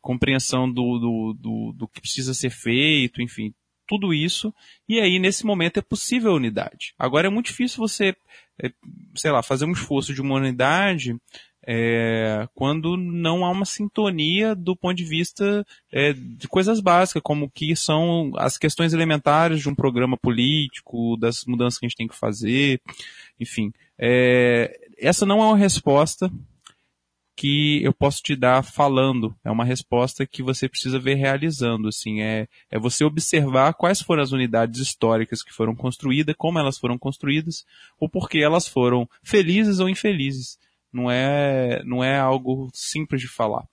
Speaker 2: compreensão do, do, do, do que precisa ser feito, enfim, tudo isso, e aí nesse momento é possível unidade. Agora é muito difícil você, é, sei lá, fazer um esforço de uma unidade é, quando não há uma sintonia do ponto de vista é, de coisas básicas, como que são as questões elementares de um programa político, das mudanças que a gente tem que fazer, enfim. É, essa não é uma resposta que eu posso te dar falando. É uma resposta que você precisa ver realizando. Assim, é, é você observar quais foram as unidades históricas que foram construídas, como elas foram construídas, ou por que elas foram felizes ou infelizes. Não é, não é algo simples de falar.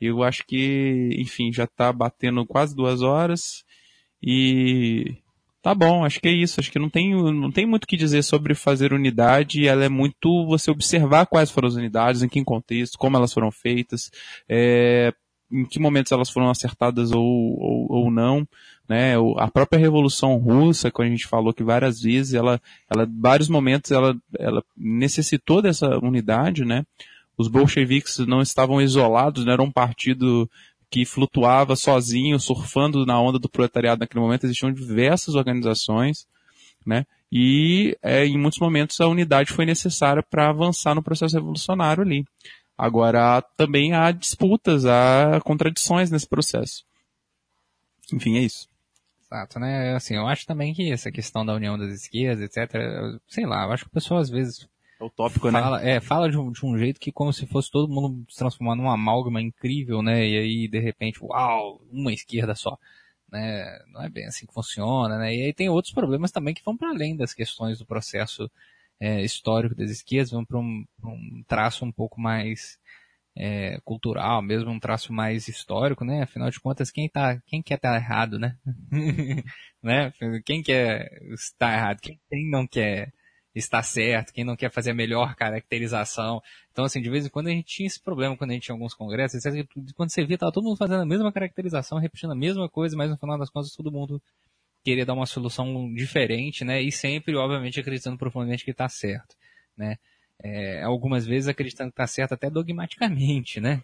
Speaker 2: Eu acho que, enfim, já está batendo quase duas horas e Tá bom, acho que é isso. Acho que não tem, não tem muito o que dizer sobre fazer unidade. Ela é muito você observar quais foram as unidades, em que contexto, como elas foram feitas, é, em que momentos elas foram acertadas ou, ou, ou não. Né? A própria Revolução Russa, que a gente falou que várias vezes, ela, ela vários momentos ela, ela necessitou dessa unidade, né? Os bolcheviques não estavam isolados, não era um partido que flutuava sozinho, surfando na onda do proletariado naquele momento. Existiam diversas organizações, né? E é, em muitos momentos a unidade foi necessária para avançar no processo revolucionário ali. Agora também há disputas, há contradições nesse processo. Enfim, é isso.
Speaker 1: Exato, né? Assim, eu acho também que essa questão da união das esquerdas, etc., sei lá, eu acho que o pessoal às vezes
Speaker 2: é utópico, né?
Speaker 1: fala, né? É, fala de um, de um, jeito que como se fosse todo mundo se transformar numa amálgama incrível, né? E aí, de repente, uau, uma esquerda só. Né? Não é bem assim que funciona, né? E aí tem outros problemas também que vão para além das questões do processo é, histórico das esquerdas, vão para um, um, traço um pouco mais é, cultural, mesmo um traço mais histórico, né? Afinal de contas, quem tá, quem quer estar tá errado, né? né? Quem quer estar errado? Quem, quem não quer está certo, quem não quer fazer a melhor caracterização. Então, assim, de vez em quando a gente tinha esse problema quando a gente tinha alguns congressos. Quando você via, tava todo mundo fazendo a mesma caracterização, repetindo a mesma coisa, mas no final das contas todo mundo queria dar uma solução diferente, né? E sempre, obviamente, acreditando profundamente que está certo, né? É, algumas vezes acreditando que está certo até dogmaticamente, né?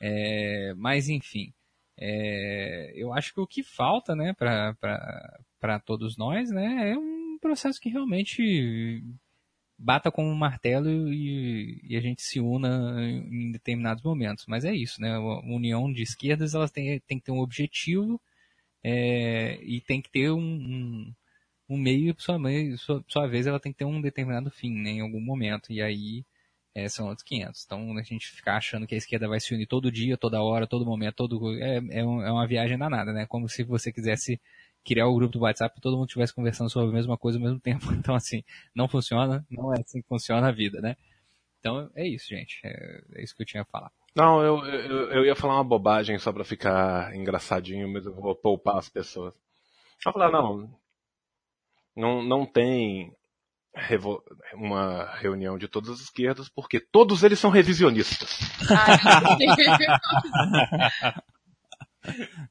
Speaker 1: É, mas, enfim, é, eu acho que o que falta, né, para todos nós, né, é um processo que realmente bata com um martelo e, e, a gente se una em determinados momentos. Mas é isso, né? A união de esquerdas elas tem, tem que ter um objetivo é, e tem que ter um, um, um meio, sua, sua, sua vez, ela tem que ter um determinado fim, né, em algum momento. E aí é, são outros 500. Então a gente ficar achando que a esquerda vai se unir todo dia, toda hora, todo momento, todo é, é, é uma viagem danada, né? Como se você quisesse criar o grupo do WhatsApp e todo mundo estivesse conversando sobre a mesma coisa ao mesmo tempo. Então, assim, não funciona, não é assim que funciona a vida, né? Então, é isso, gente. É, é isso que eu tinha a falar.
Speaker 4: Não, eu, eu, eu, ia falar uma bobagem só pra ficar engraçadinho, mas eu vou poupar as pessoas. Eu falar, não, não, não tem revo uma reunião de todas as esquerdas, porque todos eles são revisionistas.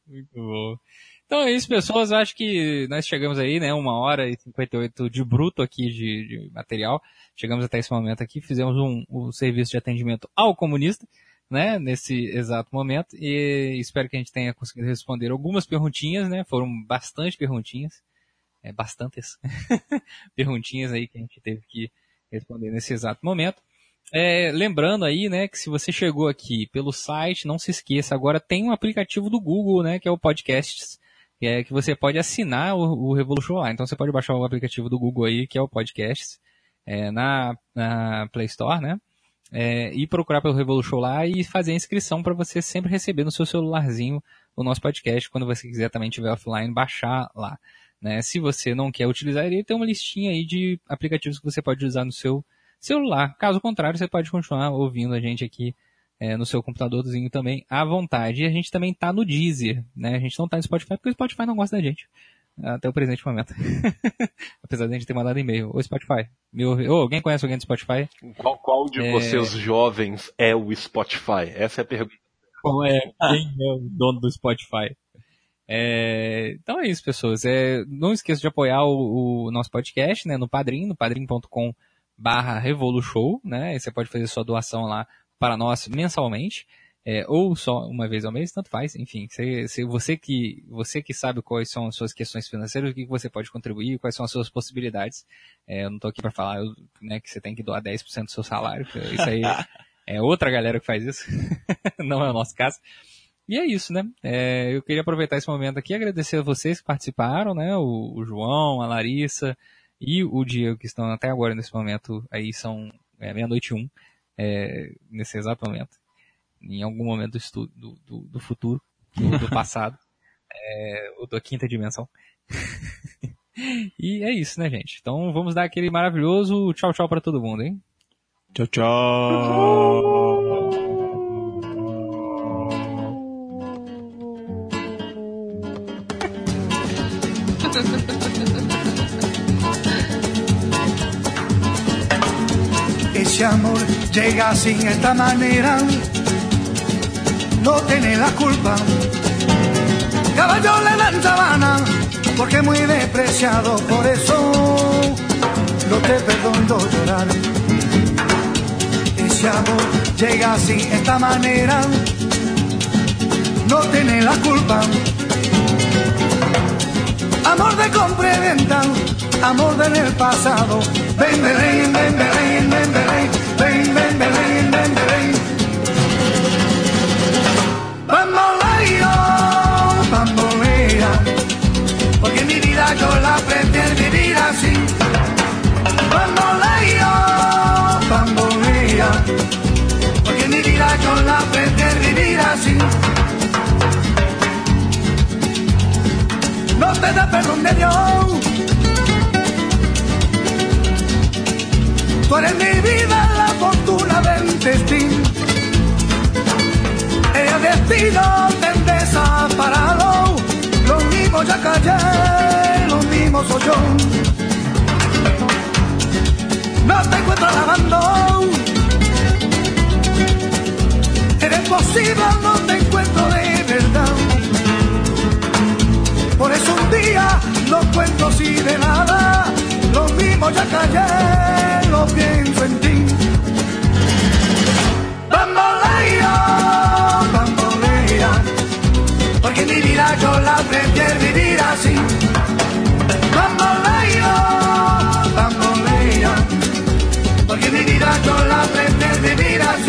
Speaker 1: Muito bom. Então é isso, pessoas. Acho que nós chegamos aí, né? Uma hora e 58 de bruto aqui de, de material. Chegamos até esse momento aqui, fizemos um, um serviço de atendimento ao comunista, né? Nesse exato momento. E espero que a gente tenha conseguido responder algumas perguntinhas, né? Foram bastante perguntinhas. É, bastantes perguntinhas aí que a gente teve que responder nesse exato momento. É, lembrando aí, né, que se você chegou aqui pelo site, não se esqueça, agora tem um aplicativo do Google, né, que é o Podcasts que é que você pode assinar o, o Revolution Online. Então você pode baixar o aplicativo do Google aí, que é o Podcasts, é, na, na Play Store, né? É, e procurar pelo Revolution lá e fazer a inscrição para você sempre receber no seu celularzinho o nosso podcast quando você quiser também tiver offline baixar lá. Né? Se você não quer utilizar ele, tem uma listinha aí de aplicativos que você pode usar no seu celular. Caso contrário, você pode continuar ouvindo a gente aqui é, no seu computadorzinho também à vontade. E a gente também tá no Deezer, né? A gente não tá no Spotify porque o Spotify não gosta da gente. Até o presente momento. Apesar de a gente ter mandado e-mail. Ô Spotify, meu, oh, alguém conhece alguém do Spotify?
Speaker 4: Qual, qual de é... vocês jovens é o Spotify? Essa é a pergunta.
Speaker 1: Qual é? Quem é o dono do Spotify? É, então é isso, pessoas. É, não esqueça de apoiar o, o, nosso podcast, né, no Padrim, no padrim.com barra Revolution, né, você pode fazer sua doação lá para nós mensalmente, é, ou só uma vez ao mês, tanto faz, enfim, se, se você que você que sabe quais são as suas questões financeiras, o que você pode contribuir, quais são as suas possibilidades. É, eu não estou aqui para falar né, que você tem que doar 10% do seu salário, isso aí é outra galera que faz isso, não é o nosso caso. E é isso, né? É, eu queria aproveitar esse momento aqui e agradecer a vocês que participaram, né? O, o, João, a Larissa e o Diego que estão até agora nesse momento aí são é, meia-noite um é, nesse exato momento. em algum momento do, estudo, do, do, do futuro, do, do passado, é, ou da quinta dimensão. e é isso, né, gente? Então vamos dar aquele maravilhoso tchau, tchau para todo mundo, hein?
Speaker 2: Tchau, tchau.
Speaker 5: Ese llega sin esta manera, no tiene la culpa. Caballo le dan sabana, porque muy despreciado, por eso no te perdono llorar. Ese amor llega así, esta manera, no tiene la culpa. Amor de compra y venta, amor del pasado. Ven, ven, ven, ven, ven, yo la prefiero vivir así. Bamboleo, bambolea, porque mi vida yo la prefiero vivir así. no te da perdón de Dios. Tú eres mi vida, la fortuna del destino. El destino te desaparado. Lo mismo ya callé, soy yo. No te encuentro lavando. Eres posible, no te encuentro de verdad. Por eso un día no cuento así de nada, lo mismo ya callé, lo pienso en ti. Bambolea, bambolea, porque mi vida yo la prefiero vivir así. mi vida, yo la aprendí mi vida.